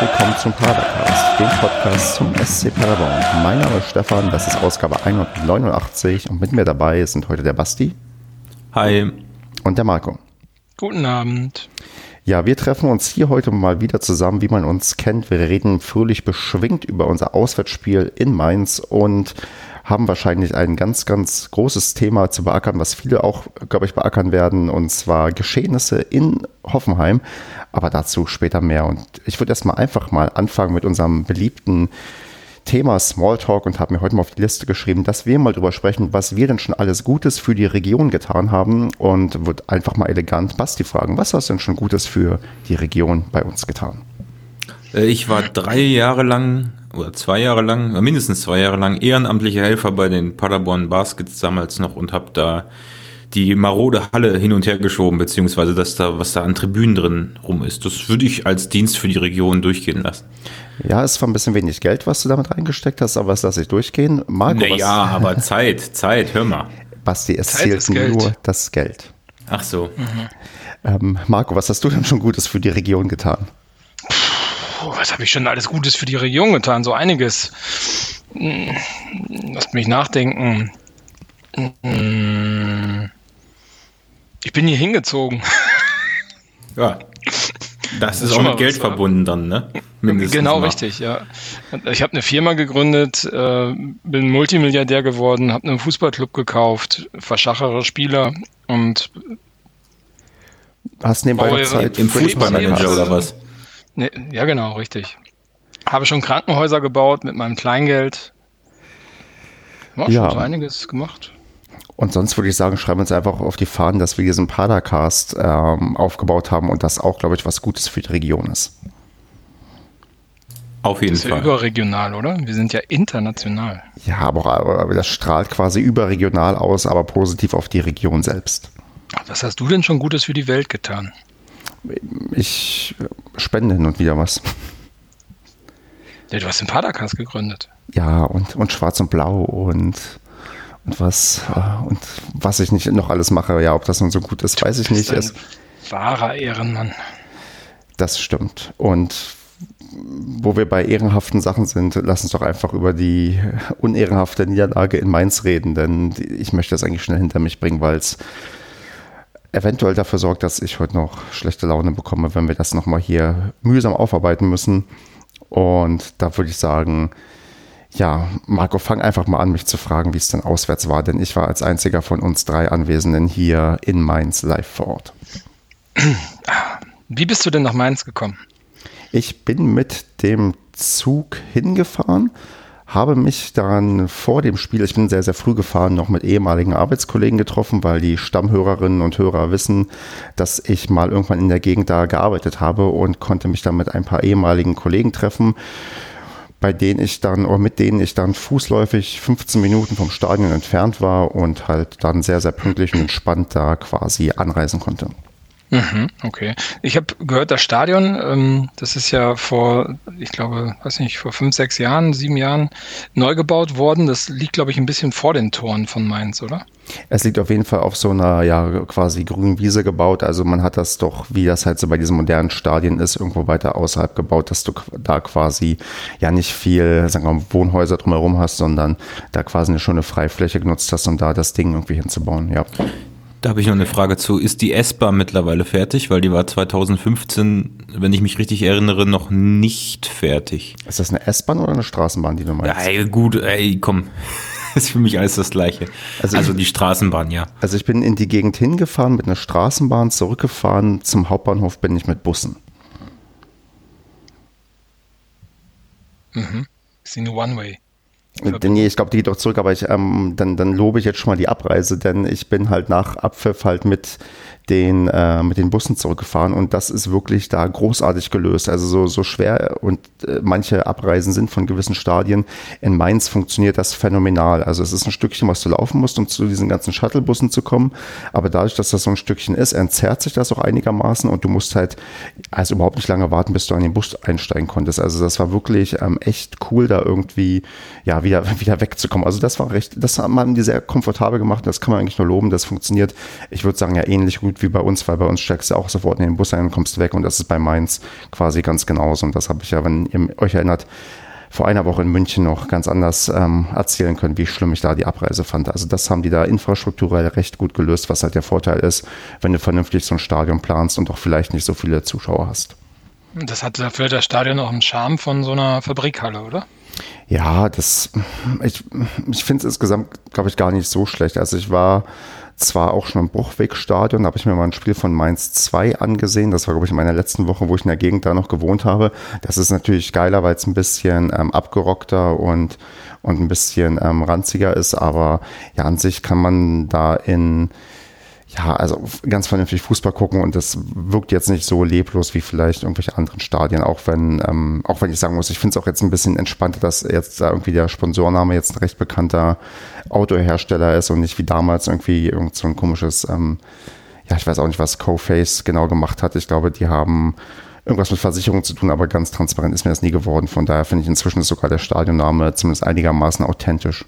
willkommen zum Padercast, dem Podcast zum SC Paderborn. Mein Name ist Stefan, das ist Ausgabe 189 und mit mir dabei sind heute der Basti. Hi. Und der Marco. Guten Abend. Ja, wir treffen uns hier heute mal wieder zusammen, wie man uns kennt. Wir reden fröhlich beschwingt über unser Auswärtsspiel in Mainz und haben wahrscheinlich ein ganz, ganz großes Thema zu beackern, was viele auch, glaube ich, beackern werden, und zwar Geschehnisse in Hoffenheim. Aber dazu später mehr. Und ich würde erstmal einfach mal anfangen mit unserem beliebten Thema Smalltalk und habe mir heute mal auf die Liste geschrieben, dass wir mal drüber sprechen, was wir denn schon alles Gutes für die Region getan haben und würde einfach mal elegant Basti fragen, was hast du denn schon Gutes für die Region bei uns getan? Äh, ich war drei Jahre lang oder zwei Jahre lang, äh, mindestens zwei Jahre lang ehrenamtlicher Helfer bei den Paderborn Baskets damals noch und habe da die marode Halle hin und her geschoben, beziehungsweise dass da, was da an Tribünen drin rum ist. Das würde ich als Dienst für die Region durchgehen lassen. Ja, es war ein bisschen wenig Geld, was du damit reingesteckt hast, aber das lasse ich durchgehen. Marco, naja, aber Zeit, Zeit, hör mal. Basti, es Zeit zählt nur das Geld. Ach so. Mhm. Ähm, Marco, was hast du denn schon Gutes für die Region getan? Puh, was habe ich schon alles Gutes für die Region getan? So einiges. Hm, lasst mich nachdenken. Hm, ich bin hier hingezogen. Ja. Das ist auch mit Geld was, verbunden dann, ne? Mindestens genau, mal. richtig, ja. Ich habe eine Firma gegründet, äh, bin Multimilliardär geworden, habe einen Fußballclub gekauft, verschachere Spieler und hast nebenbei Zeit im Fußballmanager oder was? Ne, ja, genau, richtig. Habe schon Krankenhäuser gebaut mit meinem Kleingeld. War ja. schon so einiges gemacht. Und sonst würde ich sagen, schreiben wir uns einfach auf die Fahnen, dass wir diesen Padercast ähm, aufgebaut haben und das auch, glaube ich, was Gutes für die Region ist. Auf jeden das ist Fall. Ja überregional, oder? Wir sind ja international. Ja, aber, aber das strahlt quasi überregional aus, aber positiv auf die Region selbst. Was hast du denn schon Gutes für die Welt getan? Ich spende hin und wieder was. Ja, du hast den Padercast gegründet. Ja, und, und Schwarz und Blau und und was, äh, und was ich nicht noch alles mache. Ja, ob das nun so gut ist, weiß ich nicht. Ein wahrer Ehrenmann. Das stimmt. Und wo wir bei ehrenhaften Sachen sind, lass uns doch einfach über die unehrenhafte Niederlage in Mainz reden, denn ich möchte das eigentlich schnell hinter mich bringen, weil es eventuell dafür sorgt, dass ich heute noch schlechte Laune bekomme, wenn wir das nochmal hier mühsam aufarbeiten müssen. Und da würde ich sagen, ja, Marco, fang einfach mal an, mich zu fragen, wie es denn auswärts war, denn ich war als einziger von uns drei Anwesenden hier in Mainz live vor Ort. Wie bist du denn nach Mainz gekommen? Ich bin mit dem Zug hingefahren, habe mich dann vor dem Spiel, ich bin sehr, sehr früh gefahren, noch mit ehemaligen Arbeitskollegen getroffen, weil die Stammhörerinnen und Hörer wissen, dass ich mal irgendwann in der Gegend da gearbeitet habe und konnte mich dann mit ein paar ehemaligen Kollegen treffen bei denen ich dann, oder mit denen ich dann fußläufig 15 Minuten vom Stadion entfernt war und halt dann sehr, sehr pünktlich und entspannt da quasi anreisen konnte. Mhm, okay. Ich habe gehört, das Stadion, ähm, das ist ja vor, ich glaube, weiß nicht, vor fünf, sechs Jahren, sieben Jahren neu gebaut worden. Das liegt, glaube ich, ein bisschen vor den Toren von Mainz, oder? Es liegt auf jeden Fall auf so einer ja quasi grünen Wiese gebaut. Also man hat das doch, wie das halt so bei diesen modernen Stadien ist, irgendwo weiter außerhalb gebaut, dass du da quasi ja nicht viel, sagen wir mal, Wohnhäuser drumherum hast, sondern da quasi eine schöne Freifläche genutzt hast, um da das Ding irgendwie hinzubauen. Ja. Da habe ich noch eine Frage zu. Ist die S-Bahn mittlerweile fertig? Weil die war 2015, wenn ich mich richtig erinnere, noch nicht fertig. Ist das eine S-Bahn oder eine Straßenbahn, die du meinst? Ja, ey, gut, ey, komm. ist für mich alles das Gleiche. Also, also die Straßenbahn, ja. Also ich bin in die Gegend hingefahren mit einer Straßenbahn, zurückgefahren. Zum Hauptbahnhof bin ich mit Bussen. Mhm. Ist die eine One-Way? Nee, ich glaube, die geht auch zurück, aber ich, ähm, dann, dann lobe ich jetzt schon mal die Abreise, denn ich bin halt nach Abpfiff halt mit den, äh, mit den Bussen zurückgefahren und das ist wirklich da großartig gelöst. Also so, so schwer und äh, manche Abreisen sind von gewissen Stadien. In Mainz funktioniert das phänomenal. Also es ist ein Stückchen, was du laufen musst, um zu diesen ganzen Shuttlebussen zu kommen. Aber dadurch, dass das so ein Stückchen ist, entzerrt sich das auch einigermaßen und du musst halt also überhaupt nicht lange warten, bis du an den Bus einsteigen konntest. Also das war wirklich ähm, echt cool, da irgendwie ja wieder, wieder wegzukommen. Also das war recht, das haben die sehr komfortabel gemacht. Das kann man eigentlich nur loben. Das funktioniert, ich würde sagen, ja ähnlich gut wie bei uns, weil bei uns steigst du auch sofort in den Bus ein und kommst weg. Und das ist bei Mainz quasi ganz genauso. Und das habe ich ja, wenn ihr euch erinnert, vor einer Woche in München noch ganz anders ähm, erzählen können, wie schlimm ich da die Abreise fand. Also das haben die da infrastrukturell recht gut gelöst, was halt der Vorteil ist, wenn du vernünftig so ein Stadion planst und auch vielleicht nicht so viele Zuschauer hast. Das hat dafür das Stadion auch einen Charme von so einer Fabrikhalle, oder? Ja, das, ich, ich finde es insgesamt, glaube ich, gar nicht so schlecht. Also ich war zwar auch schon im Bruchwegstadion, da habe ich mir mal ein Spiel von Mainz 2 angesehen. Das war, glaube ich, in meiner letzten Woche, wo ich in der Gegend da noch gewohnt habe. Das ist natürlich geiler, weil es ein bisschen ähm, abgerockter und, und ein bisschen ähm, ranziger ist. Aber ja, an sich kann man da in ja, also ganz vernünftig Fußball gucken und das wirkt jetzt nicht so leblos wie vielleicht irgendwelche anderen Stadien, auch wenn, ähm, auch wenn ich sagen muss, ich finde es auch jetzt ein bisschen entspannter, dass jetzt da irgendwie der Sponsorname jetzt ein recht bekannter Autohersteller ist und nicht wie damals irgendwie irgend so ein komisches, ähm, ja, ich weiß auch nicht, was Co-Face genau gemacht hat. Ich glaube, die haben irgendwas mit Versicherung zu tun, aber ganz transparent ist mir das nie geworden. Von daher finde ich inzwischen ist sogar der Stadionname zumindest einigermaßen authentisch.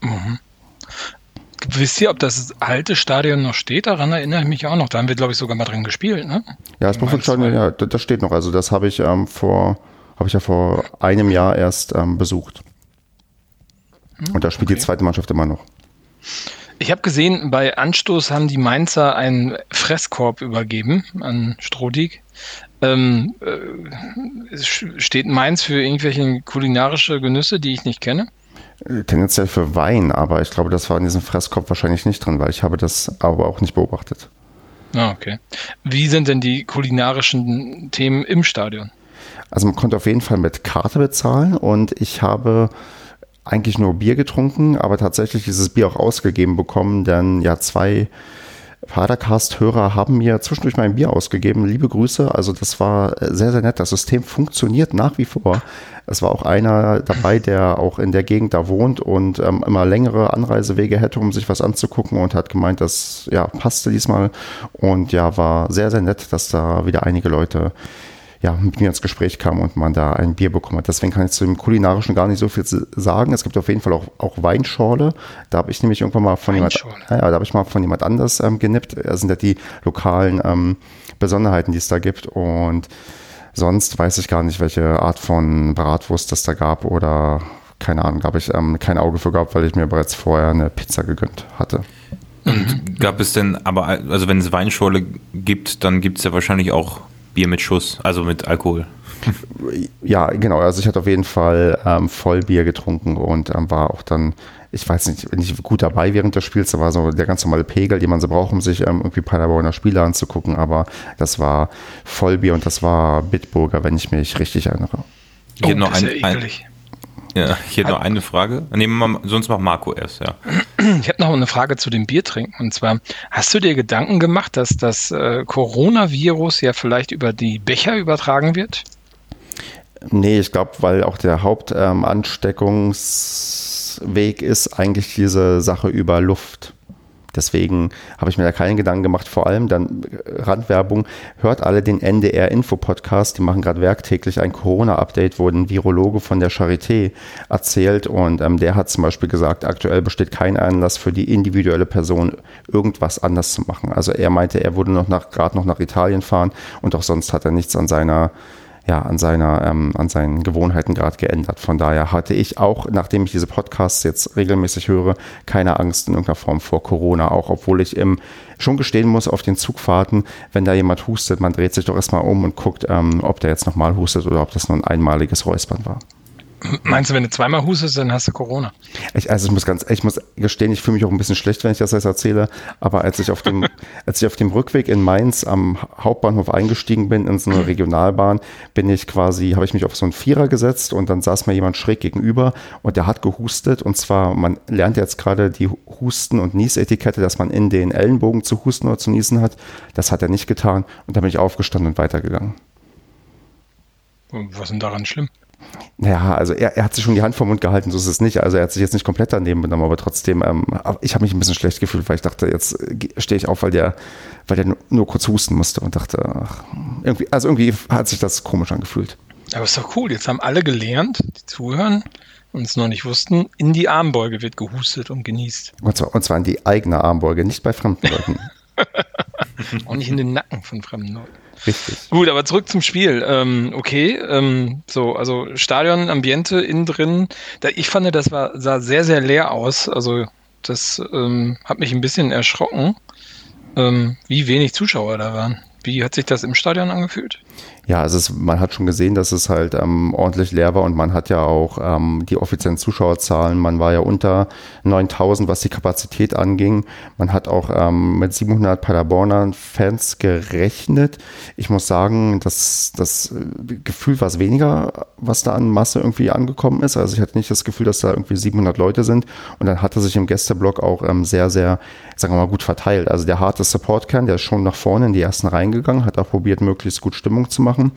Mhm. Wisst ihr, ob das alte Stadion noch steht? Daran erinnere ich mich auch noch. Da haben wir, glaube ich, sogar mal drin gespielt, ne? Ja, das Bruchfeldstadion, ja, das steht noch. Also das habe ich ähm, vor, habe ich ja vor einem Jahr erst ähm, besucht. Hm, Und da spielt okay. die zweite Mannschaft immer noch. Ich habe gesehen, bei Anstoß haben die Mainzer einen Fresskorb übergeben an Strodig. Ähm, äh, steht Mainz für irgendwelche kulinarische Genüsse, die ich nicht kenne? Tendenziell für Wein, aber ich glaube, das war in diesem Fresskopf wahrscheinlich nicht drin, weil ich habe das aber auch nicht beobachtet. Ah, okay. Wie sind denn die kulinarischen Themen im Stadion? Also man konnte auf jeden Fall mit Karte bezahlen und ich habe eigentlich nur Bier getrunken, aber tatsächlich dieses Bier auch ausgegeben bekommen, denn ja zwei Padercast-Hörer haben mir zwischendurch mein Bier ausgegeben. Liebe Grüße. Also das war sehr, sehr nett. Das System funktioniert nach wie vor. Es war auch einer dabei, der auch in der Gegend da wohnt und ähm, immer längere Anreisewege hätte, um sich was anzugucken und hat gemeint, das ja, passte diesmal. Und ja, war sehr, sehr nett, dass da wieder einige Leute ja, mit mir ins Gespräch kam und man da ein Bier bekommen hat. Deswegen kann ich zu dem Kulinarischen gar nicht so viel sagen. Es gibt auf jeden Fall auch, auch Weinschorle. Da habe ich nämlich irgendwann mal von jemand, ja, da habe ich mal von jemand anders ähm, genippt. Das sind ja die lokalen ähm, Besonderheiten, die es da gibt. Und sonst weiß ich gar nicht, welche Art von Bratwurst es da gab oder keine Ahnung, habe ich ähm, kein Auge für gehabt, weil ich mir bereits vorher eine Pizza gegönnt hatte. Und gab es denn, aber also wenn es Weinschorle gibt, dann gibt es ja wahrscheinlich auch Bier mit Schuss, also mit Alkohol. Ja, genau. Also ich hatte auf jeden Fall ähm, Vollbier getrunken und ähm, war auch dann, ich weiß nicht, nicht gut dabei während des Spiels. Da war so der ganz normale Pegel, den man so braucht, um sich ähm, irgendwie Paderborner Spiele anzugucken. Aber das war Vollbier und das war Bitburger, wenn ich mich richtig erinnere. Oh, noch ein, ja ein, ja, hier noch eine Frage. Nehmen wir mal, sonst macht Marco erst, ja. Ich habe noch eine Frage zu dem Biertrinken. Und zwar, hast du dir Gedanken gemacht, dass das äh, Coronavirus ja vielleicht über die Becher übertragen wird? Nee, ich glaube, weil auch der Hauptansteckungsweg ähm, ist eigentlich diese Sache über Luft. Deswegen habe ich mir da keinen Gedanken gemacht. Vor allem dann äh, Randwerbung. Hört alle den NDR Info Podcast. Die machen gerade werktäglich ein Corona-Update, wo ein Virologe von der Charité erzählt. Und ähm, der hat zum Beispiel gesagt, aktuell besteht kein Anlass für die individuelle Person, irgendwas anders zu machen. Also er meinte, er würde noch nach, gerade noch nach Italien fahren und auch sonst hat er nichts an seiner ja, an, seiner, ähm, an seinen Gewohnheiten gerade geändert. Von daher hatte ich auch, nachdem ich diese Podcasts jetzt regelmäßig höre, keine Angst in irgendeiner Form vor Corona, auch obwohl ich im, schon gestehen muss auf den Zugfahrten, wenn da jemand hustet, man dreht sich doch erstmal um und guckt, ähm, ob der jetzt nochmal hustet oder ob das nur ein einmaliges Räuspern war. Meinst du, wenn du zweimal hustest, dann hast du Corona? Ich, also ich muss ganz, ich muss gestehen, ich fühle mich auch ein bisschen schlecht, wenn ich das jetzt erzähle. Aber als ich auf dem, als ich auf dem Rückweg in Mainz am Hauptbahnhof eingestiegen bin in so eine Regionalbahn, bin ich quasi, habe ich mich auf so einen Vierer gesetzt und dann saß mir jemand schräg gegenüber und der hat gehustet. Und zwar, man lernt jetzt gerade die Husten- und Niesetikette, dass man in den Ellenbogen zu husten oder zu niesen hat. Das hat er nicht getan. Und da bin ich aufgestanden und weitergegangen. Was ist denn daran schlimm? Naja, also er, er hat sich schon die Hand vom Mund gehalten, so ist es nicht. Also er hat sich jetzt nicht komplett daneben benommen, aber trotzdem, ähm, ich habe mich ein bisschen schlecht gefühlt, weil ich dachte, jetzt stehe ich auf, weil der, weil der nur kurz husten musste und dachte, ach, irgendwie, also irgendwie hat sich das komisch angefühlt. Aber ist doch cool, jetzt haben alle gelernt, die zuhören, und es noch nicht wussten, in die Armbeuge wird gehustet und genießt. Und zwar, und zwar in die eigene Armbeuge, nicht bei fremden Leuten. Auch nicht in den Nacken von fremden Leuten. Richtig. Gut, aber zurück zum Spiel. Ähm, okay, ähm, so, also Stadion, Ambiente innen drin. Da, ich fand, das war, sah sehr, sehr leer aus. Also das ähm, hat mich ein bisschen erschrocken, ähm, wie wenig Zuschauer da waren. Wie hat sich das im Stadion angefühlt? Ja, es, man hat schon gesehen, dass es halt ähm, ordentlich leer war und man hat ja auch ähm, die offiziellen Zuschauerzahlen, man war ja unter 9000, was die Kapazität anging. Man hat auch ähm, mit 700 Paderborner Fans gerechnet. Ich muss sagen, dass das äh, Gefühl war es weniger, was da an Masse irgendwie angekommen ist. Also ich hatte nicht das Gefühl, dass da irgendwie 700 Leute sind und dann hatte sich im Gästeblock auch ähm, sehr, sehr, sagen wir mal, gut verteilt. Also der harte Supportkern, der ist schon nach vorne in die ersten Reihen gegangen, hat auch probiert, möglichst gut Stimmung zu machen machen.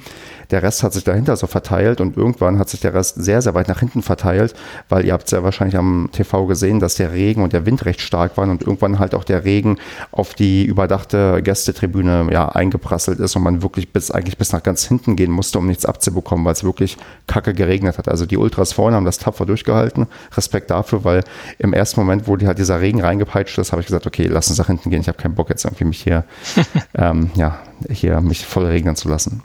Der Rest hat sich dahinter so verteilt und irgendwann hat sich der Rest sehr, sehr weit nach hinten verteilt, weil ihr habt es ja wahrscheinlich am TV gesehen, dass der Regen und der Wind recht stark waren und irgendwann halt auch der Regen auf die überdachte Gästetribüne ja, eingeprasselt ist und man wirklich bis eigentlich bis nach ganz hinten gehen musste, um nichts abzubekommen, weil es wirklich kacke geregnet hat. Also die Ultras vorne haben das tapfer durchgehalten. Respekt dafür, weil im ersten Moment, wo die halt dieser Regen reingepeitscht ist, habe ich gesagt, okay, lass uns nach hinten gehen. Ich habe keinen Bock jetzt irgendwie mich hier, ähm, ja, hier mich voll regnen zu lassen.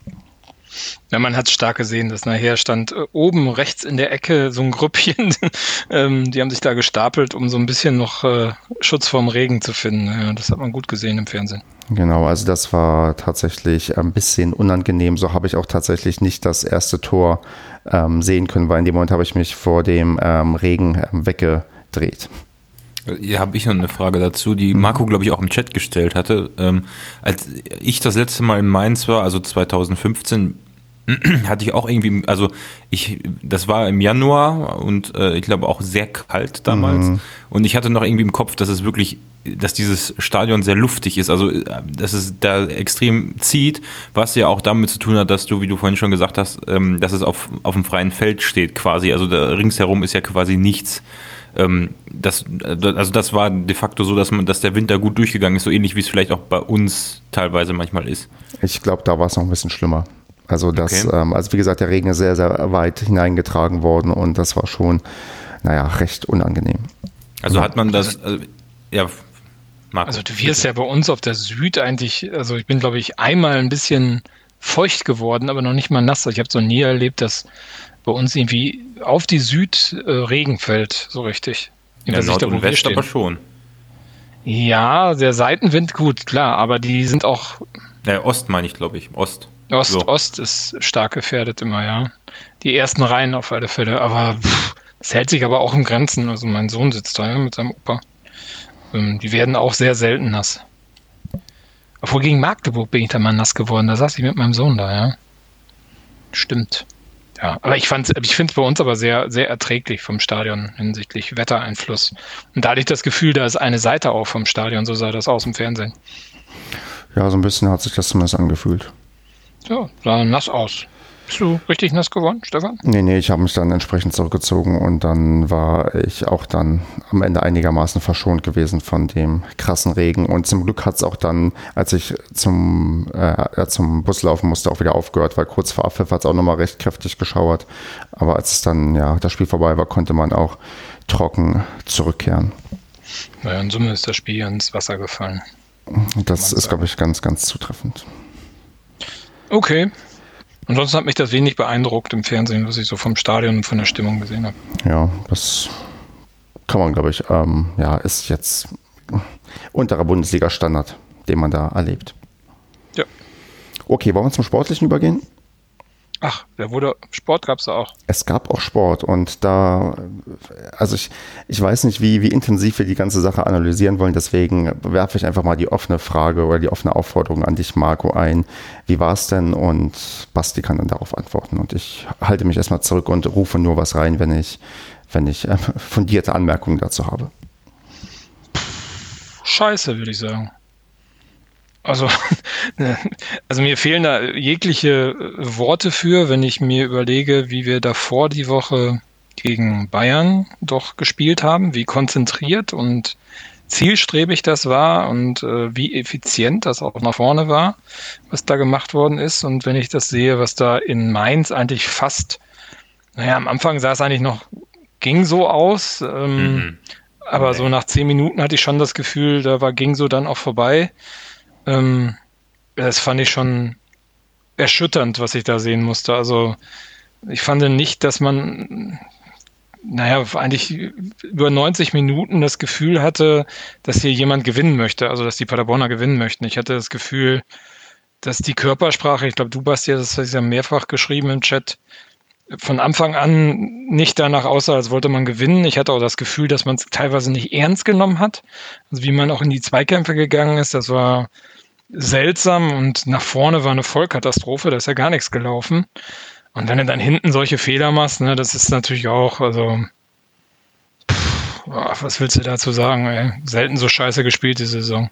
Ja, man hat stark gesehen, dass nachher stand äh, oben rechts in der Ecke so ein Grüppchen, ähm, die haben sich da gestapelt, um so ein bisschen noch äh, Schutz vorm Regen zu finden. Ja, das hat man gut gesehen im Fernsehen. Genau, also das war tatsächlich ein bisschen unangenehm. So habe ich auch tatsächlich nicht das erste Tor ähm, sehen können, weil in dem Moment habe ich mich vor dem ähm, Regen ähm, weggedreht. Ja, habe ich noch eine Frage dazu, die Marco, glaube ich, auch im Chat gestellt hatte. Ähm, als ich das letzte Mal in Mainz war, also 2015, hatte ich auch irgendwie, also ich, das war im Januar und äh, ich glaube auch sehr kalt damals. Mhm. Und ich hatte noch irgendwie im Kopf, dass es wirklich, dass dieses Stadion sehr luftig ist, also dass es da extrem zieht, was ja auch damit zu tun hat, dass du, wie du vorhin schon gesagt hast, ähm, dass es auf, auf dem freien Feld steht quasi. Also da ringsherum ist ja quasi nichts. Ähm, das, also das war de facto so, dass man, dass der Winter gut durchgegangen ist, so ähnlich wie es vielleicht auch bei uns teilweise manchmal ist. Ich glaube, da war es noch ein bisschen schlimmer. Also das, okay. ähm, also wie gesagt, der Regen ist sehr, sehr weit hineingetragen worden und das war schon, naja, recht unangenehm. Also hat man das, also, ja, Marco, Also du wirst ja bei uns auf der Süd eigentlich, also ich bin glaube ich einmal ein bisschen feucht geworden, aber noch nicht mal nass. Ich habe so nie erlebt, dass bei uns irgendwie auf die Süd äh, Regen fällt, so richtig. Ja, Nord und West aber schon. Ja, der Seitenwind, gut, klar, aber die sind auch. Ja, Ost meine ich, glaube ich. Ost. Ost, so. Ost ist stark gefährdet immer, ja. Die ersten Reihen auf alle Fälle, aber es hält sich aber auch im Grenzen. Also mein Sohn sitzt da ja, mit seinem Opa. Ähm, die werden auch sehr selten nass. Obwohl gegen Magdeburg bin ich da mal nass geworden. Da saß ich mit meinem Sohn da, ja. Stimmt. Ja, aber ich fand, ich finde es bei uns aber sehr, sehr erträglich vom Stadion hinsichtlich Wettereinfluss. Und da hatte ich das Gefühl, da ist eine Seite auch vom Stadion, so sah das aus im Fernsehen. Ja, so ein bisschen hat sich das zumindest angefühlt. Ja, sah nass aus. Bist du richtig nass geworden, Stefan? Nee, nee, ich habe mich dann entsprechend zurückgezogen und dann war ich auch dann am Ende einigermaßen verschont gewesen von dem krassen Regen. Und zum Glück hat es auch dann, als ich zum, äh, zum Bus laufen musste, auch wieder aufgehört, weil kurz vor Abpfiff hat es auch nochmal recht kräftig geschauert. Aber als es dann, ja, das Spiel vorbei war, konnte man auch trocken zurückkehren. Naja, in Summe ist das Spiel ins Wasser gefallen. Das ist, glaube ich, ganz, ganz zutreffend. Okay. Ansonsten hat mich das wenig beeindruckt im Fernsehen, was ich so vom Stadion und von der Stimmung gesehen habe. Ja, das kann man, glaube ich, ähm, ja, ist jetzt unterer Bundesliga-Standard, den man da erlebt. Ja. Okay, wollen wir zum Sportlichen übergehen? Ach, der wurde, Sport gab es auch. Es gab auch Sport und da, also ich, ich weiß nicht, wie, wie intensiv wir die ganze Sache analysieren wollen, deswegen werfe ich einfach mal die offene Frage oder die offene Aufforderung an dich, Marco, ein. Wie war es denn? Und Basti kann dann darauf antworten. Und ich halte mich erstmal zurück und rufe nur was rein, wenn ich, wenn ich äh, fundierte Anmerkungen dazu habe. Scheiße, würde ich sagen. Also, also mir fehlen da jegliche Worte für, wenn ich mir überlege, wie wir davor die Woche gegen Bayern doch gespielt haben, wie konzentriert und zielstrebig das war und äh, wie effizient das auch nach vorne war, was da gemacht worden ist. Und wenn ich das sehe, was da in Mainz eigentlich fast, naja, am Anfang sah es eigentlich noch ging so aus. Ähm, mhm. Aber okay. so nach zehn Minuten hatte ich schon das Gefühl, da war ging so dann auch vorbei. Ähm, das fand ich schon erschütternd, was ich da sehen musste. Also ich fand nicht, dass man, naja, eigentlich über 90 Minuten das Gefühl hatte, dass hier jemand gewinnen möchte, also dass die Paderborner gewinnen möchten. Ich hatte das Gefühl, dass die Körpersprache, ich glaube, du hast ja das hast ja mehrfach geschrieben im Chat, von Anfang an nicht danach aussah, als wollte man gewinnen. Ich hatte auch das Gefühl, dass man es teilweise nicht ernst genommen hat. Also wie man auch in die Zweikämpfe gegangen ist, das war seltsam und nach vorne war eine Vollkatastrophe, da ist ja gar nichts gelaufen. Und wenn du dann hinten solche Fehler machst, ne, das ist natürlich auch, also, pff, was willst du dazu sagen, ey? Selten so scheiße gespielt die Saison.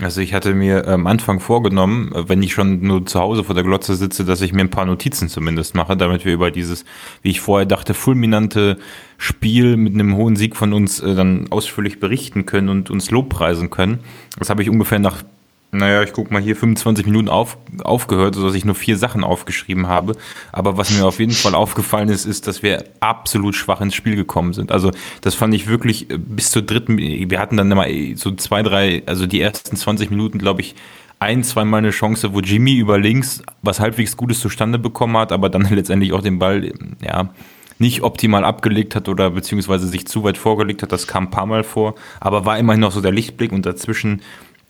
Also ich hatte mir am Anfang vorgenommen, wenn ich schon nur zu Hause vor der Glotze sitze, dass ich mir ein paar Notizen zumindest mache, damit wir über dieses, wie ich vorher dachte, fulminante Spiel mit einem hohen Sieg von uns äh, dann ausführlich berichten können und uns Lobpreisen können. Das habe ich ungefähr nach naja, ich guck mal hier 25 Minuten auf, aufgehört, sodass ich nur vier Sachen aufgeschrieben habe. Aber was mir auf jeden Fall aufgefallen ist, ist, dass wir absolut schwach ins Spiel gekommen sind. Also das fand ich wirklich äh, bis zur dritten, wir hatten dann immer so zwei, drei, also die ersten 20 Minuten, glaube ich, ein, zweimal eine Chance, wo Jimmy über links was halbwegs Gutes zustande bekommen hat, aber dann letztendlich auch den Ball, ja, nicht optimal abgelegt hat oder beziehungsweise sich zu weit vorgelegt hat. Das kam ein paar Mal vor, aber war immerhin noch so der Lichtblick und dazwischen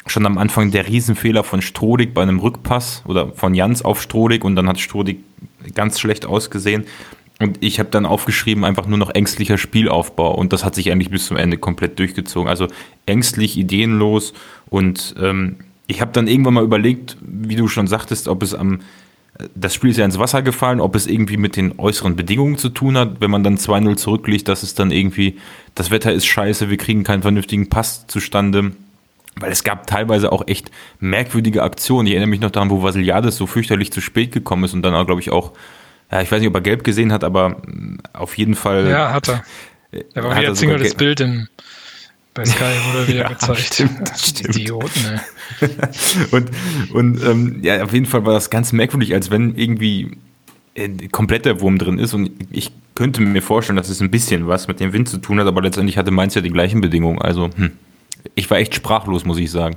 schon am Anfang der Riesenfehler von Strodig bei einem Rückpass oder von Jans auf Strodig und dann hat Strodig ganz schlecht ausgesehen. Und ich habe dann aufgeschrieben, einfach nur noch ängstlicher Spielaufbau. Und das hat sich eigentlich bis zum Ende komplett durchgezogen. Also ängstlich, ideenlos. Und ähm, ich habe dann irgendwann mal überlegt, wie du schon sagtest, ob es am, das Spiel ist ja ins Wasser gefallen, ob es irgendwie mit den äußeren Bedingungen zu tun hat, wenn man dann 2-0 zurückliegt, dass es dann irgendwie, das Wetter ist scheiße, wir kriegen keinen vernünftigen Pass zustande weil es gab teilweise auch echt merkwürdige Aktionen. Ich erinnere mich noch daran, wo Vasiliades so fürchterlich zu spät gekommen ist und dann auch, glaube ich, auch, ja, ich weiß nicht, ob er gelb gesehen hat, aber mm, auf jeden Fall. Ja, hat er. Er war wieder Single das Bild im, bei Sky wurde wieder ja, gezeigt. Stimmt, das stimmt. Idioten, ey. und und ähm, ja, auf jeden Fall war das ganz merkwürdig, als wenn irgendwie äh, komplett der Wurm drin ist und ich könnte mir vorstellen, dass es ein bisschen was mit dem Wind zu tun hat, aber letztendlich hatte Mainz ja die gleichen Bedingungen. Also, hm ich war echt sprachlos, muss ich sagen.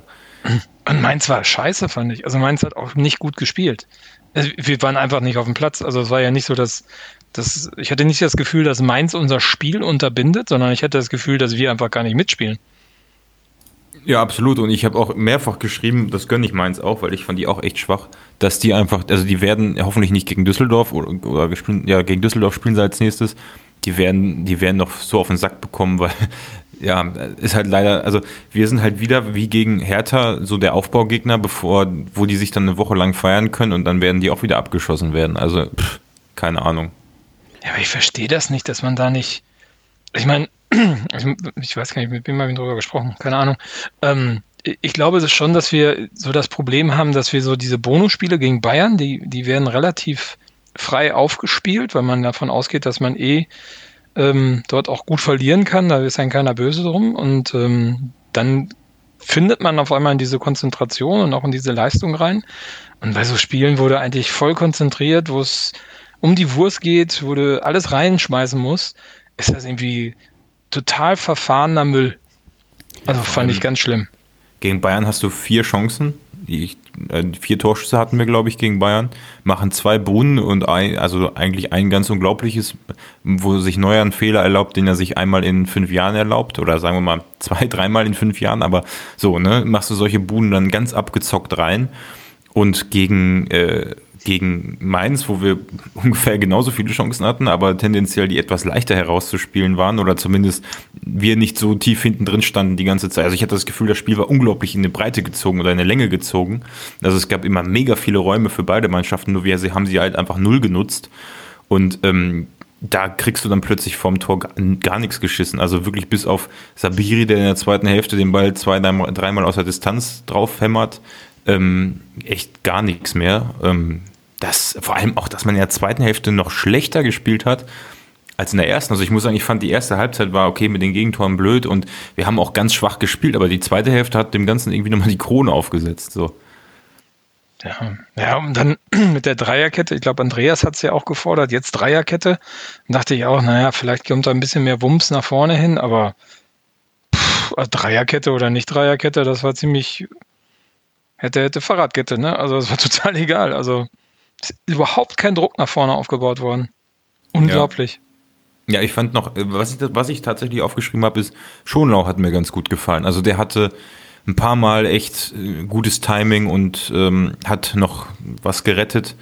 Und Mainz war scheiße, fand ich. Also Mainz hat auch nicht gut gespielt. Also wir waren einfach nicht auf dem Platz. Also es war ja nicht so, dass, dass ich hatte nicht das Gefühl, dass Mainz unser Spiel unterbindet, sondern ich hatte das Gefühl, dass wir einfach gar nicht mitspielen. Ja, absolut. Und ich habe auch mehrfach geschrieben, das gönne ich Mainz auch, weil ich fand die auch echt schwach, dass die einfach, also die werden hoffentlich nicht gegen Düsseldorf oder, oder ja, gegen Düsseldorf spielen sie als nächstes. Die werden, die werden noch so auf den Sack bekommen, weil ja, ist halt leider, also wir sind halt wieder wie gegen Hertha so der Aufbaugegner, bevor, wo die sich dann eine Woche lang feiern können und dann werden die auch wieder abgeschossen werden. Also, pff, keine Ahnung. Ja, aber ich verstehe das nicht, dass man da nicht. Ich meine, ich weiß gar nicht, mit wem mal drüber gesprochen, keine Ahnung. Ähm, ich glaube es schon, dass wir so das Problem haben, dass wir so diese Bonusspiele gegen Bayern, die, die werden relativ frei aufgespielt, weil man davon ausgeht, dass man eh ähm, dort auch gut verlieren kann, da ist ein keiner böse drum und ähm, dann findet man auf einmal in diese Konzentration und auch in diese Leistung rein. Und bei so Spielen wurde eigentlich voll konzentriert, wo es um die Wurst geht, wo du alles reinschmeißen musst, ist das irgendwie total verfahrener Müll. Also fand ich ganz schlimm. Gegen Bayern hast du vier Chancen, die, äh, vier Torschüsse hatten wir, glaube ich, gegen Bayern, machen zwei Brunnen und ein, also eigentlich ein ganz unglaubliches, wo sich Neuer einen Fehler erlaubt, den er sich einmal in fünf Jahren erlaubt, oder sagen wir mal zwei, dreimal in fünf Jahren, aber so, ne, machst du solche Buden dann ganz abgezockt rein und gegen äh, gegen Mainz, wo wir ungefähr genauso viele Chancen hatten, aber tendenziell die etwas leichter herauszuspielen waren oder zumindest wir nicht so tief hinten drin standen die ganze Zeit. Also ich hatte das Gefühl, das Spiel war unglaublich in eine Breite gezogen oder in eine Länge gezogen. Also es gab immer mega viele Räume für beide Mannschaften, nur wir haben sie halt einfach null genutzt und ähm, da kriegst du dann plötzlich vorm Tor gar, gar, nichts geschissen. Also wirklich bis auf Sabiri, der in der zweiten Hälfte den Ball zwei, dreimal aus der Distanz drauf hämmert, ähm, echt gar nichts mehr. Ähm, das, vor allem auch, dass man in der zweiten Hälfte noch schlechter gespielt hat als in der ersten. Also ich muss sagen, ich fand die erste Halbzeit war okay mit den Gegentoren blöd und wir haben auch ganz schwach gespielt, aber die zweite Hälfte hat dem Ganzen irgendwie nochmal die Krone aufgesetzt. So. Ja, ja, und dann mit der Dreierkette, ich glaube, Andreas hat es ja auch gefordert, jetzt Dreierkette. Dachte ich auch, naja, vielleicht kommt da ein bisschen mehr Wumms nach vorne hin, aber pff, Dreierkette oder nicht Dreierkette, das war ziemlich, hätte, hätte Fahrradkette, ne? Also es war total egal. Also überhaupt kein Druck nach vorne aufgebaut worden. Unglaublich. Ja. ja ich fand noch, was ich, was ich tatsächlich aufgeschrieben habe, ist, Schonlau hat mir ganz gut gefallen. Also der hatte ein paar Mal echt äh, gutes Timing und ähm, hat noch was gerettet.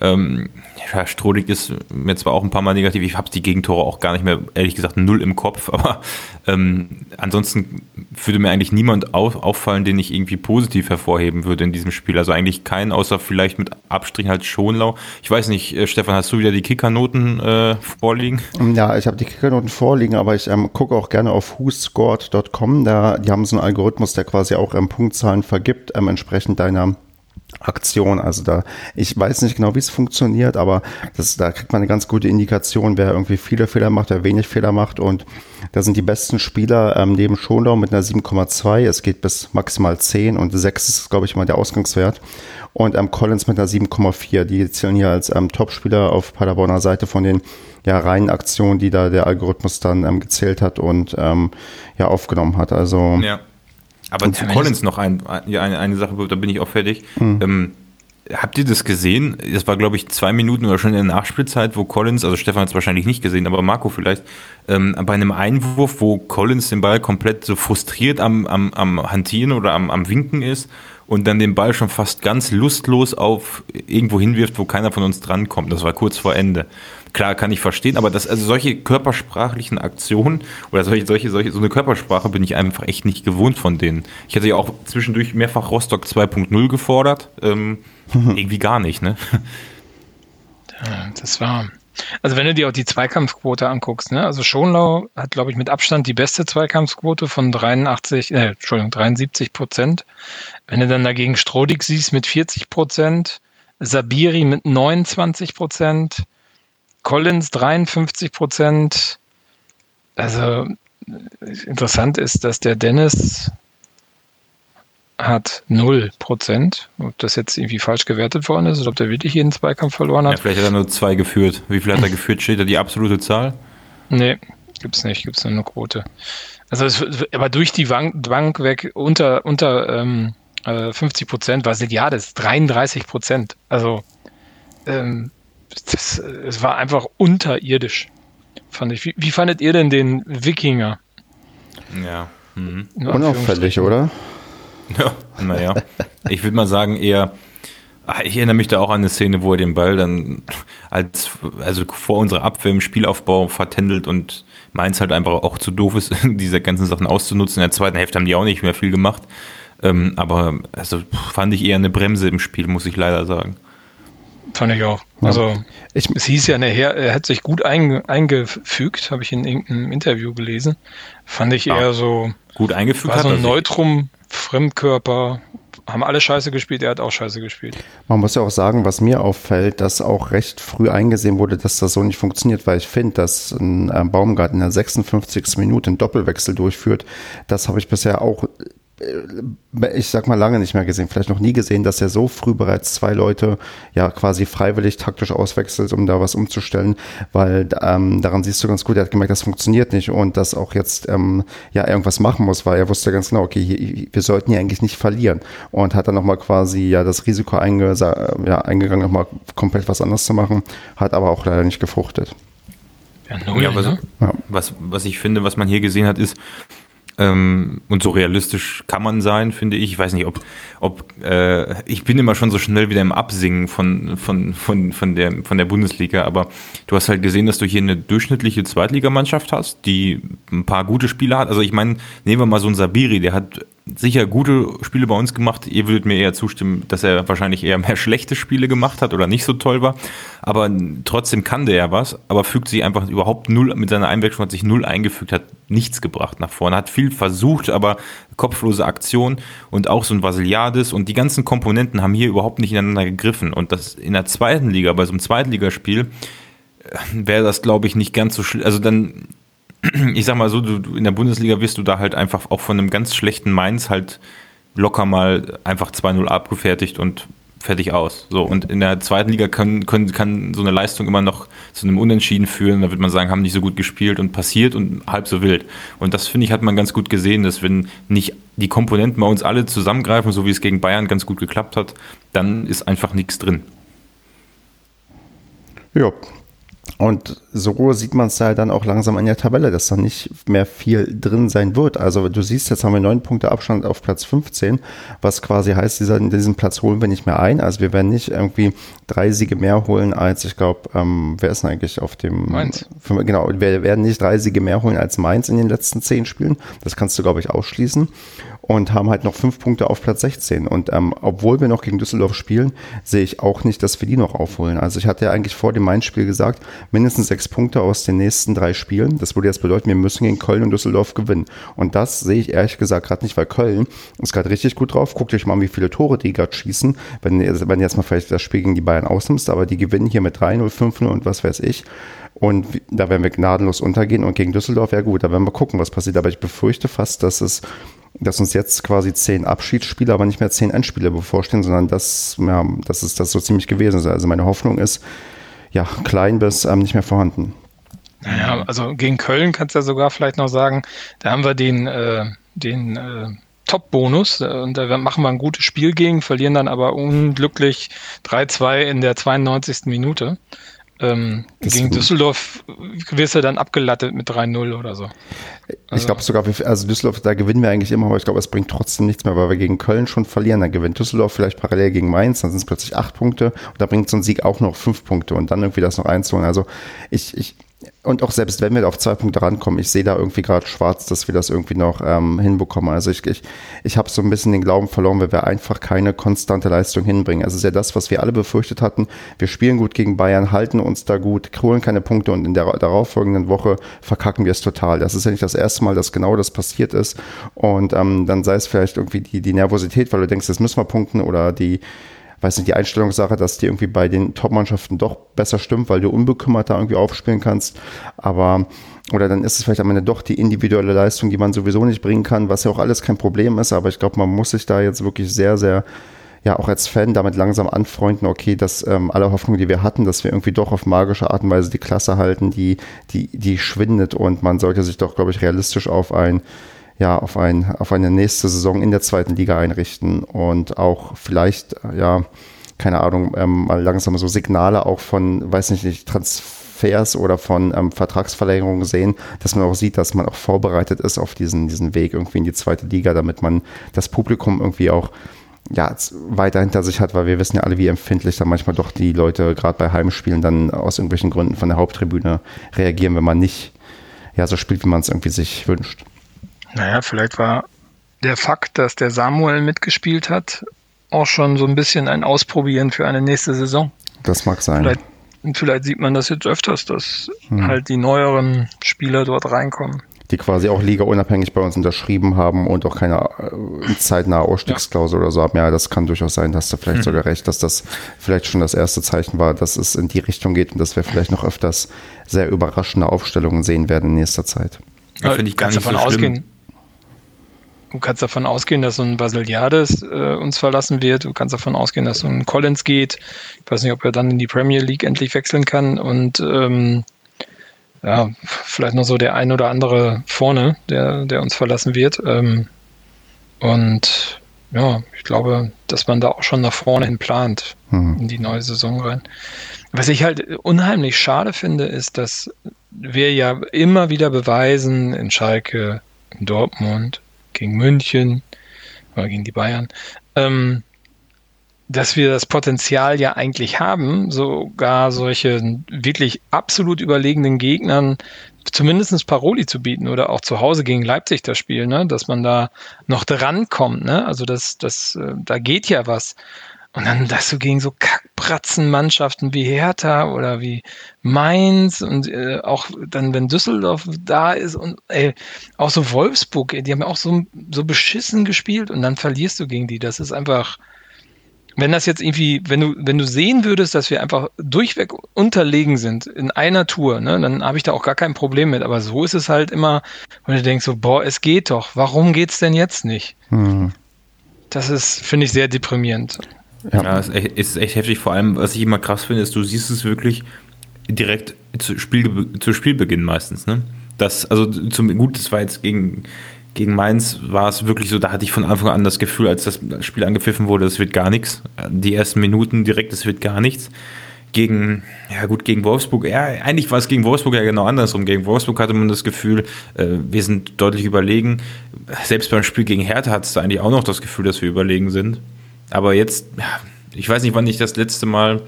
Ähm, ja, Strodig ist mir zwar auch ein paar Mal negativ, ich habe die Gegentore auch gar nicht mehr, ehrlich gesagt, null im Kopf, aber ähm, ansonsten würde mir eigentlich niemand auf, auffallen, den ich irgendwie positiv hervorheben würde in diesem Spiel. Also eigentlich keinen, außer vielleicht mit Abstrichen halt Schonlau. Ich weiß nicht, äh, Stefan, hast du wieder die Kickernoten äh, vorliegen? Ja, ich habe die Kickernoten vorliegen, aber ich ähm, gucke auch gerne auf whoscored.com. Da, die haben so einen Algorithmus, der quasi auch ähm, Punktzahlen vergibt, ähm, entsprechend deiner Aktion. Also da, ich weiß nicht genau, wie es funktioniert, aber das, da kriegt man eine ganz gute Indikation, wer irgendwie viele Fehler macht, wer wenig Fehler macht. Und da sind die besten Spieler ähm, neben Schonlau mit einer 7,2. Es geht bis maximal 10 und 6 ist, glaube ich, mal der Ausgangswert. Und ähm, Collins mit einer 7,4. Die zählen hier als ähm, Topspieler auf Paderborner Seite von den ja, reinen Aktionen, die da der Algorithmus dann ähm, gezählt hat und ähm, ja aufgenommen hat. Also ja. Aber zu Collins noch ein, eine, eine Sache, da bin ich auch fertig. Mhm. Ähm, habt ihr das gesehen? Das war, glaube ich, zwei Minuten oder schon in der Nachspielzeit, wo Collins, also Stefan hat es wahrscheinlich nicht gesehen, aber Marco vielleicht, ähm, bei einem Einwurf, wo Collins den Ball komplett so frustriert am, am, am Hantieren oder am, am Winken ist und dann den Ball schon fast ganz lustlos auf irgendwo hinwirft, wo keiner von uns drankommt. Das war kurz vor Ende. Klar, kann ich verstehen, aber das, also solche körpersprachlichen Aktionen oder solche, solche, solche, so eine Körpersprache bin ich einfach echt nicht gewohnt von denen. Ich hatte ja auch zwischendurch mehrfach Rostock 2.0 gefordert. Ähm, irgendwie gar nicht, ne? Ja, das war. Also wenn du dir auch die Zweikampfquote anguckst, ne? Also Schonlau hat, glaube ich, mit Abstand die beste Zweikampfquote von 83, äh, Entschuldigung, 73 Prozent. Wenn du dann dagegen Strodig siehst mit 40 Prozent, Sabiri mit 29 Prozent, Collins 53 Prozent. Also interessant ist, dass der Dennis hat 0 Prozent. Ob das jetzt irgendwie falsch gewertet worden ist oder ob der wirklich jeden Zweikampf verloren hat. Ja, vielleicht hat er nur zwei geführt. Wie viel hat er geführt? Steht da die absolute Zahl? Nee, gibt es nicht. Gibt es nur eine Quote. Also, es, aber durch die Bank weg unter, unter ähm, 50 äh, Prozent war Siliades 33 Prozent. Also, ähm, das, es war einfach unterirdisch, fand ich. Wie, wie fandet ihr denn den Wikinger? Ja. Mhm. Unauffällig, oder? Ja, naja. ich würde mal sagen, eher. Ah, ich erinnere mich da auch an eine Szene, wo er den Ball dann als, also vor unserer Abwehr im Spielaufbau vertändelt und Mainz halt einfach auch zu doof ist, diese ganzen Sachen auszunutzen. In der zweiten Hälfte haben die auch nicht mehr viel gemacht. Ähm, aber also fand ich eher eine Bremse im Spiel, muss ich leider sagen. Fand ich auch. Also ich, es hieß ja nachher, er hat sich gut eingefügt, habe ich in irgendeinem Interview gelesen. Fand ich ja. eher so. Gut eingefügt war so ein Neutrum, Fremdkörper, haben alle Scheiße gespielt, er hat auch Scheiße gespielt. Man muss ja auch sagen, was mir auffällt, dass auch recht früh eingesehen wurde, dass das so nicht funktioniert, weil ich finde, dass ein äh, Baumgarten in der 56. Minute einen Doppelwechsel durchführt. Das habe ich bisher auch ich sag mal lange nicht mehr gesehen, vielleicht noch nie gesehen, dass er so früh bereits zwei Leute ja quasi freiwillig taktisch auswechselt, um da was umzustellen, weil ähm, daran siehst du ganz gut, er hat gemerkt, das funktioniert nicht und dass auch jetzt ähm, ja irgendwas machen muss, weil er wusste ganz genau, okay, hier, wir sollten hier eigentlich nicht verlieren und hat dann nochmal quasi ja das Risiko einge ja, eingegangen, nochmal komplett was anderes zu machen, hat aber auch leider nicht gefruchtet. Ja, null, ja, was, ne? ja. was, was ich finde, was man hier gesehen hat, ist, ähm, und so realistisch kann man sein, finde ich. Ich weiß nicht, ob, ob äh, ich bin immer schon so schnell wieder im Absingen von, von, von, von, der, von der Bundesliga, aber du hast halt gesehen, dass du hier eine durchschnittliche Zweitligamannschaft hast, die ein paar gute Spieler hat. Also ich meine, nehmen wir mal so einen Sabiri, der hat sicher gute Spiele bei uns gemacht. Ihr würdet mir eher zustimmen, dass er wahrscheinlich eher mehr schlechte Spiele gemacht hat oder nicht so toll war. Aber trotzdem kann der ja was, aber fügt sich einfach überhaupt null, mit seiner Einwechslung hat sich null eingefügt, hat nichts gebracht nach vorne, hat viel versucht, aber kopflose Aktion und auch so ein Vasiliades und die ganzen Komponenten haben hier überhaupt nicht ineinander gegriffen. Und das in der zweiten Liga, bei so einem Zweitligaspiel, äh, wäre das, glaube ich, nicht ganz so schlimm. Also dann ich sag mal so, du, du, in der Bundesliga wirst du da halt einfach auch von einem ganz schlechten Mainz halt locker mal einfach 2-0 abgefertigt und fertig aus. So, und in der zweiten Liga können, können, kann so eine Leistung immer noch zu einem Unentschieden führen. Da wird man sagen, haben nicht so gut gespielt und passiert und halb so wild. Und das finde ich, hat man ganz gut gesehen, dass wenn nicht die Komponenten bei uns alle zusammengreifen, so wie es gegen Bayern ganz gut geklappt hat, dann ist einfach nichts drin. Ja, und so sieht man es ja dann auch langsam in der Tabelle, dass da nicht mehr viel drin sein wird. Also du siehst, jetzt haben wir neun Punkte Abstand auf Platz 15, was quasi heißt, dieser, diesen Platz holen wir nicht mehr ein. Also wir werden nicht irgendwie drei Siege mehr holen als, ich glaube, ähm, wer ist denn eigentlich auf dem... Mainz. Genau, wir werden nicht drei Siege mehr holen als Mainz in den letzten zehn Spielen. Das kannst du, glaube ich, ausschließen und haben halt noch fünf Punkte auf Platz 16. Und ähm, obwohl wir noch gegen Düsseldorf spielen, sehe ich auch nicht, dass wir die noch aufholen. Also ich hatte ja eigentlich vor dem Main-Spiel gesagt, mindestens sechs Punkte aus den nächsten drei Spielen. Das würde jetzt bedeuten, wir müssen gegen Köln und Düsseldorf gewinnen. Und das sehe ich ehrlich gesagt gerade nicht, weil Köln ist gerade richtig gut drauf. Guckt euch mal an, wie viele Tore die gerade schießen. Wenn, wenn jetzt mal vielleicht das Spiel gegen die Bayern ausnimmst, aber die gewinnen hier mit 3-0, 5-0 und was weiß ich. Und da werden wir gnadenlos untergehen. Und gegen Düsseldorf, ja gut, da werden wir gucken, was passiert. Aber ich befürchte fast, dass es dass uns jetzt quasi zehn Abschiedsspiele, aber nicht mehr zehn Endspiele bevorstehen, sondern dass, ja, das ist das so ziemlich gewesen. Also meine Hoffnung ist, ja, klein bis ähm, nicht mehr vorhanden. Naja, also gegen Köln kannst du ja sogar vielleicht noch sagen, da haben wir den, äh, den äh, Top-Bonus äh, und da machen wir ein gutes Spiel gegen, verlieren dann aber unglücklich 3-2 in der 92. Minute. Ähm, gegen Düsseldorf wirst du dann abgelattet mit 3-0 oder so. Also. Ich glaube sogar, also Düsseldorf, da gewinnen wir eigentlich immer, aber ich glaube, es bringt trotzdem nichts mehr, weil wir gegen Köln schon verlieren. Dann gewinnt Düsseldorf vielleicht parallel gegen Mainz, dann sind es plötzlich acht Punkte und da bringt so ein Sieg auch noch fünf Punkte und dann irgendwie das noch einzuholen. Also ich, ich, und auch selbst wenn wir auf zwei Punkte rankommen, ich sehe da irgendwie gerade schwarz, dass wir das irgendwie noch ähm, hinbekommen. Also ich, ich, ich habe so ein bisschen den Glauben verloren, weil wir einfach keine konstante Leistung hinbringen. Also ist ja das, was wir alle befürchtet hatten. Wir spielen gut gegen Bayern, halten uns da gut, holen keine Punkte und in der darauffolgenden Woche verkacken wir es total. Das ist ja nicht das erste Mal, dass genau das passiert ist. Und ähm, dann sei es vielleicht irgendwie die, die Nervosität, weil du denkst, jetzt müssen wir punkten oder die weiß nicht, die Einstellungssache, dass die irgendwie bei den Top-Mannschaften doch besser stimmt, weil du unbekümmert da irgendwie aufspielen kannst. Aber, oder dann ist es vielleicht am Ende doch die individuelle Leistung, die man sowieso nicht bringen kann, was ja auch alles kein Problem ist. Aber ich glaube, man muss sich da jetzt wirklich sehr, sehr ja auch als Fan damit langsam anfreunden, okay, dass ähm, alle Hoffnung, die wir hatten, dass wir irgendwie doch auf magische Art und Weise die Klasse halten, die, die, die schwindet und man sollte sich doch, glaube ich, realistisch auf ein ja, auf, ein, auf eine nächste Saison in der zweiten Liga einrichten und auch vielleicht, ja, keine Ahnung, ähm, mal langsam so Signale auch von, weiß nicht, Transfers oder von ähm, Vertragsverlängerungen sehen, dass man auch sieht, dass man auch vorbereitet ist auf diesen, diesen Weg irgendwie in die zweite Liga, damit man das Publikum irgendwie auch ja, weiter hinter sich hat, weil wir wissen ja alle, wie empfindlich da manchmal doch die Leute gerade bei Heimspielen dann aus irgendwelchen Gründen von der Haupttribüne reagieren, wenn man nicht ja, so spielt, wie man es irgendwie sich wünscht. Naja, vielleicht war der Fakt, dass der Samuel mitgespielt hat, auch schon so ein bisschen ein Ausprobieren für eine nächste Saison. Das mag sein. Vielleicht, vielleicht sieht man das jetzt öfters, dass hm. halt die neueren Spieler dort reinkommen. Die quasi auch ligaunabhängig bei uns unterschrieben haben und auch keine äh, zeitnahe Ausstiegsklausel ja. oder so haben. Ja, das kann durchaus sein, dass du vielleicht hm. sogar recht, dass das vielleicht schon das erste Zeichen war, dass es in die Richtung geht und dass wir vielleicht noch öfters sehr überraschende Aufstellungen sehen werden in nächster Zeit. Ja, Finde ich gar nicht davon so schlimm. Ausgehen, Du kannst davon ausgehen, dass so ein Basiliades äh, uns verlassen wird. Du kannst davon ausgehen, dass so ein Collins geht. Ich weiß nicht, ob er dann in die Premier League endlich wechseln kann. Und ähm, ja, vielleicht noch so der ein oder andere vorne, der, der uns verlassen wird. Ähm, und ja, ich glaube, dass man da auch schon nach vorne hin plant, mhm. in die neue Saison rein. Was ich halt unheimlich schade finde, ist, dass wir ja immer wieder beweisen in Schalke, in Dortmund, gegen München oder gegen die Bayern, ähm, dass wir das Potenzial ja eigentlich haben, sogar solche wirklich absolut überlegenen Gegnern zumindest Paroli zu bieten oder auch zu Hause gegen Leipzig das Spiel, ne? dass man da noch drankommt. Ne? Also das, das, äh, da geht ja was. Und dann, dass du gegen so Kackbratzenmannschaften wie Hertha oder wie Mainz und äh, auch dann, wenn Düsseldorf da ist und ey, auch so Wolfsburg, ey, die haben auch so, so beschissen gespielt und dann verlierst du gegen die. Das ist einfach, wenn das jetzt irgendwie, wenn du, wenn du sehen würdest, dass wir einfach durchweg unterlegen sind in einer Tour, ne, dann habe ich da auch gar kein Problem mit. Aber so ist es halt immer, wenn du denkst so, boah, es geht doch, warum geht's denn jetzt nicht? Hm. Das ist, finde ich, sehr deprimierend. Ja, ja ist, echt, ist echt heftig. Vor allem, was ich immer krass finde, ist, du siehst es wirklich direkt zu, Spiel, zu Spielbeginn meistens. Ne? Das, also zum, gut, das war jetzt gegen, gegen Mainz, war es wirklich so, da hatte ich von Anfang an das Gefühl, als das Spiel angepfiffen wurde, es wird gar nichts. Die ersten Minuten direkt, es wird gar nichts. Gegen, ja gut, gegen Wolfsburg, ja, eigentlich war es gegen Wolfsburg ja genau andersrum. Gegen Wolfsburg hatte man das Gefühl, äh, wir sind deutlich überlegen. Selbst beim Spiel gegen Hertha hattest du eigentlich auch noch das Gefühl, dass wir überlegen sind. Aber jetzt, ich weiß nicht, wann ich das letzte Mal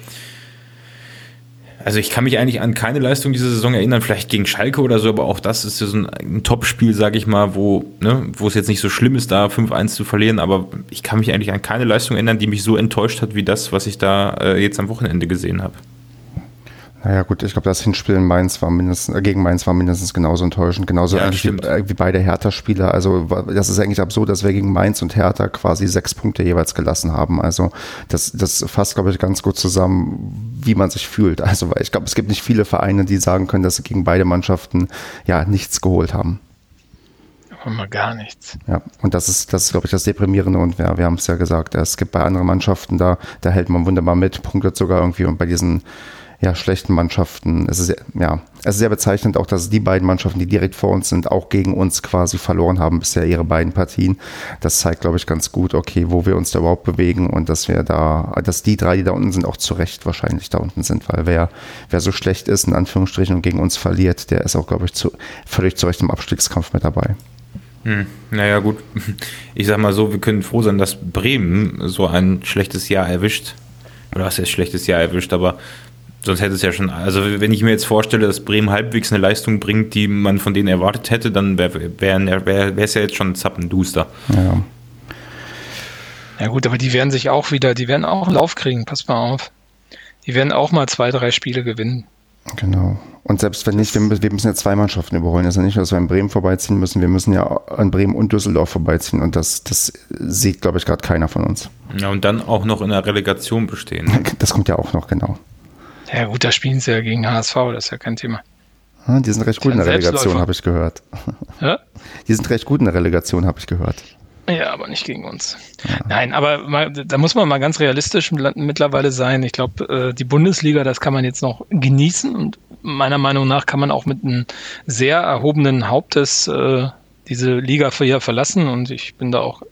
also ich kann mich eigentlich an keine Leistung dieser Saison erinnern, vielleicht gegen Schalke oder so, aber auch das ist ja so ein, ein Top-Spiel, sage ich mal, wo, ne, wo es jetzt nicht so schlimm ist, da 5-1 zu verlieren, aber ich kann mich eigentlich an keine Leistung erinnern, die mich so enttäuscht hat wie das, was ich da äh, jetzt am Wochenende gesehen habe. Naja gut, ich glaube, das Hinspiel in Mainz war mindestens, äh, gegen Mainz war mindestens genauso enttäuschend, genauso ja, eigentlich wie, äh, wie, beide Hertha-Spieler. Also das ist eigentlich absurd, dass wir gegen Mainz und Hertha quasi sechs Punkte jeweils gelassen haben. Also das, das fasst, glaube ich, ganz gut zusammen, wie man sich fühlt. Also weil ich glaube, es gibt nicht viele Vereine, die sagen können, dass sie gegen beide Mannschaften ja nichts geholt haben. Aber mal gar nichts. Ja, und das ist, das ist, glaube ich, das Deprimierende. Und wir, wir haben es ja gesagt, es gibt bei anderen Mannschaften da, da hält man wunderbar mit, punktet sogar irgendwie und bei diesen ja, schlechten Mannschaften. Es ist ja, es ist sehr bezeichnend auch, dass die beiden Mannschaften, die direkt vor uns sind, auch gegen uns quasi verloren haben bisher ihre beiden Partien. Das zeigt, glaube ich, ganz gut, okay, wo wir uns da überhaupt bewegen und dass wir da, dass die drei, die da unten sind, auch zu Recht wahrscheinlich da unten sind, weil wer, wer so schlecht ist, in Anführungsstrichen, und gegen uns verliert, der ist auch, glaube ich, zu, völlig zu Recht im Abstiegskampf mit dabei. Hm, naja, gut. Ich sag mal so, wir können froh sein, dass Bremen so ein schlechtes Jahr erwischt. Oder was heißt schlechtes Jahr erwischt, aber Sonst hätte es ja schon, also wenn ich mir jetzt vorstelle, dass Bremen halbwegs eine Leistung bringt, die man von denen erwartet hätte, dann wäre wär, wär, es ja jetzt schon zappenduster. Ja. ja gut, aber die werden sich auch wieder, die werden auch einen Lauf kriegen, pass mal auf. Die werden auch mal zwei, drei Spiele gewinnen. Genau. Und selbst wenn nicht, wir, wir müssen ja zwei Mannschaften überholen. Es ist ja nicht, dass wir in Bremen vorbeiziehen müssen. Wir müssen ja an Bremen und Düsseldorf vorbeiziehen. Und das, das sieht, glaube ich, gerade keiner von uns. Ja, und dann auch noch in der Relegation bestehen. Das kommt ja auch noch, genau. Ja gut, da spielen sie ja gegen HSV, das ist ja kein Thema. Die sind recht gut in der Relegation, habe ich gehört. Ja? Die sind recht gut in der Relegation, habe ich gehört. Ja, aber nicht gegen uns. Ja. Nein, aber mal, da muss man mal ganz realistisch mittlerweile sein. Ich glaube, äh, die Bundesliga, das kann man jetzt noch genießen und meiner Meinung nach kann man auch mit einem sehr erhobenen Hauptes äh, diese Liga für hier verlassen und ich bin da auch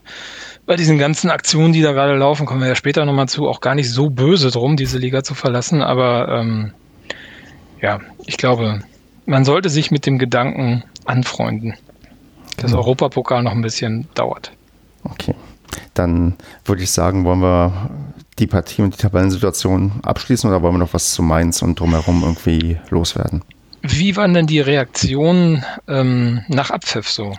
bei diesen ganzen Aktionen, die da gerade laufen, kommen wir ja später nochmal zu, auch gar nicht so böse drum, diese Liga zu verlassen. Aber ähm, ja, ich glaube, man sollte sich mit dem Gedanken anfreunden, dass genau. Europapokal noch ein bisschen dauert. Okay. Dann würde ich sagen, wollen wir die Partie und die Tabellensituation abschließen oder wollen wir noch was zu Mainz und drumherum irgendwie loswerden? Wie waren denn die Reaktionen ähm, nach Abpfiff so?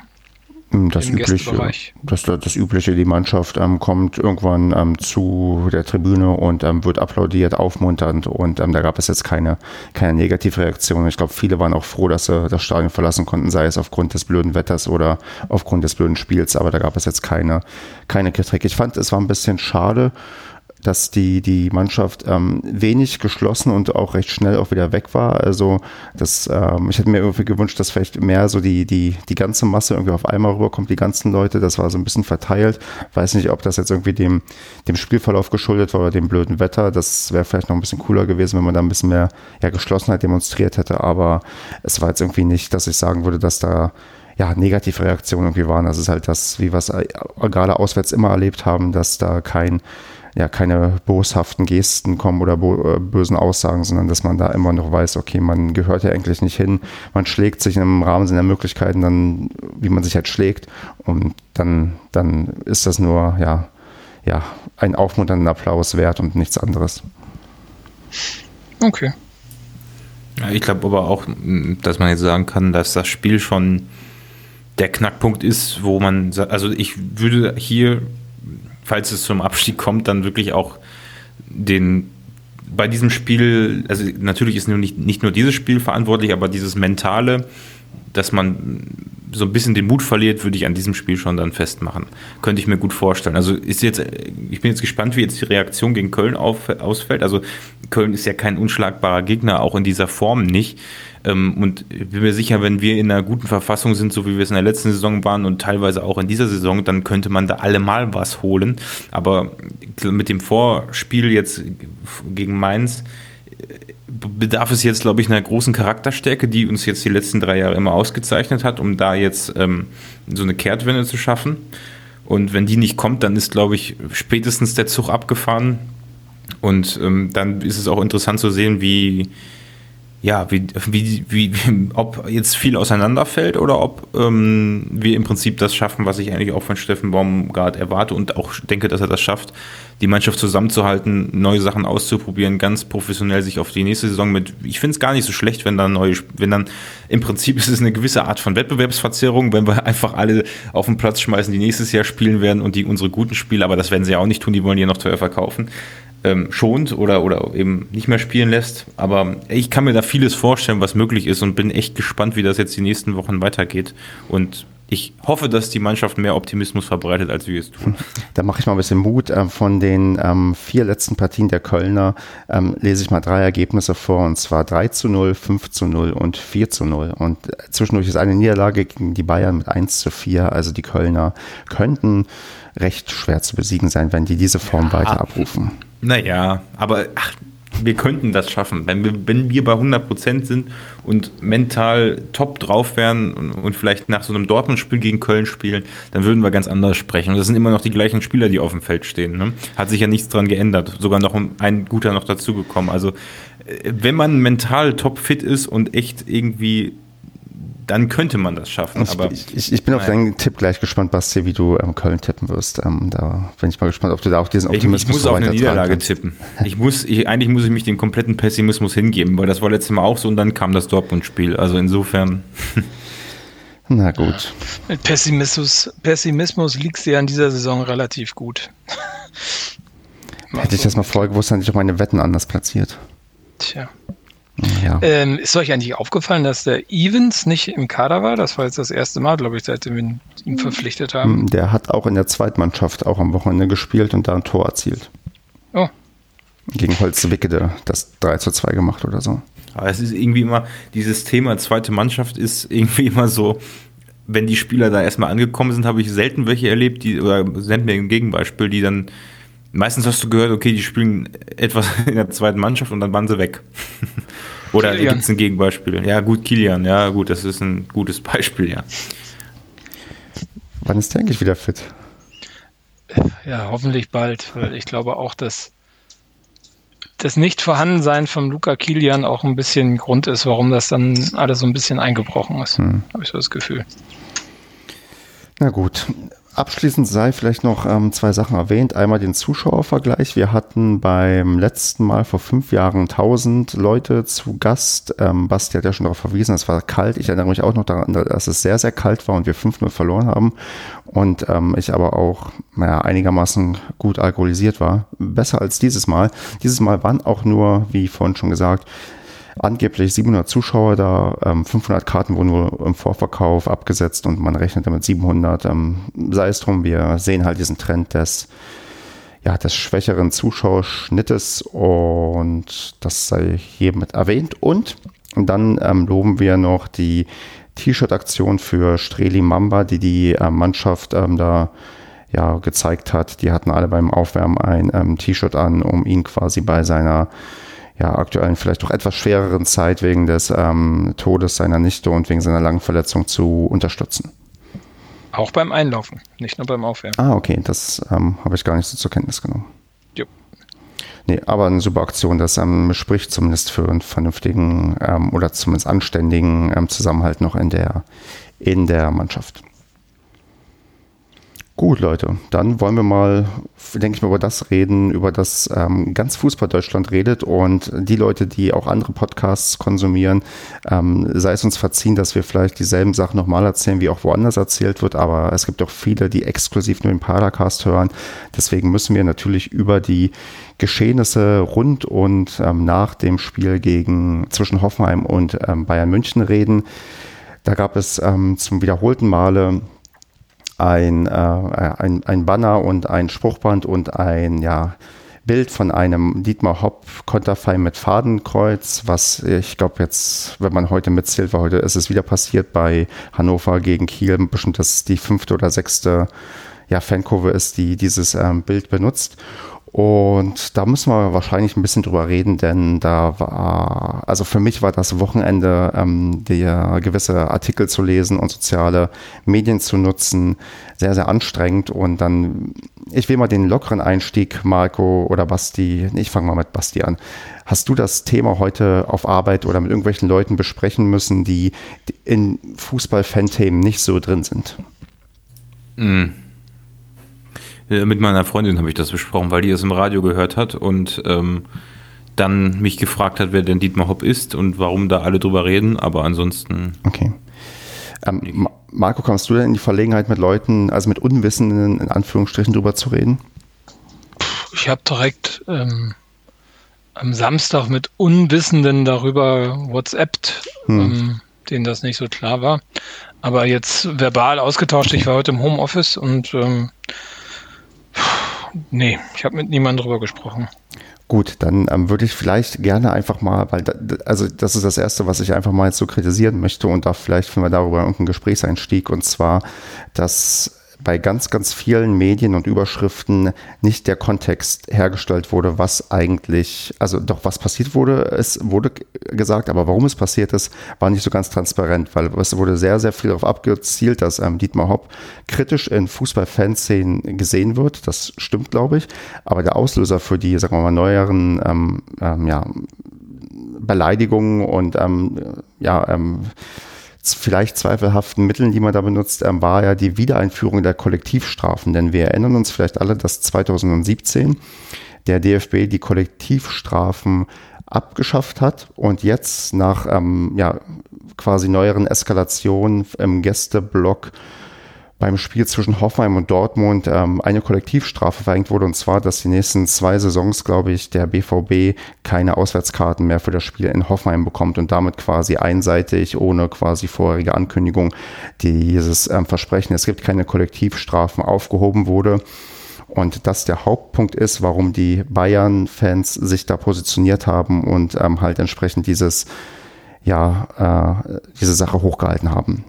Hm, das übliche, das, das übliche, die Mannschaft ähm, kommt irgendwann ähm, zu der Tribüne und ähm, wird applaudiert, aufmunternd und ähm, da gab es jetzt keine, keine Negativreaktion. Ich glaube, viele waren auch froh, dass sie das Stadion verlassen konnten, sei es aufgrund des blöden Wetters oder aufgrund des blöden Spiels, aber da gab es jetzt keine, keine Kritik. Ich fand, es war ein bisschen schade, dass die, die Mannschaft ähm, wenig geschlossen und auch recht schnell auch wieder weg war. Also das, ähm, ich hätte mir irgendwie gewünscht, dass vielleicht mehr so die, die, die ganze Masse irgendwie auf einmal rüberkommt, die ganzen Leute. Das war so ein bisschen verteilt. Weiß nicht, ob das jetzt irgendwie dem, dem Spielverlauf geschuldet war oder dem blöden Wetter. Das wäre vielleicht noch ein bisschen cooler gewesen, wenn man da ein bisschen mehr ja, Geschlossenheit demonstriert hätte. Aber es war jetzt irgendwie nicht, dass ich sagen würde, dass da ja, Negativreaktionen irgendwie waren. Das ist halt das, wie wir es äh, gerade auswärts immer erlebt haben, dass da kein ja keine boshaften Gesten kommen oder äh, bösen Aussagen, sondern dass man da immer noch weiß, okay, man gehört ja eigentlich nicht hin, man schlägt sich im Rahmen seiner Möglichkeiten dann, wie man sich halt schlägt und dann, dann ist das nur, ja, ja, ein aufmunternden Applaus wert und nichts anderes. Okay. Ja, ich glaube aber auch, dass man jetzt sagen kann, dass das Spiel schon der Knackpunkt ist, wo man, also ich würde hier falls es zum Abstieg kommt, dann wirklich auch den bei diesem Spiel, also natürlich ist nicht, nicht nur dieses Spiel verantwortlich, aber dieses Mentale, dass man so ein bisschen den Mut verliert, würde ich an diesem Spiel schon dann festmachen. Könnte ich mir gut vorstellen. Also ist jetzt, ich bin jetzt gespannt, wie jetzt die Reaktion gegen Köln auf, ausfällt. Also Köln ist ja kein unschlagbarer Gegner, auch in dieser Form nicht. Ähm, und ich bin mir sicher, wenn wir in einer guten Verfassung sind, so wie wir es in der letzten Saison waren und teilweise auch in dieser Saison, dann könnte man da allemal was holen. Aber mit dem Vorspiel jetzt gegen Mainz bedarf es jetzt, glaube ich, einer großen Charakterstärke, die uns jetzt die letzten drei Jahre immer ausgezeichnet hat, um da jetzt ähm, so eine Kehrtwende zu schaffen. Und wenn die nicht kommt, dann ist, glaube ich, spätestens der Zug abgefahren. Und ähm, dann ist es auch interessant zu sehen, wie, ja, wie, wie, wie, ob jetzt viel auseinanderfällt oder ob ähm, wir im Prinzip das schaffen, was ich eigentlich auch von Steffen Baumgart erwarte und auch denke, dass er das schafft, die Mannschaft zusammenzuhalten, neue Sachen auszuprobieren, ganz professionell sich auf die nächste Saison mit. Ich finde es gar nicht so schlecht, wenn dann neue, wenn dann im Prinzip ist es eine gewisse Art von Wettbewerbsverzerrung, wenn wir einfach alle auf den Platz schmeißen, die nächstes Jahr spielen werden und die unsere guten Spiele, aber das werden sie ja auch nicht tun, die wollen ja noch teuer verkaufen ähm, schont oder, oder eben nicht mehr spielen lässt. Aber ich kann mir da vieles vorstellen, was möglich ist und bin echt gespannt, wie das jetzt die nächsten Wochen weitergeht. Und ich hoffe, dass die Mannschaft mehr Optimismus verbreitet, als wir es tun. Da mache ich mal ein bisschen Mut. Ähm, von den ähm, vier letzten Partien der Kölner ähm, lese ich mal drei Ergebnisse vor, und zwar 3 zu 0, 5 zu 0 und 4 zu 0. Und zwischendurch ist eine Niederlage gegen die Bayern mit 1 zu 4. Also die Kölner könnten recht schwer zu besiegen sein, wenn die diese Form ja. weiter abrufen. Naja, aber ach, wir könnten das schaffen. Wenn wir, wenn wir bei 100% sind und mental top drauf wären und, und vielleicht nach so einem Dortmund-Spiel gegen Köln spielen, dann würden wir ganz anders sprechen. Und das sind immer noch die gleichen Spieler, die auf dem Feld stehen. Ne? Hat sich ja nichts dran geändert. Sogar noch ein guter noch dazugekommen. Also, äh, wenn man mental top fit ist und echt irgendwie dann könnte man das schaffen. Ich, aber, ich, ich bin naja. auf deinen Tipp gleich gespannt, Basti, wie du ähm, Köln tippen wirst. Ähm, da bin ich mal gespannt, ob du da auch diesen Optimismus Ich, ich muss auch eine Niederlage kannst. tippen. Ich muss, ich, eigentlich muss ich mich dem kompletten Pessimismus hingeben, weil das war letztes Mal auch so und dann kam das Dortmund-Spiel. Also insofern. Na gut. Mit Pessimismus, Pessimismus liegst du ja in dieser Saison relativ gut. Hätte ich das mal vorher gewusst, hätte ich auch meine Wetten anders platziert. Tja. Ja. Ähm, ist euch eigentlich aufgefallen, dass der Evans nicht im Kader war? Das war jetzt das erste Mal, glaube ich, seitdem wir ihn hm. verpflichtet haben. Der hat auch in der Zweitmannschaft auch am Wochenende gespielt und da ein Tor erzielt. Oh. Gegen Holzwickede das 3 zu 2 gemacht oder so. Aber es ist irgendwie immer, dieses Thema zweite Mannschaft ist irgendwie immer so, wenn die Spieler da erstmal angekommen sind, habe ich selten welche erlebt, die, oder nennt mir ein Gegenbeispiel, die dann Meistens hast du gehört, okay, die spielen etwas in der zweiten Mannschaft und dann waren sie weg. Oder gibt es ein Gegenbeispiel? Ja, gut, Kilian, ja, gut, das ist ein gutes Beispiel, ja. Wann ist der eigentlich wieder fit? Ja, hoffentlich bald, weil ich glaube auch, dass das Nicht-Vorhandensein von Luca Kilian auch ein bisschen Grund ist, warum das dann alles so ein bisschen eingebrochen ist. Hm. Habe ich so das Gefühl. Na gut, Abschließend sei vielleicht noch ähm, zwei Sachen erwähnt. Einmal den Zuschauervergleich. Wir hatten beim letzten Mal vor fünf Jahren 1000 Leute zu Gast. Ähm, Basti hat ja schon darauf verwiesen, es war kalt. Ich erinnere mich auch noch daran, dass es sehr, sehr kalt war und wir 5-0 verloren haben. Und ähm, ich aber auch naja, einigermaßen gut alkoholisiert war. Besser als dieses Mal. Dieses Mal waren auch nur, wie vorhin schon gesagt, angeblich 700 Zuschauer da, ähm, 500 Karten wurden wohl im Vorverkauf abgesetzt und man rechnet damit 700. Ähm, sei es drum, wir sehen halt diesen Trend des, ja, des schwächeren Zuschauerschnittes und das sei hiermit erwähnt. Und dann ähm, loben wir noch die T-Shirt-Aktion für Streli Mamba, die die äh, Mannschaft ähm, da ja, gezeigt hat. Die hatten alle beim Aufwärmen ein ähm, T-Shirt an, um ihn quasi bei seiner ja, aktuellen, vielleicht auch etwas schwereren Zeit wegen des ähm, Todes seiner Nichte und wegen seiner langen Verletzung zu unterstützen. Auch beim Einlaufen, nicht nur beim Aufwärmen. Ah, okay, das ähm, habe ich gar nicht so zur Kenntnis genommen. Jo. Nee, aber eine super Aktion, das ähm, spricht zumindest für einen vernünftigen ähm, oder zumindest anständigen ähm, Zusammenhalt noch in der, in der Mannschaft. Gut, Leute, dann wollen wir mal, denke ich mal, über das reden, über das ähm, ganz Fußball Deutschland redet und die Leute, die auch andere Podcasts konsumieren, ähm, sei es uns verziehen, dass wir vielleicht dieselben Sachen nochmal erzählen, wie auch woanders erzählt wird, aber es gibt auch viele, die exklusiv nur den Paracast hören. Deswegen müssen wir natürlich über die Geschehnisse rund und ähm, nach dem Spiel gegen zwischen Hoffenheim und ähm, Bayern München reden. Da gab es ähm, zum wiederholten Male ein, äh, ein, ein Banner und ein Spruchband und ein ja, Bild von einem Dietmar Hopp Konterfei mit Fadenkreuz, was ich glaube jetzt, wenn man heute mitzählt, weil heute ist es wieder passiert bei Hannover gegen Kiel, bestimmt das die fünfte oder sechste ja, Fankurve ist, die dieses ähm, Bild benutzt. Und da müssen wir wahrscheinlich ein bisschen drüber reden, denn da war, also für mich war das Wochenende, ähm, der gewisse Artikel zu lesen und soziale Medien zu nutzen, sehr, sehr anstrengend. Und dann, ich will mal den lockeren Einstieg, Marco oder Basti, ich fange mal mit Basti an. Hast du das Thema heute auf Arbeit oder mit irgendwelchen Leuten besprechen müssen, die in Fußball-Fan-Themen nicht so drin sind? Mhm. Äh, mit meiner Freundin habe ich das besprochen, weil die es im Radio gehört hat und ähm, dann mich gefragt hat, wer denn Dietmar Hopp ist und warum da alle drüber reden, aber ansonsten. Okay. Ähm, Marco, kommst du denn in die Verlegenheit mit Leuten, also mit Unwissenden in Anführungsstrichen drüber zu reden? Ich habe direkt ähm, am Samstag mit Unwissenden darüber WhatsAppt, hm. ähm, denen das nicht so klar war. Aber jetzt verbal ausgetauscht. Ich war heute im Homeoffice und ähm, Nee, ich habe mit niemandem drüber gesprochen. Gut, dann ähm, würde ich vielleicht gerne einfach mal, weil da, also das ist das Erste, was ich einfach mal jetzt so kritisieren möchte und da vielleicht finden wir darüber irgendeinen Gesprächseinstieg und zwar, dass bei ganz, ganz vielen Medien und Überschriften nicht der Kontext hergestellt wurde, was eigentlich, also doch was passiert wurde, es wurde gesagt, aber warum es passiert ist, war nicht so ganz transparent, weil es wurde sehr, sehr viel darauf abgezielt, dass ähm, Dietmar Hopp kritisch in Fußballfanszenen gesehen wird. Das stimmt, glaube ich. Aber der Auslöser für die, sagen wir mal, neueren ähm, ähm, ja, Beleidigungen und ähm, ja, ähm, vielleicht zweifelhaften Mitteln, die man da benutzt, ähm, war ja die Wiedereinführung der Kollektivstrafen. Denn wir erinnern uns vielleicht alle, dass 2017 der DFB die Kollektivstrafen abgeschafft hat und jetzt nach ähm, ja, quasi neueren Eskalationen im Gästeblock beim Spiel zwischen Hoffenheim und Dortmund ähm, eine Kollektivstrafe verhängt wurde, und zwar, dass die nächsten zwei Saisons, glaube ich, der BVB keine Auswärtskarten mehr für das Spiel in Hoffenheim bekommt und damit quasi einseitig, ohne quasi vorherige Ankündigung, dieses ähm, Versprechen, es gibt keine Kollektivstrafen, aufgehoben wurde. Und das der Hauptpunkt ist, warum die Bayern-Fans sich da positioniert haben und ähm, halt entsprechend dieses, ja, äh, diese Sache hochgehalten haben.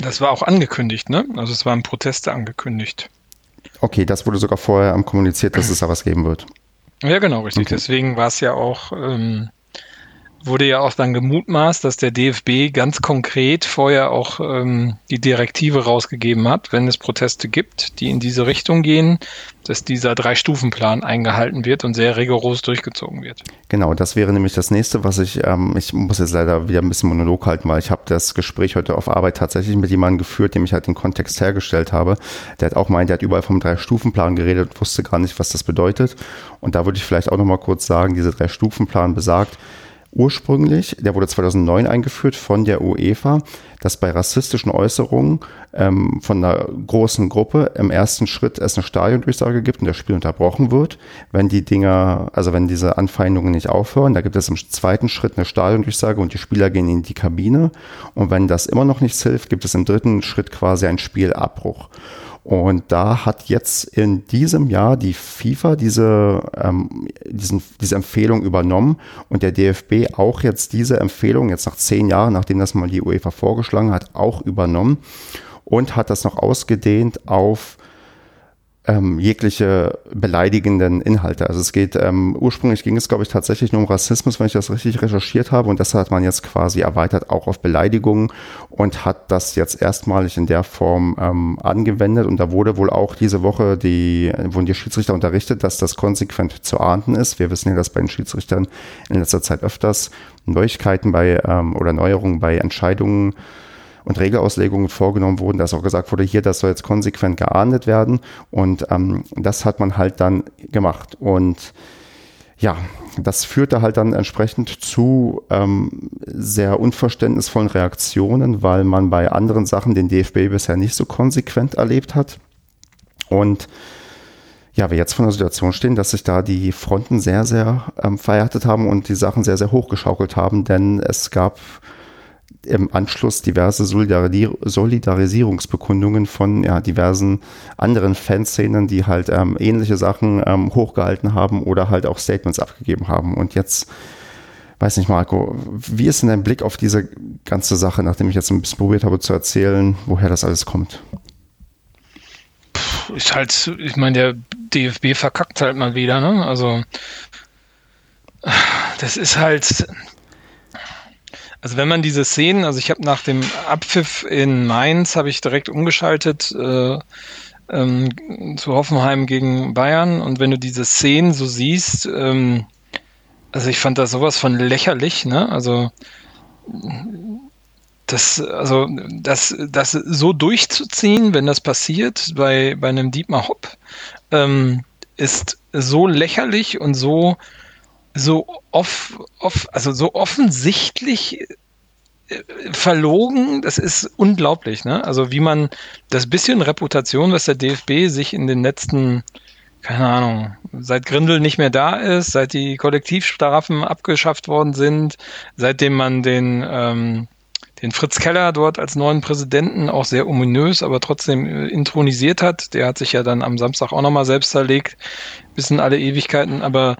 Das war auch angekündigt, ne? Also es waren Proteste angekündigt. Okay, das wurde sogar vorher kommuniziert, dass es da was geben wird. Ja, genau, richtig. Okay. Deswegen war es ja auch ähm, wurde ja auch dann gemutmaßt, dass der DFB ganz konkret vorher auch ähm, die Direktive rausgegeben hat, wenn es Proteste gibt, die in diese Richtung gehen, dass dieser Drei-Stufen-Plan eingehalten wird und sehr rigoros durchgezogen wird. Genau, das wäre nämlich das nächste, was ich, ähm, ich muss jetzt leider wieder ein bisschen Monolog halten, weil ich habe das Gespräch heute auf Arbeit tatsächlich mit jemandem geführt, dem ich halt den Kontext hergestellt habe. Der hat auch meint, der hat überall vom Drei-Stufen-Plan geredet und wusste gar nicht, was das bedeutet. Und da würde ich vielleicht auch nochmal kurz sagen, dieser Drei-Stufen-Plan besagt, ursprünglich, der wurde 2009 eingeführt von der UEFA, dass bei rassistischen Äußerungen ähm, von einer großen Gruppe im ersten Schritt es eine Stadiondurchsage gibt und das Spiel unterbrochen wird. Wenn die Dinger, also wenn diese Anfeindungen nicht aufhören, da gibt es im zweiten Schritt eine Stadiondurchsage und die Spieler gehen in die Kabine. Und wenn das immer noch nichts hilft, gibt es im dritten Schritt quasi einen Spielabbruch. Und da hat jetzt in diesem Jahr die FIFA diese, ähm, diesen, diese Empfehlung übernommen und der DFB auch jetzt diese Empfehlung, jetzt nach zehn Jahren, nachdem das mal die UEFA vorgeschlagen hat, auch übernommen und hat das noch ausgedehnt auf ähm, jegliche beleidigenden Inhalte. Also es geht, ähm, ursprünglich ging es, glaube ich, tatsächlich nur um Rassismus, wenn ich das richtig recherchiert habe. Und das hat man jetzt quasi erweitert auch auf Beleidigungen und hat das jetzt erstmalig in der Form ähm, angewendet. Und da wurde wohl auch diese Woche die, wurden die Schiedsrichter unterrichtet, dass das konsequent zu ahnden ist. Wir wissen ja, dass bei den Schiedsrichtern in letzter Zeit öfters Neuigkeiten bei ähm, oder Neuerungen bei Entscheidungen und Regelauslegungen vorgenommen wurden, dass auch gesagt wurde, hier, das soll jetzt konsequent geahndet werden. Und ähm, das hat man halt dann gemacht. Und ja, das führte halt dann entsprechend zu ähm, sehr unverständnisvollen Reaktionen, weil man bei anderen Sachen den DFB bisher nicht so konsequent erlebt hat. Und ja, wir jetzt von der Situation stehen, dass sich da die Fronten sehr, sehr ähm, verhärtet haben und die Sachen sehr, sehr hochgeschaukelt haben, denn es gab im Anschluss diverse Solidarisierungsbekundungen von ja, diversen anderen Fanszenen, die halt ähm, ähnliche Sachen ähm, hochgehalten haben oder halt auch Statements abgegeben haben. Und jetzt, weiß nicht, Marco, wie ist denn dein Blick auf diese ganze Sache, nachdem ich jetzt ein bisschen probiert habe zu erzählen, woher das alles kommt? Ist halt, ich meine, der DFB verkackt halt mal wieder, ne? Also, das ist halt, also wenn man diese Szenen, also ich habe nach dem Abpfiff in Mainz, habe ich direkt umgeschaltet äh, ähm, zu Hoffenheim gegen Bayern und wenn du diese Szenen so siehst, ähm, also ich fand das sowas von lächerlich, ne? Also das, also das, das so durchzuziehen, wenn das passiert bei, bei einem Dietmar Hopp, ähm, ist so lächerlich und so so off, off, also so offensichtlich äh, verlogen, das ist unglaublich, ne? Also wie man das bisschen Reputation, was der DFB sich in den letzten, keine Ahnung, seit Grindel nicht mehr da ist, seit die Kollektivstrafen abgeschafft worden sind, seitdem man den ähm, den Fritz Keller dort als neuen Präsidenten auch sehr ominös, aber trotzdem äh, intronisiert hat. Der hat sich ja dann am Samstag auch nochmal selbst zerlegt, bis in alle Ewigkeiten. Aber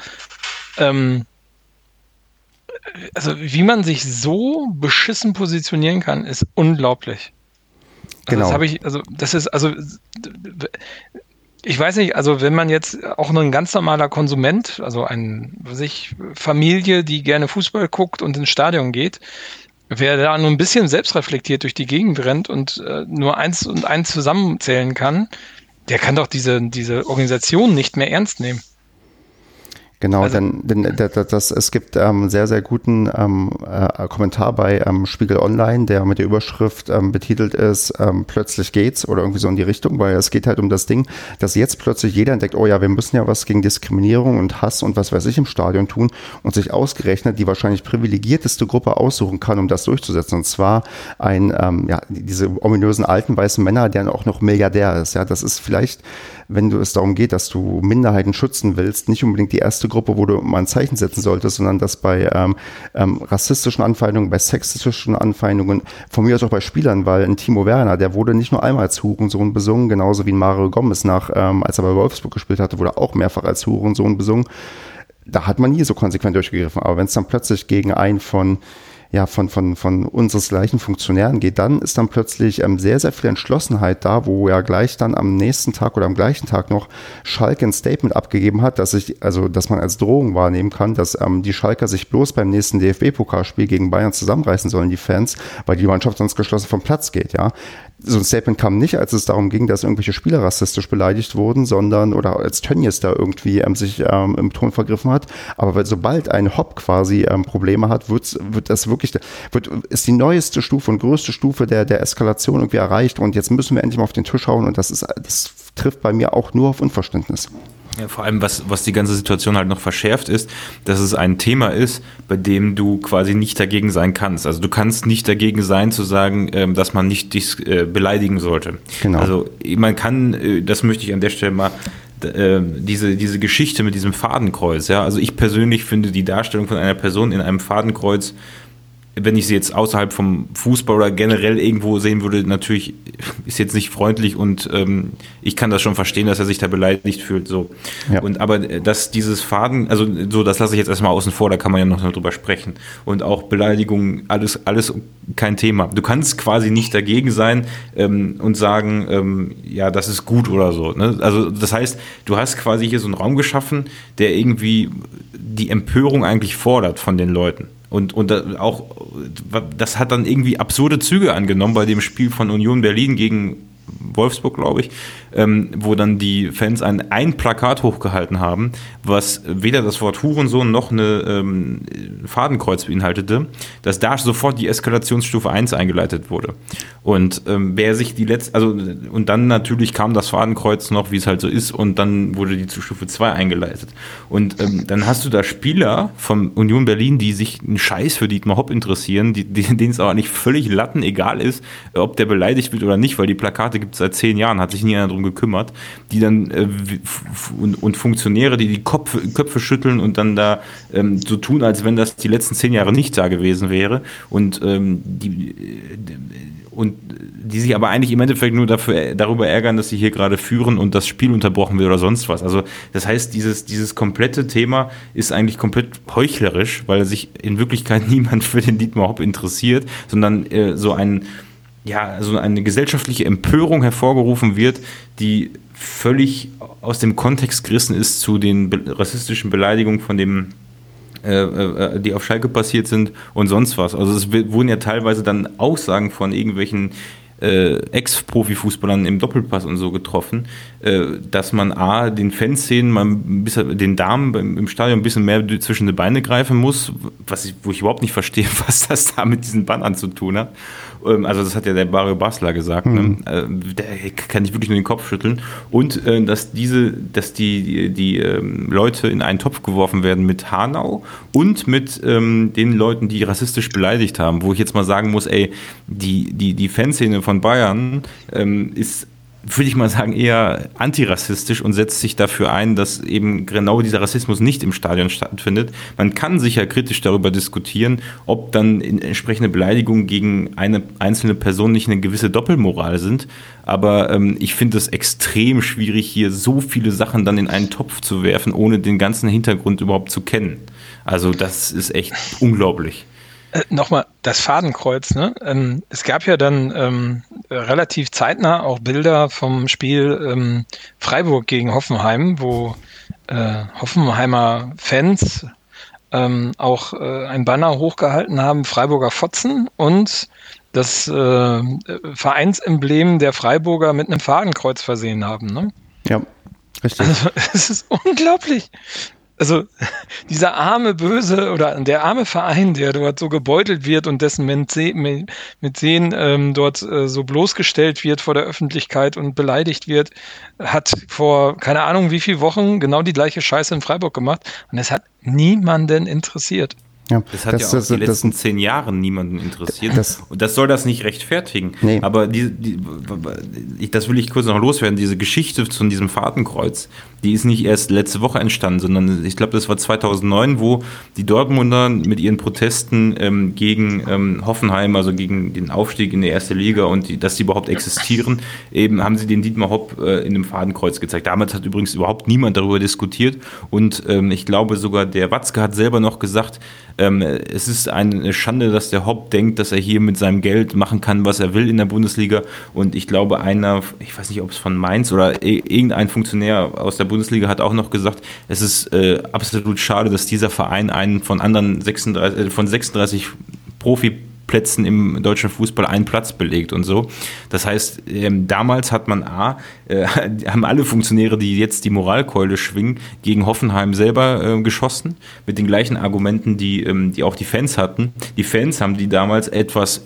ähm, also wie man sich so beschissen positionieren kann, ist unglaublich. Also genau. Das habe ich, also das ist, also ich weiß nicht, also wenn man jetzt auch nur ein ganz normaler Konsument, also ein, was ich, Familie, die gerne Fußball guckt und ins Stadion geht, wer da nur ein bisschen selbstreflektiert durch die Gegend rennt und äh, nur eins und eins zusammenzählen kann, der kann doch diese, diese Organisation nicht mehr ernst nehmen. Genau, also, denn, denn das, das, es gibt ähm, sehr, sehr guten ähm, äh, Kommentar bei ähm, Spiegel Online, der mit der Überschrift ähm, betitelt ist, ähm, plötzlich geht's oder irgendwie so in die Richtung, weil es geht halt um das Ding, dass jetzt plötzlich jeder entdeckt, oh ja, wir müssen ja was gegen Diskriminierung und Hass und was weiß ich im Stadion tun und sich ausgerechnet die wahrscheinlich privilegierteste Gruppe aussuchen kann, um das durchzusetzen. Und zwar ein, ähm, ja, diese ominösen alten weißen Männer, der auch noch Milliardär ist. Ja, das ist vielleicht, wenn du es darum geht, dass du Minderheiten schützen willst, nicht unbedingt die erste Gruppe, wo du mal ein Zeichen setzen solltest, sondern dass bei ähm, ähm, rassistischen Anfeindungen, bei sexistischen Anfeindungen, von mir aus auch bei Spielern, weil ein Timo Werner, der wurde nicht nur einmal als Hurensohn besungen, genauso wie ein Mario Gomez nach, ähm, als er bei Wolfsburg gespielt hatte, wurde auch mehrfach als Hurensohn besungen. Da hat man nie so konsequent durchgegriffen. Aber wenn es dann plötzlich gegen einen von ja, von, von, von unseresgleichen Funktionären geht, dann ist dann plötzlich ähm, sehr, sehr viel Entschlossenheit da, wo ja gleich dann am nächsten Tag oder am gleichen Tag noch Schalke ein Statement abgegeben hat, dass ich, also, dass man als Drohung wahrnehmen kann, dass ähm, die Schalker sich bloß beim nächsten DFB-Pokalspiel gegen Bayern zusammenreißen sollen, die Fans, weil die Mannschaft sonst geschlossen vom Platz geht, ja so ein Statement kam nicht, als es darum ging, dass irgendwelche Spieler rassistisch beleidigt wurden, sondern oder als Tönnies da irgendwie ähm, sich ähm, im Ton vergriffen hat. Aber weil sobald ein Hop quasi ähm, Probleme hat, wird, wird das wirklich, wird, ist die neueste Stufe und größte Stufe der, der Eskalation irgendwie erreicht. Und jetzt müssen wir endlich mal auf den Tisch hauen und das ist, das trifft bei mir auch nur auf Unverständnis. Ja, vor allem, was, was die ganze Situation halt noch verschärft ist, dass es ein Thema ist, bei dem du quasi nicht dagegen sein kannst. Also du kannst nicht dagegen sein, zu sagen, ähm, dass man nicht dich äh, beleidigen sollte. Genau. Also man kann, äh, das möchte ich an der Stelle mal äh, diese, diese Geschichte mit diesem Fadenkreuz, ja. Also ich persönlich finde die Darstellung von einer Person in einem Fadenkreuz wenn ich sie jetzt außerhalb vom Fußball oder generell irgendwo sehen würde, natürlich ist jetzt nicht freundlich und ähm, ich kann das schon verstehen, dass er sich da beleidigt fühlt. So. Ja. Und aber dass dieses Faden, also so, das lasse ich jetzt erstmal außen vor, da kann man ja noch drüber sprechen. Und auch Beleidigung, alles, alles kein Thema. Du kannst quasi nicht dagegen sein ähm, und sagen, ähm, ja, das ist gut oder so. Ne? Also das heißt, du hast quasi hier so einen Raum geschaffen, der irgendwie die Empörung eigentlich fordert von den Leuten. Und, und auch, das hat dann irgendwie absurde Züge angenommen bei dem Spiel von Union Berlin gegen Wolfsburg, glaube ich, ähm, wo dann die Fans ein, ein Plakat hochgehalten haben, was weder das Wort Hurensohn noch eine ähm, Fadenkreuz beinhaltete, dass da sofort die Eskalationsstufe 1 eingeleitet wurde. Und ähm, wer sich die letzte, also und dann natürlich kam das Fadenkreuz noch, wie es halt so ist, und dann wurde die zu Stufe 2 eingeleitet. Und ähm, dann hast du da Spieler von Union Berlin, die sich einen Scheiß für Dietmar Hopp interessieren, die, denen es aber nicht völlig latten egal ist, ob der beleidigt wird oder nicht, weil die Plakate gibt es seit zehn Jahren, hat sich nie einer darum gekümmert, die dann äh, und, und, Funktionäre, die die Kopf, Köpfe schütteln und dann da ähm, so tun, als wenn das die letzten zehn Jahre nicht da gewesen wäre und ähm, die, und die sich aber eigentlich im Endeffekt nur dafür, darüber ärgern, dass sie hier gerade führen und das Spiel unterbrochen wird oder sonst was. Also das heißt, dieses, dieses komplette Thema ist eigentlich komplett heuchlerisch, weil sich in Wirklichkeit niemand für den Dietmar Hopp interessiert, sondern äh, so ein ja, so eine gesellschaftliche Empörung hervorgerufen wird, die völlig aus dem Kontext gerissen ist zu den rassistischen Beleidigungen von dem äh, äh, die auf Schalke passiert sind und sonst was. Also es wurden ja teilweise dann Aussagen von irgendwelchen äh, Ex-Profifußballern im Doppelpass und so getroffen, äh, dass man A, den Fanszenen mal bisschen, den Damen im Stadion ein bisschen mehr zwischen die Beine greifen muss, was ich, wo ich überhaupt nicht verstehe, was das da mit diesen Bannern zu tun hat. Ähm, also das hat ja der Mario Basler gesagt, ne? mhm. ne? der kann ich wirklich nur den Kopf schütteln. Und äh, dass diese, dass die, die, die ähm, Leute in einen Topf geworfen werden mit Hanau und mit ähm, den Leuten, die rassistisch beleidigt haben, wo ich jetzt mal sagen muss, ey, die, die, die Fanszene von Bayern ähm, ist würde ich mal sagen, eher antirassistisch und setzt sich dafür ein, dass eben genau dieser Rassismus nicht im Stadion stattfindet. Man kann sicher kritisch darüber diskutieren, ob dann entsprechende Beleidigungen gegen eine einzelne Person nicht eine gewisse Doppelmoral sind. Aber ähm, ich finde es extrem schwierig, hier so viele Sachen dann in einen Topf zu werfen, ohne den ganzen Hintergrund überhaupt zu kennen. Also das ist echt unglaublich. Äh, Nochmal das Fadenkreuz. Ne? Ähm, es gab ja dann ähm, relativ zeitnah auch Bilder vom Spiel ähm, Freiburg gegen Hoffenheim, wo äh, Hoffenheimer Fans ähm, auch äh, ein Banner hochgehalten haben, Freiburger Fotzen und das äh, Vereinsemblem der Freiburger mit einem Fadenkreuz versehen haben. Ne? Ja, richtig. Also, es ist unglaublich also dieser arme Böse oder der arme Verein, der dort so gebeutelt wird und dessen mit Sehen ähm, dort äh, so bloßgestellt wird vor der Öffentlichkeit und beleidigt wird, hat vor keine Ahnung wie viele Wochen genau die gleiche Scheiße in Freiburg gemacht und es hat niemanden interessiert. Ja, das hat das, ja auch das, die letzten zehn Jahre niemanden interessiert. und das soll das nicht rechtfertigen. Nee. Aber die, die, das will ich kurz noch loswerden. Diese Geschichte zu diesem Fahrtenkreuz, die ist nicht erst letzte Woche entstanden, sondern ich glaube, das war 2009, wo die Dortmunder mit ihren Protesten ähm, gegen ähm, Hoffenheim, also gegen den Aufstieg in die erste Liga und die, dass sie überhaupt existieren, eben haben sie den Dietmar Hopp äh, in dem Fadenkreuz gezeigt. Damals hat übrigens überhaupt niemand darüber diskutiert und ähm, ich glaube sogar der Watzke hat selber noch gesagt, ähm, es ist eine Schande, dass der Hopp denkt, dass er hier mit seinem Geld machen kann, was er will in der Bundesliga. Und ich glaube, einer, ich weiß nicht, ob es von Mainz oder irgendein Funktionär aus der Bundesliga hat auch noch gesagt, es ist äh, absolut schade, dass dieser Verein einen von anderen 36, äh, von 36 Profi Plätzen im deutschen Fußball einen Platz belegt und so. Das heißt, ähm, damals hat man A, äh, haben alle Funktionäre, die jetzt die Moralkeule schwingen, gegen Hoffenheim selber äh, geschossen, mit den gleichen Argumenten, die, ähm, die auch die Fans hatten. Die Fans haben die damals etwas,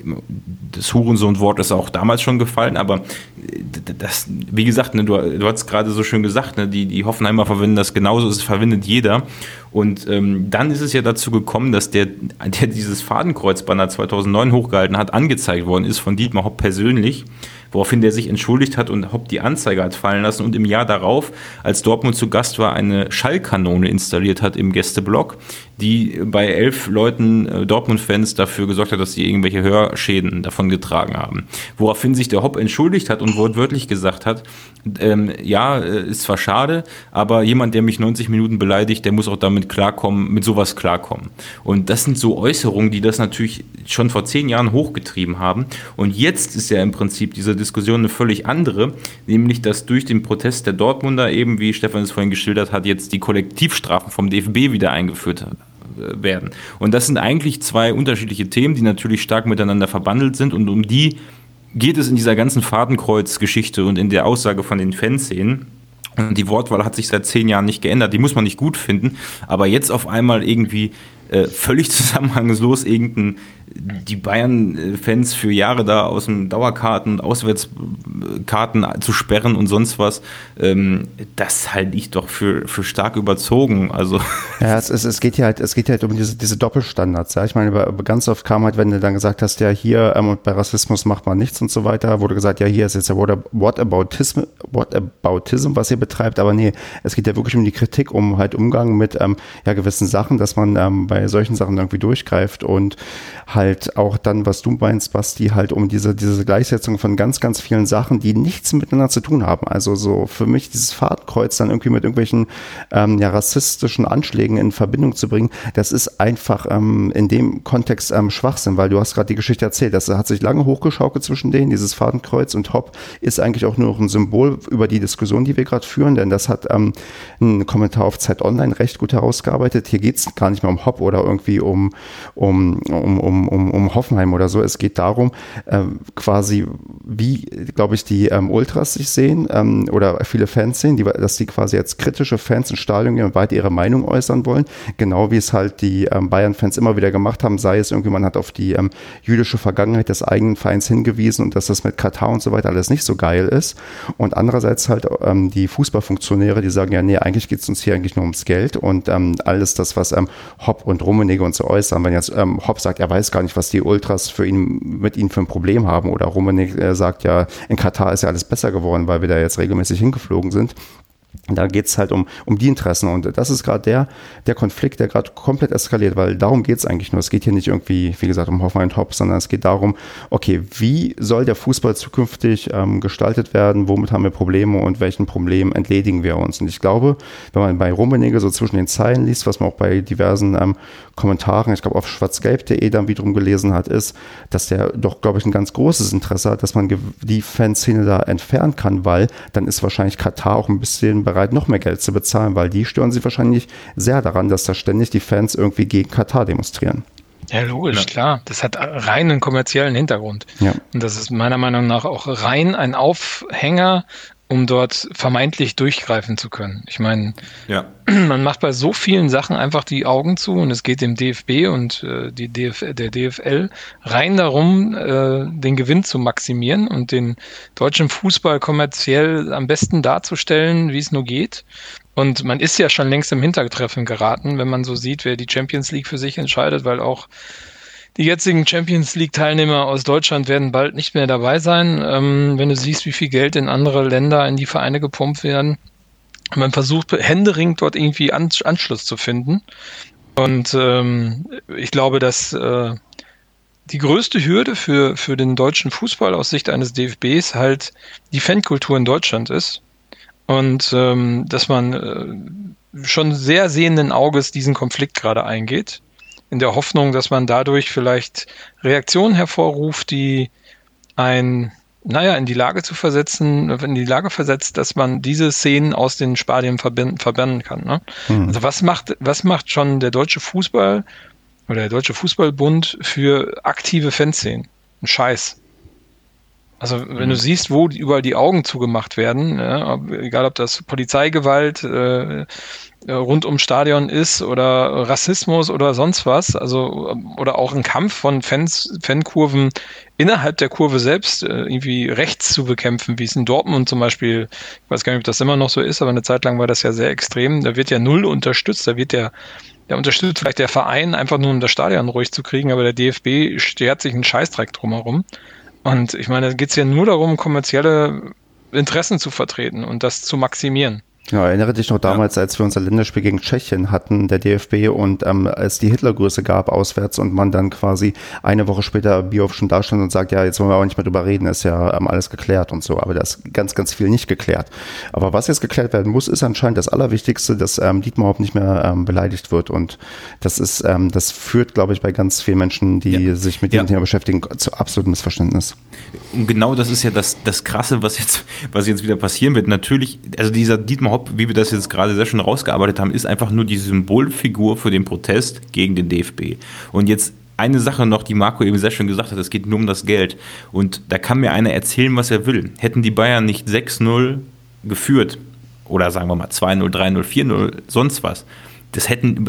das Hurensohn-Wort ist auch damals schon gefallen, aber äh, das, wie gesagt, ne, du, du hast gerade so schön gesagt, ne, die, die Hoffenheimer verwenden das genauso, es verwendet jeder. Und ähm, dann ist es ja dazu gekommen, dass der, der dieses Fadenkreuzbanner 2009 hochgehalten hat, angezeigt worden ist von Dietmar Hopp persönlich woraufhin der sich entschuldigt hat und Hopp die Anzeige hat fallen lassen und im Jahr darauf, als Dortmund zu Gast war, eine Schallkanone installiert hat im Gästeblock, die bei elf Leuten äh, Dortmund-Fans dafür gesorgt hat, dass sie irgendwelche Hörschäden davon getragen haben. Woraufhin sich der Hopp entschuldigt hat und wortwörtlich gesagt hat, ähm, ja, äh, ist zwar schade, aber jemand, der mich 90 Minuten beleidigt, der muss auch damit klarkommen, mit sowas klarkommen. Und das sind so Äußerungen, die das natürlich schon vor zehn Jahren hochgetrieben haben. Und jetzt ist ja im Prinzip diese Diskussion eine völlig andere, nämlich dass durch den Protest der Dortmunder eben, wie Stefan es vorhin geschildert hat, jetzt die Kollektivstrafen vom DFB wieder eingeführt äh, werden. Und das sind eigentlich zwei unterschiedliche Themen, die natürlich stark miteinander verbandelt sind und um die geht es in dieser ganzen Fadenkreuz-Geschichte und in der Aussage von den Fanszenen. Die Wortwahl hat sich seit zehn Jahren nicht geändert. Die muss man nicht gut finden. Aber jetzt auf einmal irgendwie äh, völlig zusammenhangslos irgendein die Bayern-Fans für Jahre da aus dem Dauerkarten, Auswärtskarten zu sperren und sonst was, ähm, das halte ich doch für, für stark überzogen. Also ja, es, es, es geht ja halt, es geht halt um diese, diese Doppelstandards. Ja. Ich meine, ganz oft kam halt, wenn du dann gesagt hast, ja hier ähm, bei Rassismus macht man nichts und so weiter, wurde gesagt, ja hier ist jetzt ja Whataboutism, Whataboutism, was ihr betreibt, aber nee, es geht ja wirklich um die Kritik, um halt Umgang mit ähm, ja, gewissen Sachen, dass man ähm, bei solchen Sachen irgendwie durchgreift und halt auch dann, was du meinst, Basti, halt um diese, diese Gleichsetzung von ganz, ganz vielen Sachen, die nichts miteinander zu tun haben. Also so für mich dieses Fahrtkreuz dann irgendwie mit irgendwelchen ähm, ja, rassistischen Anschlägen in Verbindung zu bringen, das ist einfach ähm, in dem Kontext ähm, Schwachsinn, weil du hast gerade die Geschichte erzählt, das hat sich lange hochgeschaukelt zwischen denen, dieses Fadenkreuz und Hopp ist eigentlich auch nur noch ein Symbol über die Diskussion, die wir gerade führen, denn das hat ähm, ein Kommentar auf Zeit Online recht gut herausgearbeitet. Hier geht es gar nicht mehr um Hopp oder irgendwie um, um, um, um, um, um Hoffenheim oder so. Es geht darum, ähm, quasi, wie, glaube ich, die ähm, Ultras sich sehen ähm, oder viele Fans sehen, die, dass die quasi als kritische Fans ins Stadion gehen und weiter ihre Meinung äußern wollen. Genau wie es halt die ähm, Bayern-Fans immer wieder gemacht haben, sei es irgendwie, man hat auf die ähm, jüdische Vergangenheit des eigenen Vereins hingewiesen und dass das mit Katar und so weiter alles nicht so geil ist. Und andererseits halt ähm, die Fußballfunktionäre, die sagen, ja, nee, eigentlich geht es uns hier eigentlich nur ums Geld und alles das, was Hopp und Rummenigge und so äußern. Wenn jetzt Hopp sagt, er weiß gar nicht, was die Ultras für ihn, mit ihnen für ein Problem haben oder Rummenigge sagt, ja, in Katar ist ja alles besser geworden, weil wir da jetzt regelmäßig hingeflogen sind. Da geht es halt um, um die Interessen und das ist gerade der, der Konflikt, der gerade komplett eskaliert, weil darum geht es eigentlich nur. Es geht hier nicht irgendwie, wie gesagt, um Hoffmann und Hopp, sondern es geht darum, okay, wie soll der Fußball zukünftig ähm, gestaltet werden, womit haben wir Probleme und welchen Problemen entledigen wir uns. Und ich glaube, wenn man bei Rummenigge so zwischen den Zeilen liest, was man auch bei diversen ähm, Kommentaren, ich glaube auf schwarzgelb.de dann wiederum gelesen hat, ist, dass der doch, glaube ich, ein ganz großes Interesse hat, dass man die Fanszene da entfernen kann, weil dann ist wahrscheinlich Katar auch ein bisschen bereit, noch mehr Geld zu bezahlen, weil die stören sich wahrscheinlich sehr daran, dass da ständig die Fans irgendwie gegen Katar demonstrieren. Ja, logisch, ja. klar. Das hat rein einen kommerziellen Hintergrund. Ja. Und das ist meiner Meinung nach auch rein ein Aufhänger um dort vermeintlich durchgreifen zu können. Ich meine, ja. man macht bei so vielen Sachen einfach die Augen zu und es geht dem DFB und äh, die DF der DFL rein darum, äh, den Gewinn zu maximieren und den deutschen Fußball kommerziell am besten darzustellen, wie es nur geht. Und man ist ja schon längst im Hintertreffen geraten, wenn man so sieht, wer die Champions League für sich entscheidet, weil auch die jetzigen Champions League-Teilnehmer aus Deutschland werden bald nicht mehr dabei sein. Ähm, wenn du siehst, wie viel Geld in andere Länder, in die Vereine gepumpt werden. Man versucht händeringend dort irgendwie Anschluss zu finden. Und ähm, ich glaube, dass äh, die größte Hürde für, für den deutschen Fußball aus Sicht eines DFBs halt die Fankultur in Deutschland ist. Und ähm, dass man äh, schon sehr sehenden Auges diesen Konflikt gerade eingeht in der Hoffnung, dass man dadurch vielleicht Reaktionen hervorruft, die ein, naja, in die Lage zu versetzen, in die Lage versetzt, dass man diese Szenen aus den Spadien verbannen kann. Ne? Mhm. Also was macht, was macht schon der deutsche Fußball oder der deutsche Fußballbund für aktive Fanszenen? Ein Scheiß. Also wenn du siehst, wo überall die Augen zugemacht werden, ja, egal ob das Polizeigewalt, äh, rund ums Stadion ist oder Rassismus oder sonst was, also oder auch ein Kampf von Fans, Fankurven innerhalb der Kurve selbst äh, irgendwie rechts zu bekämpfen, wie es in Dortmund zum Beispiel, ich weiß gar nicht, ob das immer noch so ist, aber eine Zeit lang war das ja sehr extrem. Da wird ja null unterstützt, da wird der der unterstützt vielleicht der Verein einfach nur, um das Stadion ruhig zu kriegen, aber der DFB stört sich einen Scheißdreck drumherum. Und ich meine, da geht es ja nur darum, kommerzielle Interessen zu vertreten und das zu maximieren. Ja, erinnere dich noch damals, ja. als wir unser Länderspiel gegen Tschechien hatten, der DFB, und ähm, es die Hitlergröße gab auswärts und man dann quasi eine Woche später Bioff schon da stand und sagt, ja, jetzt wollen wir auch nicht mehr drüber reden, ist ja ähm, alles geklärt und so. Aber da ist ganz, ganz viel nicht geklärt. Aber was jetzt geklärt werden muss, ist anscheinend das Allerwichtigste, dass ähm, Dietmar überhaupt nicht mehr ähm, beleidigt wird. Und das ist, ähm, das führt, glaube ich, bei ganz vielen Menschen, die ja. sich mit dem ja. Thema beschäftigen, zu absolutem Missverständnis. Und genau das ist ja das, das Krasse, was jetzt, was jetzt wieder passieren wird. Natürlich, also dieser Dietmar Hopp, wie wir das jetzt gerade sehr schön rausgearbeitet haben, ist einfach nur die Symbolfigur für den Protest gegen den DFB. Und jetzt eine Sache noch, die Marco eben sehr schön gesagt hat, es geht nur um das Geld. Und da kann mir einer erzählen, was er will. Hätten die Bayern nicht 6-0 geführt, oder sagen wir mal 2-0, 3-0, 4-0, sonst was, das hätten,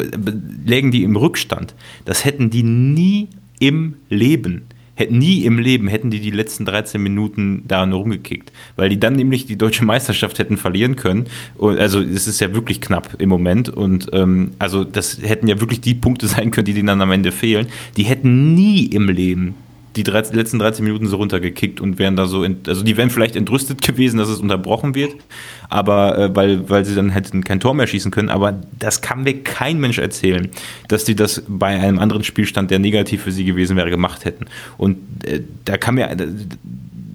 lägen die im Rückstand. Das hätten die nie im Leben hätten nie im Leben hätten die die letzten 13 Minuten da nur rumgekickt, weil die dann nämlich die deutsche Meisterschaft hätten verlieren können. Und also es ist ja wirklich knapp im Moment und ähm, also das hätten ja wirklich die Punkte sein können, die denen dann am Ende fehlen. Die hätten nie im Leben die 13, letzten 13 Minuten so runtergekickt und wären da so, in, also die wären vielleicht entrüstet gewesen, dass es unterbrochen wird, aber äh, weil, weil sie dann hätten kein Tor mehr schießen können, aber das kann mir kein Mensch erzählen, dass die das bei einem anderen Spielstand, der negativ für sie gewesen wäre, gemacht hätten. Und äh, da kann mir,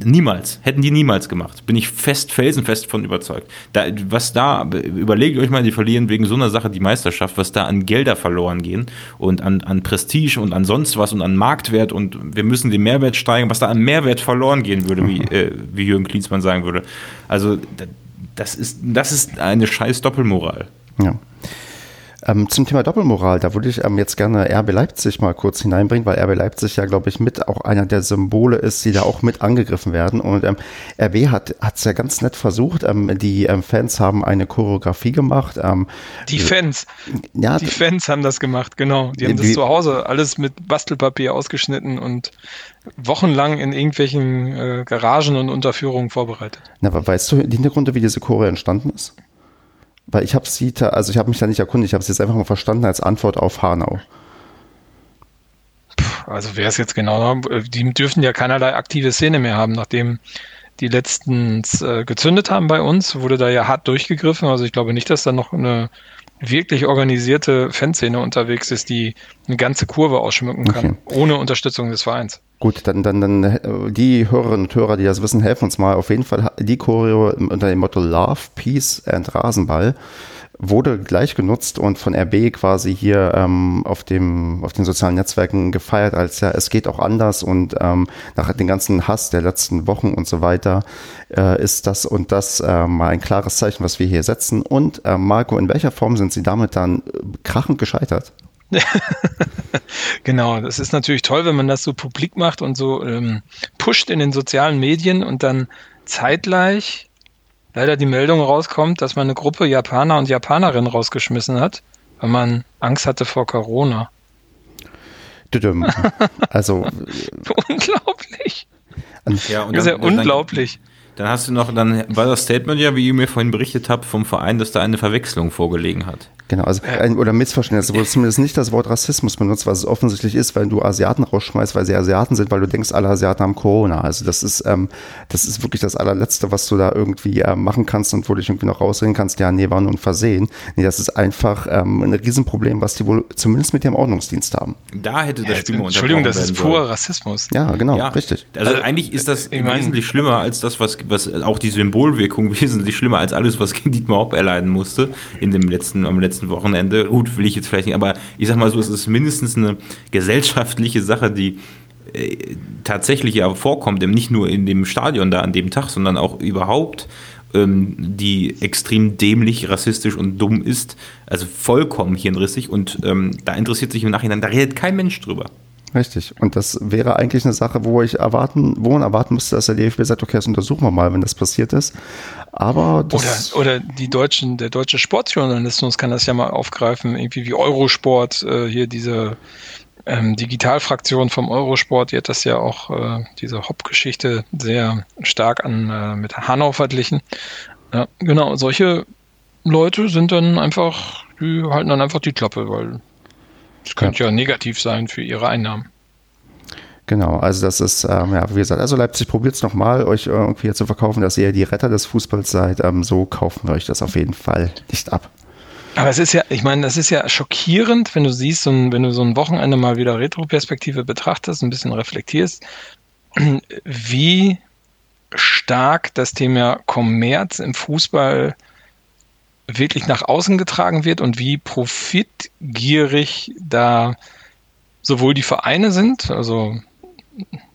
Niemals. Hätten die niemals gemacht. Bin ich fest, felsenfest von überzeugt. Da, was da, überlegt euch mal, die verlieren wegen so einer Sache die Meisterschaft, was da an Gelder verloren gehen und an, an Prestige und an sonst was und an Marktwert und wir müssen den Mehrwert steigern, was da an Mehrwert verloren gehen würde, wie, äh, wie Jürgen Klinsmann sagen würde. Also, das ist, das ist eine scheiß Doppelmoral. Ja. Ähm, zum Thema Doppelmoral, da würde ich ähm, jetzt gerne RB Leipzig mal kurz hineinbringen, weil RB Leipzig ja, glaube ich, mit auch einer der Symbole ist, die da auch mit angegriffen werden. Und ähm, RB hat es ja ganz nett versucht. Ähm, die ähm, Fans haben eine Choreografie gemacht. Ähm, die Fans. Ja, die Fans haben das gemacht, genau. Die haben die, das zu Hause alles mit Bastelpapier ausgeschnitten und wochenlang in irgendwelchen äh, Garagen und Unterführungen vorbereitet. Na, weißt du die Hintergründe, wie diese Chore entstanden ist? Weil ich habe sie, also ich habe mich da nicht erkundigt, ich habe es jetzt einfach mal verstanden als Antwort auf Hanau. Also wer es jetzt genau, die dürfen ja keinerlei aktive Szene mehr haben, nachdem die letztens äh, gezündet haben bei uns, wurde da ja hart durchgegriffen. Also ich glaube nicht, dass da noch eine wirklich organisierte Fanszene unterwegs ist, die eine ganze Kurve ausschmücken kann, okay. ohne Unterstützung des Vereins. Gut, dann, dann, dann äh, die Hörerinnen und Hörer, die das wissen, helfen uns mal. Auf jeden Fall die Choreo unter dem Motto Love, Peace and Rasenball wurde gleich genutzt und von RB quasi hier ähm, auf, dem, auf den sozialen Netzwerken gefeiert, als ja, es geht auch anders und ähm, nach dem ganzen Hass der letzten Wochen und so weiter äh, ist das und das äh, mal ein klares Zeichen, was wir hier setzen. Und äh, Marco, in welcher Form sind Sie damit dann äh, krachend gescheitert? genau, das ist natürlich toll, wenn man das so publik macht und so ähm, pusht in den sozialen Medien und dann zeitgleich leider die Meldung rauskommt, dass man eine Gruppe Japaner und Japanerinnen rausgeschmissen hat, weil man Angst hatte vor Corona. Also unglaublich. Ja, und das ist ja unglaublich. Dann hast du noch, dann war das Statement ja, wie ihr mir vorhin berichtet habt, vom Verein, dass da eine Verwechslung vorgelegen hat. Genau, also ein, oder Missverständnis, wo zumindest nicht das Wort Rassismus benutzt, was es offensichtlich ist, weil du Asiaten rausschmeißt, weil sie Asiaten sind, weil du denkst, alle Asiaten haben Corona. Also das ist, ähm, das ist wirklich das allerletzte, was du da irgendwie äh, machen kannst und wo du dich irgendwie noch rausreden kannst, ja, nee, war nur ein Versehen. Nee, das ist einfach ähm, ein Riesenproblem, was die wohl zumindest mit dem Ordnungsdienst haben. Da hätte das Spiel ja, Entschuldigung, das ist purer Rassismus. Ja, genau, ja. richtig. Also, also eigentlich ist das ich wesentlich schlimmer als das, was, was auch die Symbolwirkung wesentlich schlimmer als alles, was Dietmar Hopp erleiden musste in dem letzten, am letzten Wochenende gut, will ich jetzt vielleicht nicht, aber ich sag mal so, es ist mindestens eine gesellschaftliche Sache, die äh, tatsächlich ja vorkommt, nicht nur in dem Stadion da an dem Tag, sondern auch überhaupt, ähm, die extrem dämlich, rassistisch und dumm ist, also vollkommen hirnrissig und ähm, da interessiert sich im Nachhinein, da redet kein Mensch drüber. Richtig. Und das wäre eigentlich eine Sache, wo ich erwarten, wo man erwarten müsste, dass der DFB sagt, okay, das untersuchen wir mal, wenn das passiert ist. Aber oder, oder die deutschen, der deutsche Sportjournalismus kann das ja mal aufgreifen, irgendwie wie Eurosport, äh, hier diese ähm, Digitalfraktion vom Eurosport, die hat das ja auch, äh, diese Hop-Geschichte sehr stark an äh, mit Hanau verglichen. Ja, genau, solche Leute sind dann einfach, die halten dann einfach die Klappe, weil das könnte ja. ja negativ sein für ihre Einnahmen. Genau, also das ist, ähm, ja, wie gesagt, also Leipzig probiert es nochmal, euch irgendwie zu verkaufen, dass ihr die Retter des Fußballs seid. Ähm, so kaufen wir euch das auf jeden Fall nicht ab. Aber es ist ja, ich meine, das ist ja schockierend, wenn du siehst, und wenn du so ein Wochenende mal wieder Retroperspektive betrachtest, ein bisschen reflektierst, wie stark das Thema Kommerz im Fußball wirklich nach außen getragen wird und wie profitgierig da sowohl die Vereine sind, also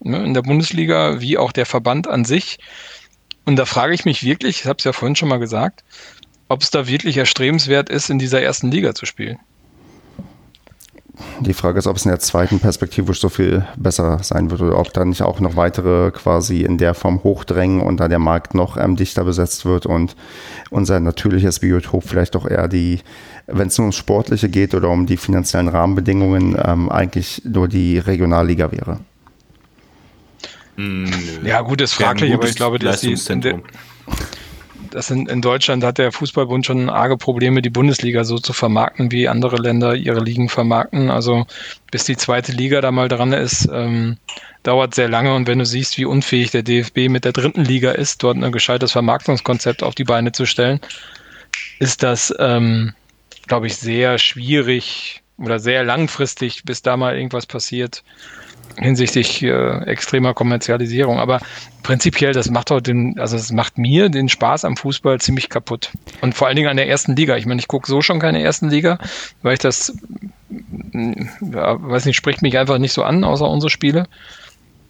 ne, in der Bundesliga, wie auch der Verband an sich. Und da frage ich mich wirklich, ich habe es ja vorhin schon mal gesagt, ob es da wirklich erstrebenswert ist, in dieser ersten Liga zu spielen. Die Frage ist, ob es in der zweiten Perspektive so viel besser sein wird oder ob da nicht auch noch weitere quasi in der Form hochdrängen und da der Markt noch ähm, dichter besetzt wird und unser natürliches Biotop vielleicht doch eher die, wenn es nur ums Sportliche geht oder um die finanziellen Rahmenbedingungen, ähm, eigentlich nur die Regionalliga wäre. Hm, ja, gut, ist fraglich, aber ich glaube, dass die, das in, in Deutschland hat der Fußballbund schon arge Probleme, die Bundesliga so zu vermarkten, wie andere Länder ihre Ligen vermarkten. Also bis die zweite Liga da mal dran ist, ähm, dauert sehr lange. Und wenn du siehst, wie unfähig der DFB mit der dritten Liga ist, dort ein gescheites Vermarktungskonzept auf die Beine zu stellen, ist das, ähm, glaube ich, sehr schwierig oder sehr langfristig, bis da mal irgendwas passiert hinsichtlich äh, extremer Kommerzialisierung. Aber prinzipiell, das macht auch den, also es macht mir den Spaß am Fußball ziemlich kaputt. Und vor allen Dingen an der ersten Liga. Ich meine, ich gucke so schon keine ersten Liga, weil ich das, ja, weiß nicht, spricht mich einfach nicht so an, außer unsere Spiele.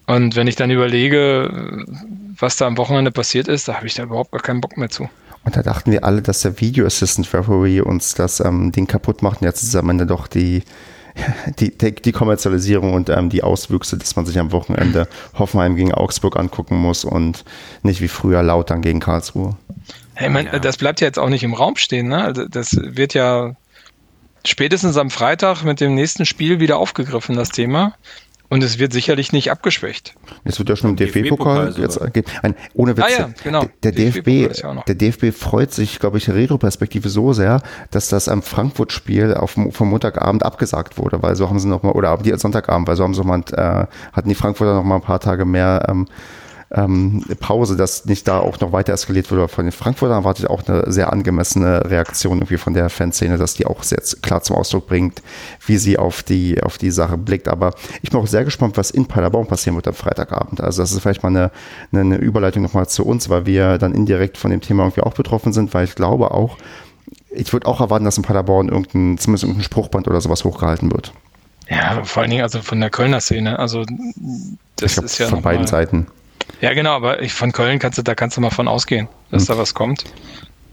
Und wenn ich dann überlege, was da am Wochenende passiert ist, da habe ich da überhaupt gar keinen Bock mehr zu. Und da dachten wir alle, dass der Video Assistant Referee uns das ähm, Ding kaputt macht. Und jetzt ist am Ende doch die, die, die Kommerzialisierung und ähm, die Auswüchse, dass man sich am Wochenende Hoffenheim gegen Augsburg angucken muss und nicht wie früher Lautern gegen Karlsruhe. Hey, man, ja. Das bleibt ja jetzt auch nicht im Raum stehen. Ne? Also, das wird ja spätestens am Freitag mit dem nächsten Spiel wieder aufgegriffen, das Thema. Und es wird sicherlich nicht abgeschwächt. Es wird ja schon im DFB-Pokal DFB jetzt ein, ohne Witz. Ah ja, genau. Der, der DFB, DFB der DFB freut sich, glaube ich, in Retro-Perspektive so sehr, dass das am Frankfurt-Spiel vom Montagabend abgesagt wurde, weil so haben sie noch mal, oder am Sonntagabend, weil so haben sie mal, äh, hatten die Frankfurter noch mal ein paar Tage mehr ähm, ähm, Pause, dass nicht da auch noch weiter eskaliert wurde. Von den Frankfurtern erwarte ich auch eine sehr angemessene Reaktion irgendwie von der Fanszene, dass die auch sehr klar zum Ausdruck bringt, wie sie auf die, auf die Sache blickt. Aber ich bin auch sehr gespannt, was in Paderborn passieren wird am Freitagabend. Also das ist vielleicht mal eine, eine Überleitung nochmal zu uns, weil wir dann indirekt von dem Thema irgendwie auch betroffen sind, weil ich glaube auch, ich würde auch erwarten, dass in Paderborn irgendein, zumindest irgendein Spruchband oder sowas hochgehalten wird. Ja, vor allen Dingen also von der Kölner Szene. Also das glaub, ist ja von beiden Seiten. Ja, genau, aber ich, von Köln kannst du, da kannst du mal von ausgehen, dass mhm. da was kommt.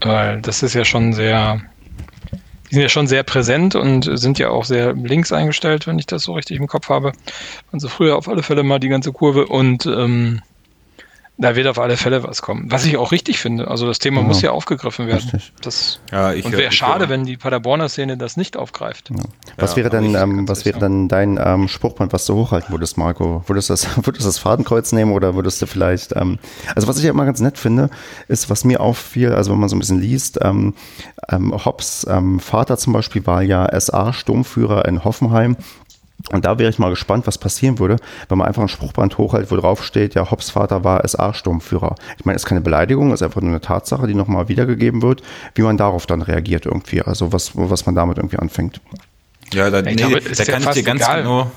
Weil das ist ja schon sehr, die sind ja schon sehr präsent und sind ja auch sehr links eingestellt, wenn ich das so richtig im Kopf habe. Also früher auf alle Fälle mal die ganze Kurve und ähm, da wird auf alle Fälle was kommen. Was ich auch richtig finde. Also das Thema ja. muss ja aufgegriffen werden. Richtig. Das, ja, ich, und wäre schade, wenn die Paderborner Szene das nicht aufgreift. Ja. Was ja, wäre denn, ähm, was wäre dann dein ähm, Spruchband, was du hochhalten würdest, Marco? Würdest du das, würdest das Fadenkreuz nehmen oder würdest du vielleicht, ähm, also was ich ja immer ganz nett finde, ist, was mir auffiel, also wenn man so ein bisschen liest, ähm, ähm, Hobbs ähm, Vater zum Beispiel war ja SA-Sturmführer in Hoffenheim und da wäre ich mal gespannt, was passieren würde, wenn man einfach ein Spruchband hochhält, wo drauf steht, ja, Hobbs Vater war SA-Sturmführer. Ich meine, es ist keine Beleidigung, es ist einfach nur eine Tatsache, die nochmal wiedergegeben wird, wie man darauf dann reagiert irgendwie. Also was, was man damit irgendwie anfängt. Ja, da, nee, glaube, da kann ich dir ganz egal. genau.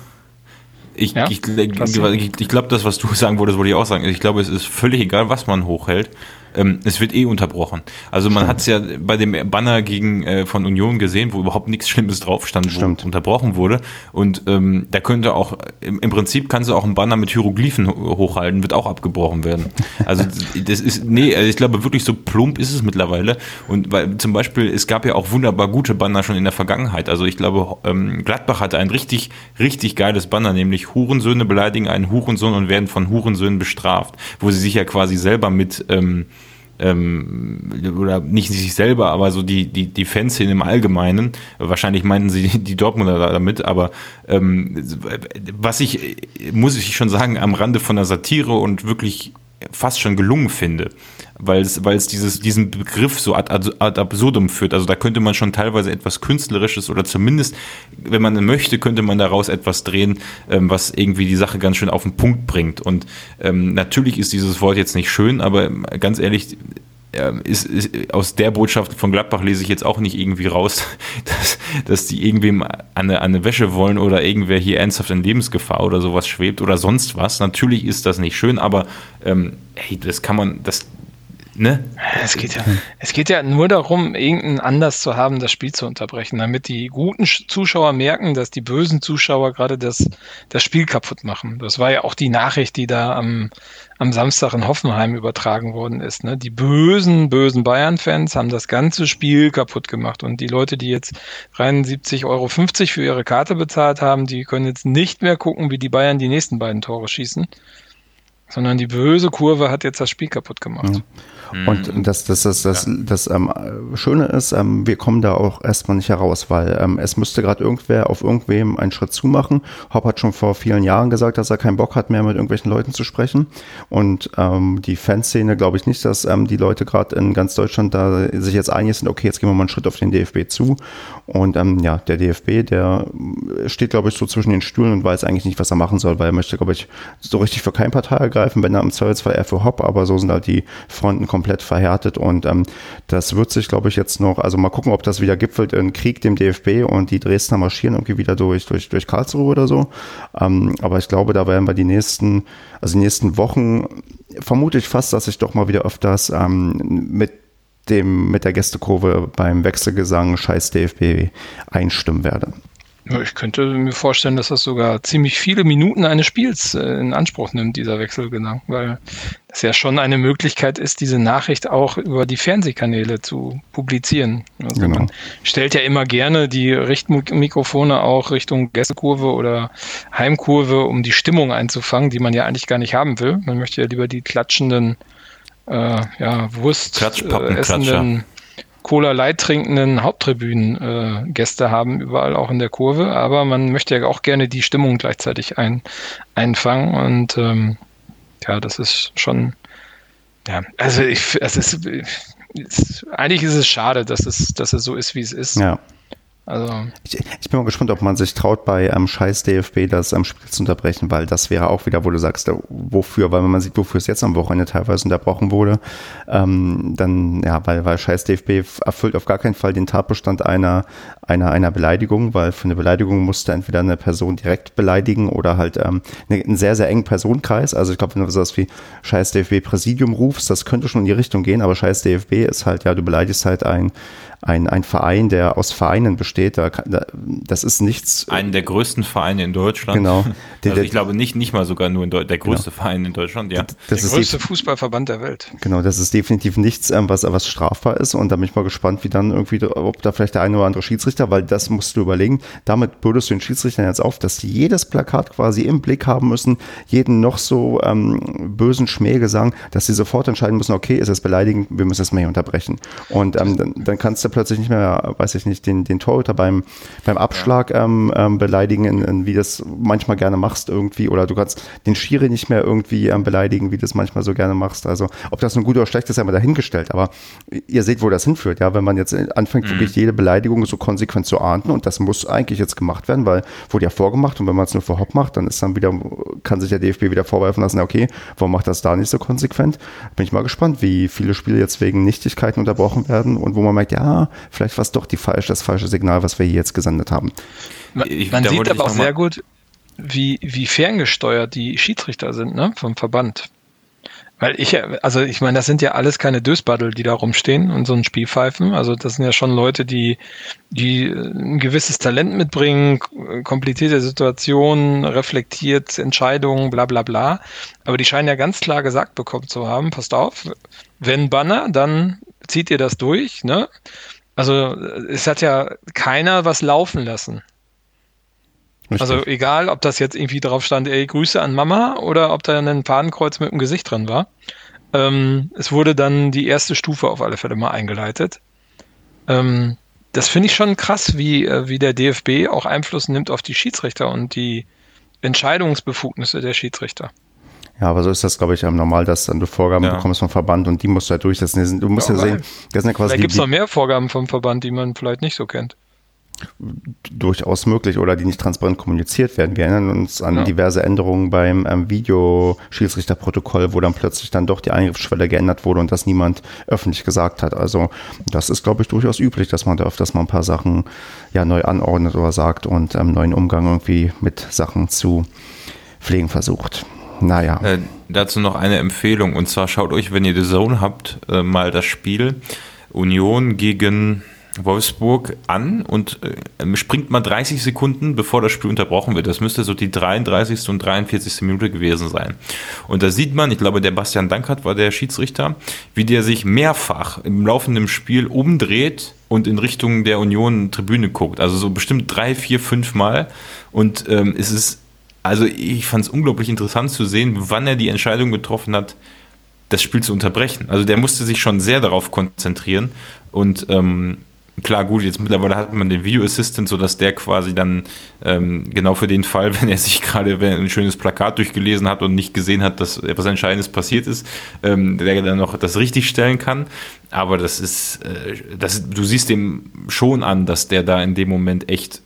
Ich, ja? ich, ich, ich glaube, das, was du sagen wolltest, wollte ich auch sagen. Ich glaube, es ist völlig egal, was man hochhält ähm, es wird eh unterbrochen. Also man hat es ja bei dem Banner gegen äh, von Union gesehen, wo überhaupt nichts Schlimmes drauf stand, wo Stimmt. unterbrochen wurde. Und ähm, da könnte auch, im, im Prinzip kannst du auch ein Banner mit Hieroglyphen hochhalten, wird auch abgebrochen werden. Also das ist, nee, also ich glaube wirklich so plump ist es mittlerweile. Und weil zum Beispiel, es gab ja auch wunderbar gute Banner schon in der Vergangenheit. Also ich glaube, ähm, Gladbach hatte ein richtig, richtig geiles Banner, nämlich Hurensöhne beleidigen einen Hurensohn und werden von Hurensöhnen bestraft, wo sie sich ja quasi selber mit ähm, ähm, oder nicht sich selber, aber so die, die, die Fanszene im Allgemeinen, wahrscheinlich meinten sie die Dortmunder damit, aber ähm, was ich, muss ich schon sagen, am Rande von der Satire und wirklich fast schon gelungen finde, weil es, weil es dieses, diesen Begriff so ad, ad absurdum führt. Also da könnte man schon teilweise etwas Künstlerisches oder zumindest, wenn man möchte, könnte man daraus etwas drehen, ähm, was irgendwie die Sache ganz schön auf den Punkt bringt. Und ähm, natürlich ist dieses Wort jetzt nicht schön, aber ganz ehrlich, ähm, ist, ist, aus der Botschaft von Gladbach lese ich jetzt auch nicht irgendwie raus, dass, dass die irgendwem eine, eine Wäsche wollen oder irgendwer hier ernsthaft in Lebensgefahr oder sowas schwebt oder sonst was. Natürlich ist das nicht schön, aber ähm, hey, das kann man, das Ne? Es geht, ja, es geht ja nur darum, irgendeinen Anlass zu haben, das Spiel zu unterbrechen, damit die guten Zuschauer merken, dass die bösen Zuschauer gerade das, das Spiel kaputt machen. Das war ja auch die Nachricht, die da am, am Samstag in Hoffenheim übertragen worden ist. Ne? Die bösen, bösen Bayern-Fans haben das ganze Spiel kaputt gemacht. Und die Leute, die jetzt 73,50 Euro für ihre Karte bezahlt haben, die können jetzt nicht mehr gucken, wie die Bayern die nächsten beiden Tore schießen sondern die böse Kurve hat jetzt das Spiel kaputt gemacht. Ja. Und mhm. das, das, das, das, das ähm, Schöne ist, ähm, wir kommen da auch erstmal nicht heraus, weil ähm, es müsste gerade irgendwer auf irgendwem einen Schritt zumachen. Hopp hat schon vor vielen Jahren gesagt, dass er keinen Bock hat mehr mit irgendwelchen Leuten zu sprechen. Und ähm, die Fanszene glaube ich nicht, dass ähm, die Leute gerade in ganz Deutschland da sich jetzt einig sind, okay, jetzt gehen wir mal einen Schritt auf den DFB zu. Und ähm, ja, der DFB, der steht, glaube ich, so zwischen den Stühlen und weiß eigentlich nicht, was er machen soll, weil er möchte, glaube ich, so richtig für keine Partei ergreifen, wenn er im Zweifelsfall eher für Hopp, aber so sind halt die Fronten komplett komplett verhärtet und ähm, das wird sich, glaube ich, jetzt noch, also mal gucken, ob das wieder gipfelt in Krieg dem DFB und die Dresdner marschieren irgendwie wieder durch, durch, durch Karlsruhe oder so. Ähm, aber ich glaube, da werden wir die nächsten, also die nächsten Wochen vermute ich fast, dass ich doch mal wieder öfters ähm, mit dem, mit der Gästekurve beim Wechselgesang Scheiß DFB einstimmen werde. Ich könnte mir vorstellen, dass das sogar ziemlich viele Minuten eines Spiels äh, in Anspruch nimmt, dieser Wechselgedanke, weil das ja schon eine Möglichkeit ist, diese Nachricht auch über die Fernsehkanäle zu publizieren. Also genau. man stellt ja immer gerne die Richtmikrofone auch Richtung Gästekurve oder Heimkurve, um die Stimmung einzufangen, die man ja eigentlich gar nicht haben will. Man möchte ja lieber die klatschenden, äh, ja, Wurst äh, essenden Cola Light trinkenden Haupttribünen-Gäste äh, haben, überall auch in der Kurve. Aber man möchte ja auch gerne die Stimmung gleichzeitig ein, einfangen. Und ähm, ja, das ist schon, ja, also ich, es ist, es, eigentlich ist es schade, dass es, dass es so ist, wie es ist. Ja. Also ich, ich, bin mal gespannt, ob man sich traut, bei ähm, scheiß DFB das am ähm, Spiel zu unterbrechen, weil das wäre auch wieder, wo du sagst, wofür, weil wenn man sieht, wofür es jetzt am Wochenende teilweise unterbrochen wurde, ähm, dann, ja, weil, weil scheiß DFB erfüllt auf gar keinen Fall den Tatbestand einer, einer, einer Beleidigung, weil für eine Beleidigung musste entweder eine Person direkt beleidigen oder halt ähm, eine, einen sehr, sehr engen Personenkreis. Also ich glaube, wenn du sowas wie scheiß DFB Präsidium rufst, das könnte schon in die Richtung gehen, aber scheiß DFB ist halt, ja, du beleidigst halt ein ein, ein Verein, der aus Vereinen besteht. Da, da, das ist nichts. Einen der größten Vereine in Deutschland. Genau. Der, also ich glaube nicht, nicht mal sogar nur in Deutschland, der größte genau. Verein in Deutschland, ja. Das der größte Fußballverband der Welt. Genau, das ist definitiv nichts, ähm, was, was strafbar ist. Und da bin ich mal gespannt, wie dann irgendwie, ob da vielleicht der eine oder andere Schiedsrichter, weil das musst du überlegen, damit bürdest du den Schiedsrichtern jetzt auf, dass die jedes Plakat quasi im Blick haben müssen, jeden noch so ähm, bösen Schmähgesang, dass sie sofort entscheiden müssen, okay, ist es beleidigend, wir müssen es mal hier unterbrechen. Und ähm, dann, dann kannst du du plötzlich nicht mehr, weiß ich nicht, den, den Torhüter beim, beim Abschlag ähm, ähm, beleidigen, in, in, wie das manchmal gerne machst irgendwie, oder du kannst den Schiri nicht mehr irgendwie ähm, beleidigen, wie du das manchmal so gerne machst. Also ob das nun gut oder schlecht ist, ja immer dahingestellt, aber ihr seht, wo das hinführt, ja, wenn man jetzt anfängt, mhm. wirklich jede Beleidigung so konsequent zu ahnden und das muss eigentlich jetzt gemacht werden, weil wurde ja vorgemacht und wenn man es nur für Hopp macht, dann ist dann wieder, kann sich der DFB wieder vorwerfen lassen, okay, warum macht das da nicht so konsequent? Bin ich mal gespannt, wie viele Spiele jetzt wegen Nichtigkeiten unterbrochen werden und wo man merkt, ja, vielleicht war es doch die falsche, das falsche Signal, was wir hier jetzt gesendet haben. Man, man sieht aber auch sehr gut, wie, wie ferngesteuert die Schiedsrichter sind, ne, vom Verband. Weil ich, also ich meine, das sind ja alles keine Dösbaddel, die da rumstehen und so ein Spiel pfeifen. Also das sind ja schon Leute, die, die ein gewisses Talent mitbringen, komplizierte Situationen, reflektiert Entscheidungen, bla bla bla. Aber die scheinen ja ganz klar gesagt bekommen zu haben, passt auf, wenn Banner, dann zieht ihr das durch, ne? Also es hat ja keiner was laufen lassen. Richtig. Also egal, ob das jetzt irgendwie drauf stand, ey, Grüße an Mama oder ob da ein Fadenkreuz mit dem Gesicht drin war. Ähm, es wurde dann die erste Stufe auf alle Fälle mal eingeleitet. Ähm, das finde ich schon krass, wie, äh, wie der DFB auch Einfluss nimmt auf die Schiedsrichter und die Entscheidungsbefugnisse der Schiedsrichter. Ja, aber so ist das, glaube ich, normal, dass dann du Vorgaben ja. bekommst vom Verband und die musst du halt durchsetzen. Du musst ja, ja sehen, das sind ja quasi. Da gibt es noch mehr Vorgaben vom Verband, die man vielleicht nicht so kennt. Durchaus möglich oder die nicht transparent kommuniziert werden. Wir erinnern uns an ja. diverse Änderungen beim ähm, Videoschiedsrichterprotokoll, wo dann plötzlich dann doch die Eingriffsschwelle geändert wurde und das niemand öffentlich gesagt hat. Also das ist, glaube ich, durchaus üblich, dass man da öfters mal ein paar Sachen ja neu anordnet oder sagt und ähm, neuen Umgang irgendwie mit Sachen zu pflegen versucht. Naja. Äh, dazu noch eine Empfehlung. Und zwar schaut euch, wenn ihr The Zone habt, äh, mal das Spiel Union gegen Wolfsburg an und äh, springt mal 30 Sekunden, bevor das Spiel unterbrochen wird. Das müsste so die 33. und 43. Minute gewesen sein. Und da sieht man, ich glaube, der Bastian Dankert war der Schiedsrichter, wie der sich mehrfach im laufenden Spiel umdreht und in Richtung der Union Tribüne guckt. Also so bestimmt drei, vier, fünf Mal. Und ähm, es ist, also ich fand es unglaublich interessant zu sehen, wann er die Entscheidung getroffen hat, das Spiel zu unterbrechen. Also der musste sich schon sehr darauf konzentrieren und ähm, Klar, gut, jetzt mittlerweile hat man den Video Assistant, sodass der quasi dann ähm, genau für den Fall, wenn er sich gerade ein schönes Plakat durchgelesen hat und nicht gesehen hat, dass etwas Entscheidendes passiert ist, ähm, der dann noch das richtig stellen kann. Aber das ist, äh, das, du siehst dem schon an, dass der da in dem Moment echt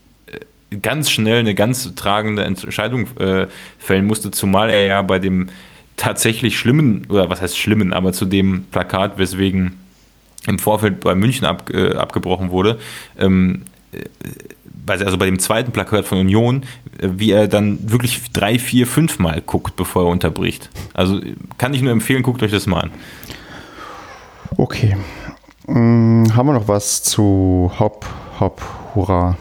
ganz schnell eine ganz tragende Entscheidung äh, fällen musste, zumal er ja bei dem tatsächlich schlimmen, oder was heißt schlimmen, aber zu dem Plakat, weswegen im Vorfeld bei München ab, äh, abgebrochen wurde, ähm, äh, also bei dem zweiten Plakat von Union, äh, wie er dann wirklich drei, vier, fünf Mal guckt, bevor er unterbricht. Also kann ich nur empfehlen, guckt euch das mal an. Okay. Hm, haben wir noch was zu Hopp, Hopp, Hurra?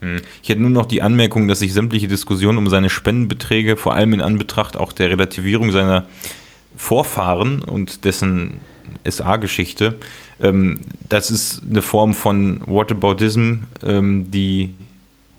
Hm. Ich hätte nur noch die Anmerkung, dass sich sämtliche Diskussionen um seine Spendenbeträge, vor allem in Anbetracht auch der Relativierung seiner Vorfahren und dessen SA-Geschichte. Ähm, das ist eine Form von Whataboutism, ähm, die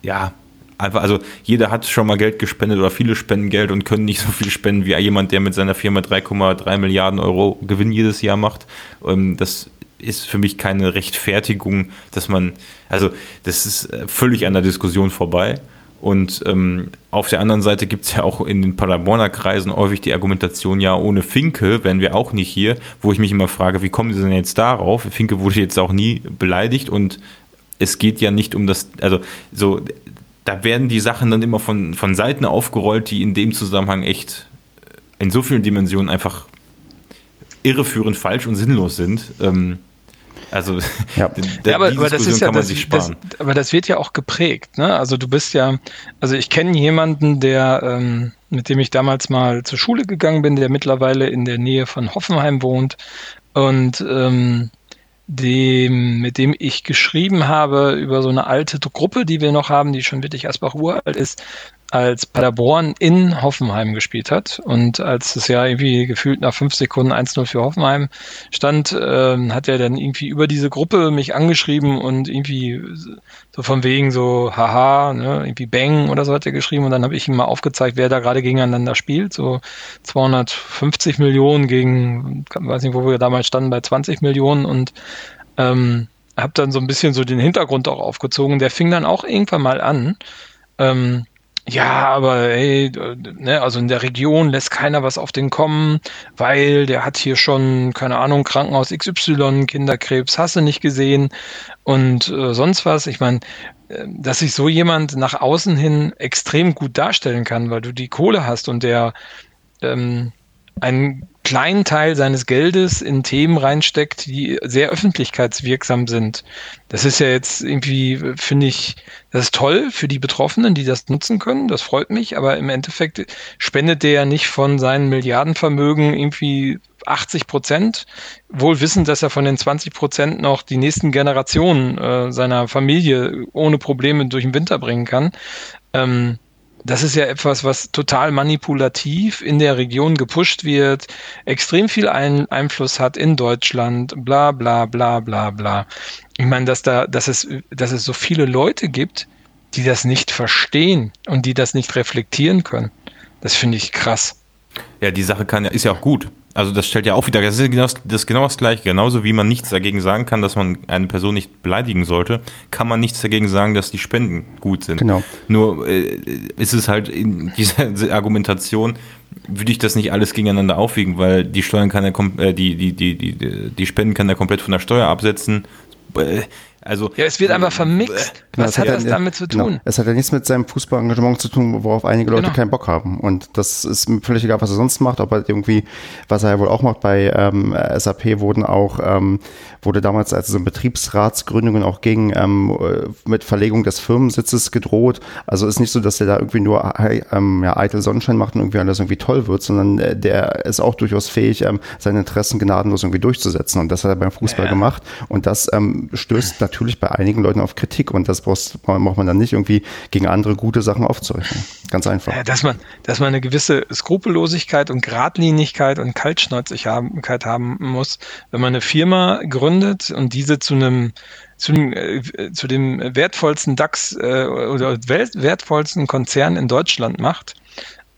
ja einfach, also jeder hat schon mal Geld gespendet oder viele spenden Geld und können nicht so viel spenden wie jemand, der mit seiner Firma 3,3 Milliarden Euro Gewinn jedes Jahr macht. Ähm, das ist für mich keine Rechtfertigung, dass man, also das ist völlig an der Diskussion vorbei. Und ähm, auf der anderen Seite gibt es ja auch in den Paderborner Kreisen häufig die Argumentation, ja, ohne Finke wären wir auch nicht hier, wo ich mich immer frage, wie kommen sie denn jetzt darauf? Finke wurde jetzt auch nie beleidigt und es geht ja nicht um das, also so, da werden die Sachen dann immer von, von Seiten aufgerollt, die in dem Zusammenhang echt in so vielen Dimensionen einfach irreführend falsch und sinnlos sind. Ähm, also, ja. ja aber, aber das ist ja, das, das, aber das wird ja auch geprägt. Ne? Also du bist ja, also ich kenne jemanden, der, ähm, mit dem ich damals mal zur Schule gegangen bin, der mittlerweile in der Nähe von Hoffenheim wohnt und ähm, dem, mit dem ich geschrieben habe über so eine alte Gruppe, die wir noch haben, die schon wirklich Asbach uralt ist, als Paderborn in Hoffenheim gespielt hat. Und als es ja irgendwie gefühlt nach fünf Sekunden 1-0 für Hoffenheim stand, äh, hat er dann irgendwie über diese Gruppe mich angeschrieben und irgendwie so von wegen so, haha, ne, irgendwie Bang oder so hat er geschrieben. Und dann habe ich ihm mal aufgezeigt, wer da gerade gegeneinander spielt. So 250 Millionen gegen, weiß nicht, wo wir damals standen, bei 20 Millionen und ähm, habe dann so ein bisschen so den Hintergrund auch aufgezogen. Der fing dann auch irgendwann mal an. Ähm, ja, aber ey, ne, also in der Region lässt keiner was auf den kommen, weil der hat hier schon, keine Ahnung, Krankenhaus XY, Kinderkrebs, hast du nicht gesehen und äh, sonst was. Ich meine, äh, dass sich so jemand nach außen hin extrem gut darstellen kann, weil du die Kohle hast und der ähm, einen kleinen Teil seines Geldes in Themen reinsteckt, die sehr öffentlichkeitswirksam sind. Das ist ja jetzt irgendwie, finde ich, das ist toll für die Betroffenen, die das nutzen können. Das freut mich, aber im Endeffekt spendet der ja nicht von seinen Milliardenvermögen irgendwie 80 Prozent, wohl wissend, dass er von den 20 Prozent noch die nächsten Generationen äh, seiner Familie ohne Probleme durch den Winter bringen kann. Ähm, das ist ja etwas, was total manipulativ in der Region gepusht wird, extrem viel Ein Einfluss hat in Deutschland, bla bla bla bla bla. Ich meine, dass da, dass es, dass es so viele Leute gibt, die das nicht verstehen und die das nicht reflektieren können. Das finde ich krass. Ja, die Sache kann ja, ist ja auch gut. Also das stellt ja auch wieder, das ist genau das, ist genau das Gleiche. Genauso wie man nichts dagegen sagen kann, dass man eine Person nicht beleidigen sollte, kann man nichts dagegen sagen, dass die Spenden gut sind. Genau. Nur äh, ist es halt in dieser Argumentation, würde ich das nicht alles gegeneinander aufwiegen, weil die Steuern kann er, äh, die, die, die, die, die Spenden kann er komplett von der Steuer absetzen. Äh, also, ja, es wird einfach vermixt. Was hat, hat das ja, damit zu genau. tun? Genau. Es hat ja nichts mit seinem Fußballengagement zu tun, worauf einige Leute genau. keinen Bock haben. Und das ist mir völlig egal, was er sonst macht, ob er irgendwie, was er ja wohl auch macht bei ähm, SAP, wurden auch, ähm, wurde damals als so Betriebsratsgründungen auch gegen ähm, mit Verlegung des Firmensitzes gedroht. Also ist nicht so, dass er da irgendwie nur ähm, ja, eitel Sonnenschein macht und irgendwie alles irgendwie toll wird, sondern äh, der ist auch durchaus fähig, ähm, seine Interessen gnadenlos irgendwie durchzusetzen. Und das hat er beim Fußball ja. gemacht. Und das ähm, stößt natürlich bei einigen Leuten auf Kritik. Und das braucht man dann nicht irgendwie gegen andere gute Sachen aufzurechnen. Ganz einfach. Dass man, dass man eine gewisse Skrupellosigkeit und Gradlinigkeit und Kaltschnäuzigkeit haben muss, wenn man eine Firma gründet und diese zu einem zu dem, äh, zu dem wertvollsten DAX äh, oder wertvollsten Konzern in Deutschland macht.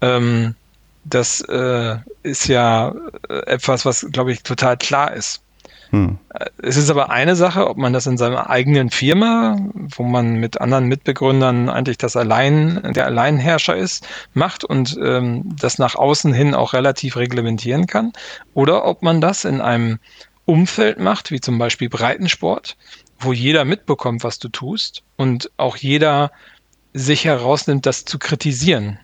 Ähm, das äh, ist ja äh, etwas, was, glaube ich, total klar ist. Hm. Es ist aber eine Sache, ob man das in seiner eigenen Firma, wo man mit anderen Mitbegründern eigentlich das allein, der Alleinherrscher ist, macht und ähm, das nach außen hin auch relativ reglementieren kann, oder ob man das in einem Umfeld macht, wie zum Beispiel Breitensport, wo jeder mitbekommt, was du tust und auch jeder sich herausnimmt, das zu kritisieren.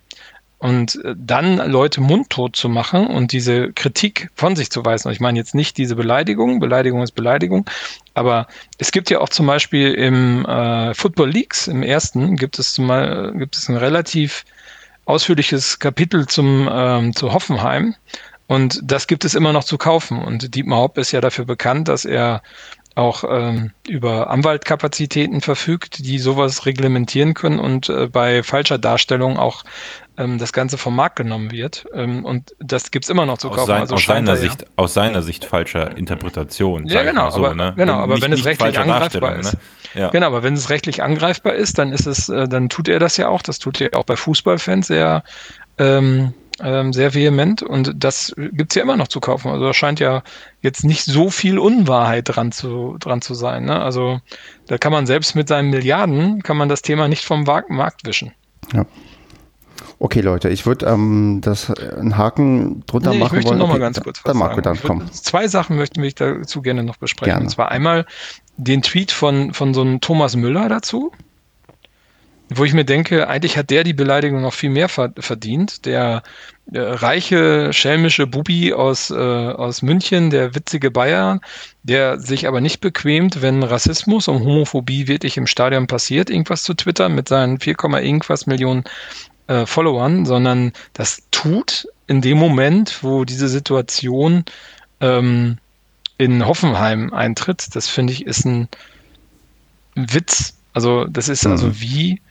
Und äh, dann Leute mundtot zu machen und diese Kritik von sich zu weisen. Ich meine jetzt nicht diese Beleidigung, Beleidigung ist Beleidigung, aber es gibt ja auch zum Beispiel im äh, Football Leagues, im ersten, gibt es, zumal, gibt es ein relativ ausführliches Kapitel zum, ähm, zu Hoffenheim. Und das gibt es immer noch zu kaufen. Und Dietmar Hopp ist ja dafür bekannt, dass er auch ähm, über Anwaltkapazitäten verfügt, die sowas reglementieren können und äh, bei falscher Darstellung auch ähm, das Ganze vom Markt genommen wird. Ähm, und das gibt's immer noch zu kaufen. Aus, sein, also aus seiner er, Sicht, aus seiner Sicht falscher Interpretation. Ja, genau, so, aber, ne? genau, aber nicht, wenn es rechtlich angreifbar ist. Ne? Ja. Genau, aber wenn es rechtlich angreifbar ist, dann ist es, äh, dann tut er das ja auch. Das tut er auch bei Fußballfans sehr ähm, ähm, sehr vehement und das gibt's ja immer noch zu kaufen. Also da scheint ja jetzt nicht so viel Unwahrheit dran zu, dran zu sein. Ne? Also da kann man selbst mit seinen Milliarden, kann man das Thema nicht vom Markt wischen. Ja. Okay, Leute, ich würde ähm, das äh, einen Haken drunter nee, machen ich möchte wollen. Noch mal ganz kurz dann Marco, dann komm. Zwei Sachen möchten wir dazu gerne noch besprechen. Gerne. Und zwar einmal den Tweet von, von so einem Thomas Müller dazu, wo ich mir denke, eigentlich hat der die Beleidigung noch viel mehr verdient. Der, der reiche, schelmische Bubi aus, äh, aus München, der witzige Bayer, der sich aber nicht bequemt, wenn Rassismus und Homophobie wirklich im Stadion passiert, irgendwas zu twittern mit seinen 4, irgendwas Millionen äh, Followern, sondern das tut in dem Moment, wo diese Situation ähm, in Hoffenheim eintritt. Das finde ich ist ein Witz. Also das ist also mhm. wie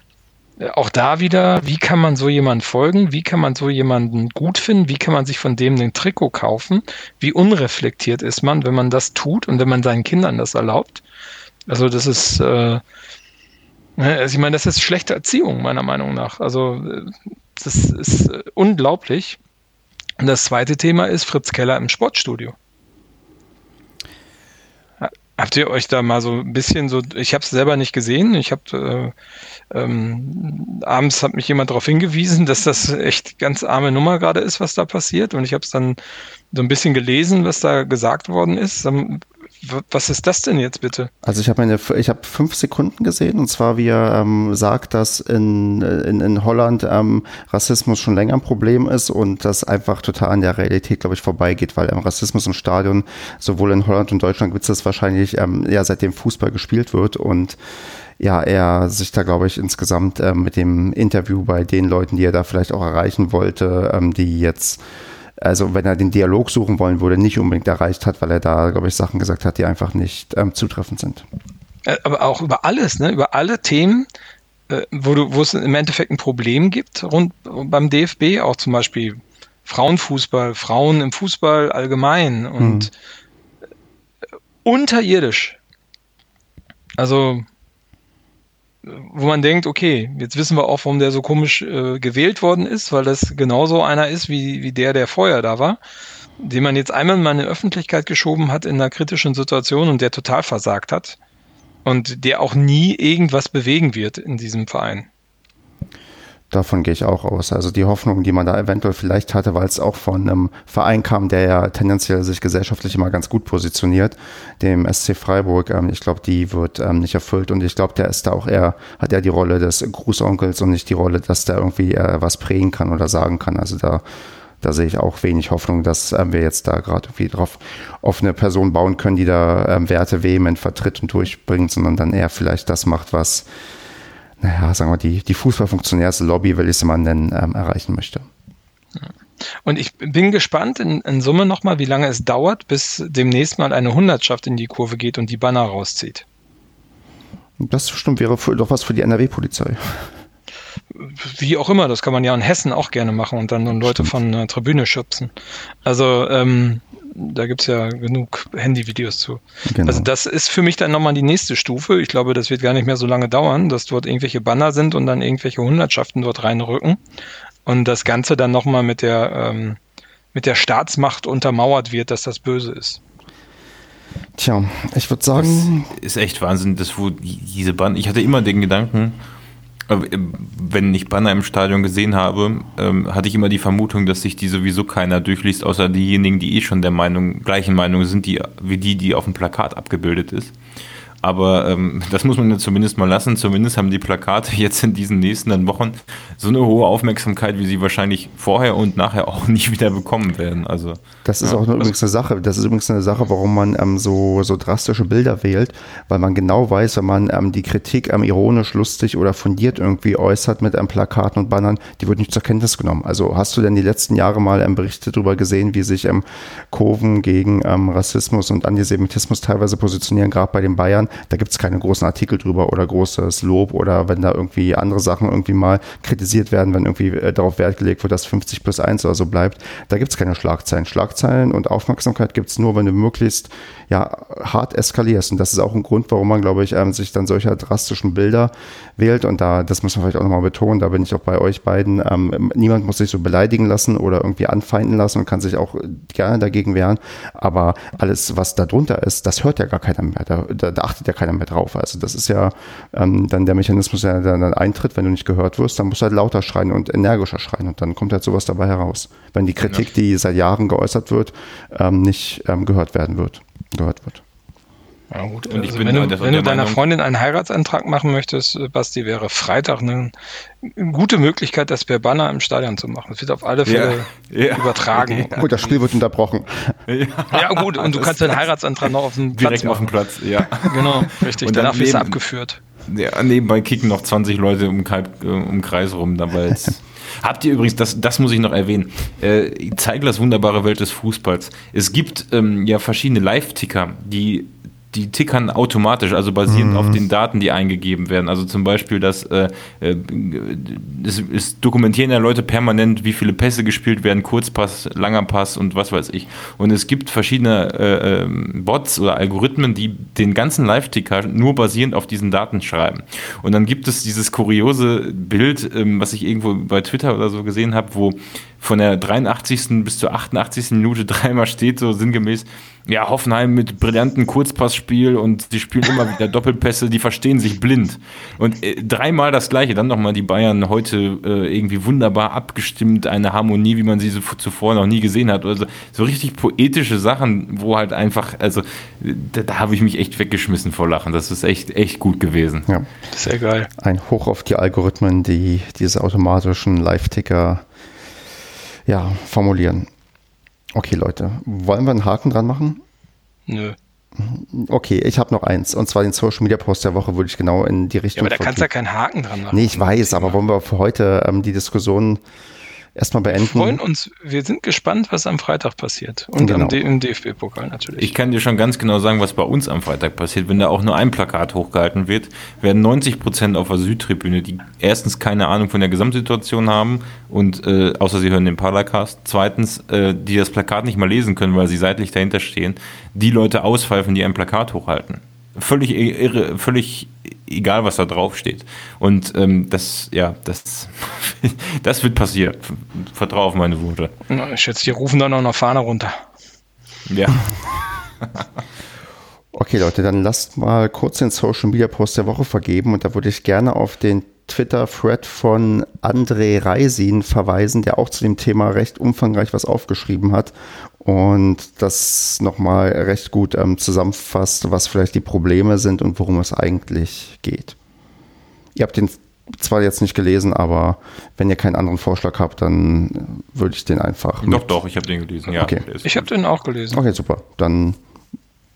auch da wieder, wie kann man so jemand folgen? Wie kann man so jemanden gut finden? Wie kann man sich von dem den Trikot kaufen? Wie unreflektiert ist man, wenn man das tut und wenn man seinen Kindern das erlaubt? Also das ist, äh, ne, also ich meine, das ist schlechte Erziehung meiner Meinung nach. Also das ist äh, unglaublich. Und das zweite Thema ist Fritz Keller im Sportstudio. Habt ihr euch da mal so ein bisschen so, ich habe es selber nicht gesehen, ich habe äh, ähm, abends hat mich jemand darauf hingewiesen, dass das echt ganz arme Nummer gerade ist, was da passiert und ich habe es dann so ein bisschen gelesen, was da gesagt worden ist. Was ist das denn jetzt bitte? Also ich habe eine, ich habe fünf Sekunden gesehen und zwar wie er ähm, sagt, dass in, in, in Holland ähm, Rassismus schon länger ein Problem ist und das einfach total an der Realität, glaube ich, vorbeigeht, weil ähm, Rassismus im Stadion sowohl in Holland und Deutschland gibt es das wahrscheinlich ähm, ja seitdem Fußball gespielt wird und ja, er sich da, glaube ich, insgesamt ähm, mit dem Interview bei den Leuten, die er da vielleicht auch erreichen wollte, ähm, die jetzt also wenn er den Dialog suchen wollen würde, nicht unbedingt erreicht hat, weil er da, glaube ich, Sachen gesagt hat, die einfach nicht ähm, zutreffend sind. Äh, aber auch über alles, ne? über alle Themen, äh, wo, du, wo es im Endeffekt ein Problem gibt rund beim DFB, auch zum Beispiel Frauenfußball, Frauen im Fußball allgemein und hm. unterirdisch. Also wo man denkt, okay, jetzt wissen wir auch, warum der so komisch äh, gewählt worden ist, weil das genauso einer ist wie, wie der, der vorher da war, den man jetzt einmal mal in die Öffentlichkeit geschoben hat in einer kritischen Situation und der total versagt hat und der auch nie irgendwas bewegen wird in diesem Verein. Davon gehe ich auch aus. Also die Hoffnung, die man da eventuell vielleicht hatte, weil es auch von einem Verein kam, der ja tendenziell sich gesellschaftlich immer ganz gut positioniert, dem SC Freiburg, ähm, ich glaube, die wird ähm, nicht erfüllt und ich glaube, der ist da auch eher, hat er die Rolle des Grußonkels und nicht die Rolle, dass der irgendwie äh, was prägen kann oder sagen kann. Also da, da sehe ich auch wenig Hoffnung, dass ähm, wir jetzt da gerade irgendwie drauf auf eine Person bauen können, die da ähm, Werte vehement vertritt und durchbringt, sondern dann eher vielleicht das macht, was naja, sagen wir, die, die Fußballfunktionärslobby, will ich es mal nennen, ähm, erreichen möchte. Und ich bin gespannt in, in Summe nochmal, wie lange es dauert, bis demnächst mal eine Hundertschaft in die Kurve geht und die Banner rauszieht. Das stimmt, wäre für, doch was für die NRW-Polizei. Wie auch immer, das kann man ja in Hessen auch gerne machen und dann Leute stimmt. von der Tribüne schubsen. Also ähm, da gibt es ja genug Handyvideos zu. Genau. Also das ist für mich dann nochmal die nächste Stufe. Ich glaube, das wird gar nicht mehr so lange dauern, dass dort irgendwelche Banner sind und dann irgendwelche Hundertschaften dort reinrücken. Und das Ganze dann nochmal mit der, ähm, mit der Staatsmacht untermauert wird, dass das böse ist. Tja, ich würde sagen. Das ist echt Wahnsinn, dass wo diese Banner. Ich hatte immer den Gedanken, wenn ich Banner im Stadion gesehen habe, ähm, hatte ich immer die Vermutung, dass sich die sowieso keiner durchliest, außer diejenigen, die eh schon der Meinung, gleichen Meinung sind, die, wie die, die auf dem Plakat abgebildet ist. Aber ähm, das muss man ja zumindest mal lassen. Zumindest haben die Plakate jetzt in diesen nächsten Wochen so eine hohe Aufmerksamkeit, wie sie wahrscheinlich vorher und nachher auch nicht wieder bekommen werden. Also das ist ja. auch übrigens eine Sache. Das ist übrigens eine Sache, warum man ähm, so so drastische Bilder wählt, weil man genau weiß, wenn man ähm, die Kritik ähm, ironisch, lustig oder fundiert irgendwie äußert mit ähm, Plakaten und Bannern, die wird nicht zur Kenntnis genommen. Also hast du denn die letzten Jahre mal ähm, Berichte darüber gesehen, wie sich ähm, Kurven gegen ähm, Rassismus und Antisemitismus teilweise positionieren, gerade bei den Bayern? Da gibt es keine großen Artikel drüber oder großes Lob oder wenn da irgendwie andere Sachen irgendwie mal kritisiert werden, wenn irgendwie äh, darauf Wert gelegt wird, dass 50 plus 1 oder so bleibt. Da gibt es keine Schlagzeilen. Schlagzeilen und Aufmerksamkeit gibt es nur, wenn du möglichst ja, hart eskalierst. Und das ist auch ein Grund, warum man, glaube ich, ähm, sich dann solcher drastischen Bilder wählt. Und da, das muss man vielleicht auch nochmal betonen, da bin ich auch bei euch beiden. Ähm, niemand muss sich so beleidigen lassen oder irgendwie anfeinden lassen und kann sich auch gerne dagegen wehren. Aber alles, was da drunter ist, das hört ja gar keiner mehr. Da, da, da achtet ja keiner mehr drauf. Also das ist ja ähm, dann der Mechanismus, der dann eintritt, wenn du nicht gehört wirst, dann musst du halt lauter schreien und energischer schreien. Und dann kommt halt sowas dabei heraus. Wenn die Kritik, die seit Jahren geäußert wird, ähm, nicht ähm, gehört werden wird gehört wird. Ja, gut. Und also wenn, du, wenn du deiner Freundin einen Heiratsantrag machen möchtest, äh, Basti, wäre Freitag eine, eine gute Möglichkeit, das per Banner im Stadion zu machen. Das wird auf alle Fälle ja, ja. übertragen. Gut, das Spiel wird unterbrochen. Ja, ja gut, und du kannst deinen Heiratsantrag noch auf dem Platz Direkt machen. auf dem Platz, ja. Genau, richtig. Und danach wirst du abgeführt. Ja, nebenbei kicken noch 20 Leute um, Kalb, äh, um Kreis rum, dabei Habt ihr übrigens, das, das muss ich noch erwähnen, äh, Zeiglers wunderbare Welt des Fußballs. Es gibt ähm, ja verschiedene Live-Ticker, die die tickern automatisch, also basierend mhm. auf den Daten, die eingegeben werden. Also zum Beispiel, dass äh, äh, es, es, dokumentieren ja Leute permanent, wie viele Pässe gespielt werden, Kurzpass, langer Pass und was weiß ich. Und es gibt verschiedene äh, ähm, Bots oder Algorithmen, die den ganzen Live-Ticker nur basierend auf diesen Daten schreiben. Und dann gibt es dieses kuriose Bild, ähm, was ich irgendwo bei Twitter oder so gesehen habe, wo von der 83. bis zur 88. Minute dreimal steht, so sinngemäß, ja, Hoffenheim mit brillantem Kurzpassspiel und sie spielen immer wieder Doppelpässe, die verstehen sich blind. Und äh, dreimal das Gleiche, dann nochmal die Bayern heute äh, irgendwie wunderbar abgestimmt, eine Harmonie, wie man sie so zuvor noch nie gesehen hat. Also so richtig poetische Sachen, wo halt einfach, also da, da habe ich mich echt weggeschmissen vor Lachen. Das ist echt, echt gut gewesen. Ja, sehr geil. Ein Hoch auf die Algorithmen, die diese automatischen Live-Ticker ja, formulieren. Okay, Leute, wollen wir einen Haken dran machen? Nö. Okay, ich habe noch eins. Und zwar den Social Media Post der Woche würde ich genau in die Richtung. Ja, aber da kannst du ja keinen Haken dran machen. Nee, ich weiß, aber wollen wir für heute ähm, die Diskussion erstmal beenden. Wir freuen uns, wir sind gespannt, was am Freitag passiert. Und genau. im DFB-Pokal natürlich. Ich kann dir schon ganz genau sagen, was bei uns am Freitag passiert. Wenn da auch nur ein Plakat hochgehalten wird, werden 90 Prozent auf der Südtribüne, die erstens keine Ahnung von der Gesamtsituation haben und äh, außer sie hören den Paracast, zweitens, äh, die das Plakat nicht mal lesen können, weil sie seitlich dahinter stehen, die Leute auspfeifen, die ein Plakat hochhalten. Völlig irre, völlig egal was da drauf steht. Und ähm, das, ja, das, das wird passieren. Vertraue auf meine Worte. Ich schätze, die rufen dann noch eine Fahne runter. Ja. okay, Leute, dann lasst mal kurz den Social Media Post der Woche vergeben und da würde ich gerne auf den Twitter-Thread von André Reisin verweisen, der auch zu dem Thema recht umfangreich was aufgeschrieben hat und das nochmal recht gut ähm, zusammenfasst, was vielleicht die Probleme sind und worum es eigentlich geht. Ihr habt den zwar jetzt nicht gelesen, aber wenn ihr keinen anderen Vorschlag habt, dann würde ich den einfach. Doch, doch, ich habe den gelesen, ja. Okay. Ich habe den auch gelesen. Okay, super. Dann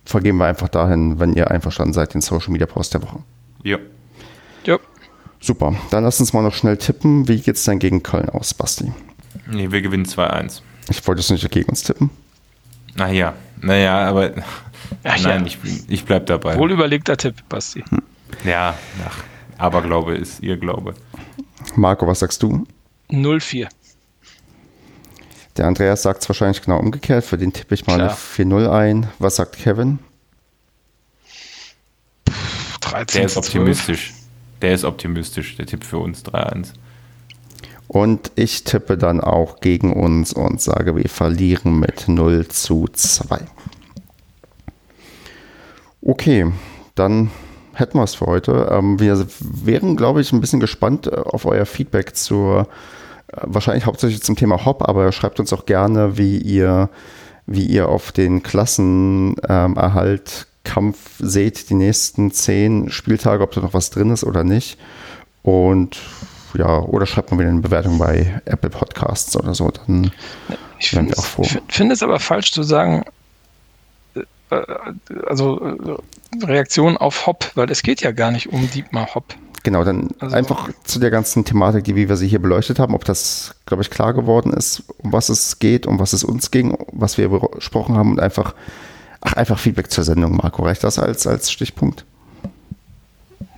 vergeben wir einfach dahin, wenn ihr einverstanden seid, den Social Media Post der Woche. Ja. Ja. Super. Dann lass uns mal noch schnell tippen. Wie geht es denn gegen Köln aus, Basti? Nee, wir gewinnen 2-1. Ich wollte es nicht gegen uns tippen. Naja, naja, aber ach, nein, ja. ich, ich bleib dabei. Wohlüberlegter Tipp, Basti. Hm. Ja, ach, Aberglaube ist ihr Glaube. Marco, was sagst du? 0-4. Der Andreas sagt es wahrscheinlich genau umgekehrt. Für den tippe ich mal Klar. eine 4-0 ein. Was sagt Kevin? 13 Der ist optimistisch. Der ist optimistisch. Der Tipp für uns 3-1. Und ich tippe dann auch gegen uns und sage, wir verlieren mit 0 zu 2. Okay, dann hätten wir es für heute. Ähm, wir wären, glaube ich, ein bisschen gespannt äh, auf euer Feedback zur, äh, wahrscheinlich hauptsächlich zum Thema Hop, aber schreibt uns auch gerne, wie ihr, wie ihr auf den Klassenerhalt ähm, Kampf seht, die nächsten zehn Spieltage, ob da noch was drin ist oder nicht. Und ja, oder schreibt mal wieder eine Bewertung bei Apple Podcasts oder so, dann ich finde find es aber falsch zu sagen, äh, also äh, Reaktion auf Hop, weil es geht ja gar nicht um Dietmar Hop. Genau, dann also, einfach zu der ganzen Thematik, die wie wir sie hier beleuchtet haben, ob das, glaube ich, klar geworden ist, um was es geht, um was es uns ging, was wir besprochen haben und einfach, ach, einfach Feedback zur Sendung, Marco. Reicht das als, als Stichpunkt?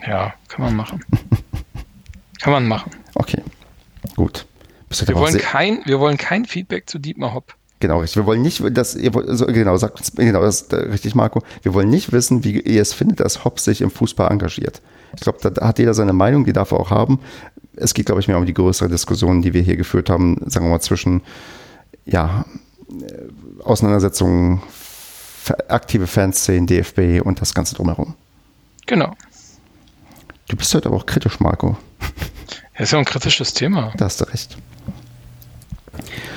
Ja, kann man machen. kann man machen. Okay, gut. Wir wollen, kein, wir wollen kein Feedback zu Dietmar Hopp. Genau, richtig. Wir wollen nicht, dass ihr, also, genau, sagt uns, genau, das ist richtig, Marco. Wir wollen nicht wissen, wie ihr es findet, dass Hopp sich im Fußball engagiert. Ich glaube, da hat jeder seine Meinung, die darf er auch haben. Es geht, glaube ich, mehr um die größere Diskussion, die wir hier geführt haben, sagen wir mal, zwischen, ja, äh, Auseinandersetzungen, aktive Fanszenen, DFB und das Ganze drumherum. Genau. Du bist heute aber auch kritisch, Marco. Ja, ist ja ein kritisches Thema. Da hast du recht.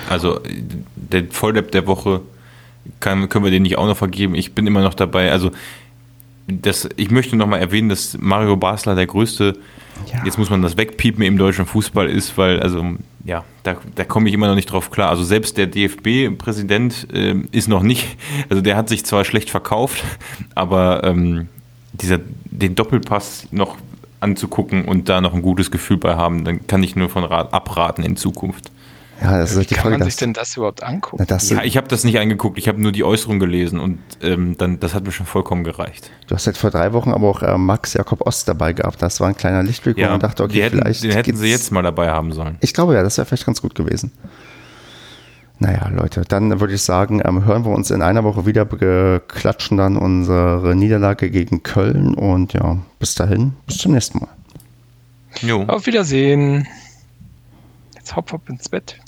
Also der Volldepp der Woche kann, können wir den nicht auch noch vergeben. Ich bin immer noch dabei. Also das, ich möchte noch mal erwähnen, dass Mario Basler der größte, ja. jetzt muss man das wegpiepen im deutschen Fußball ist, weil also ja, da, da komme ich immer noch nicht drauf klar. Also selbst der DFB-Präsident äh, ist noch nicht, also der hat sich zwar schlecht verkauft, aber ähm, dieser, den Doppelpass noch anzugucken und da noch ein gutes Gefühl bei haben, dann kann ich nur von Rat abraten in Zukunft. Ja, das ist Wie die kann Frage, man sich denn das überhaupt angucken? Na, ja, ich habe das nicht angeguckt, ich habe nur die Äußerung gelesen und ähm, dann, das hat mir schon vollkommen gereicht. Du hast halt vor drei Wochen aber auch äh, Max Jakob Ost dabei gehabt. Das war ein kleiner Lichtblick, ja, wo man dachte, okay, hätten, vielleicht. Den hätten sie jetzt mal dabei haben sollen. Ich glaube ja, das wäre vielleicht ganz gut gewesen. Naja, Leute, dann würde ich sagen, ähm, hören wir uns in einer Woche wieder, klatschen dann unsere Niederlage gegen Köln und ja, bis dahin, bis zum nächsten Mal. Jo. Auf Wiedersehen. Jetzt hopp, hopp ins Bett.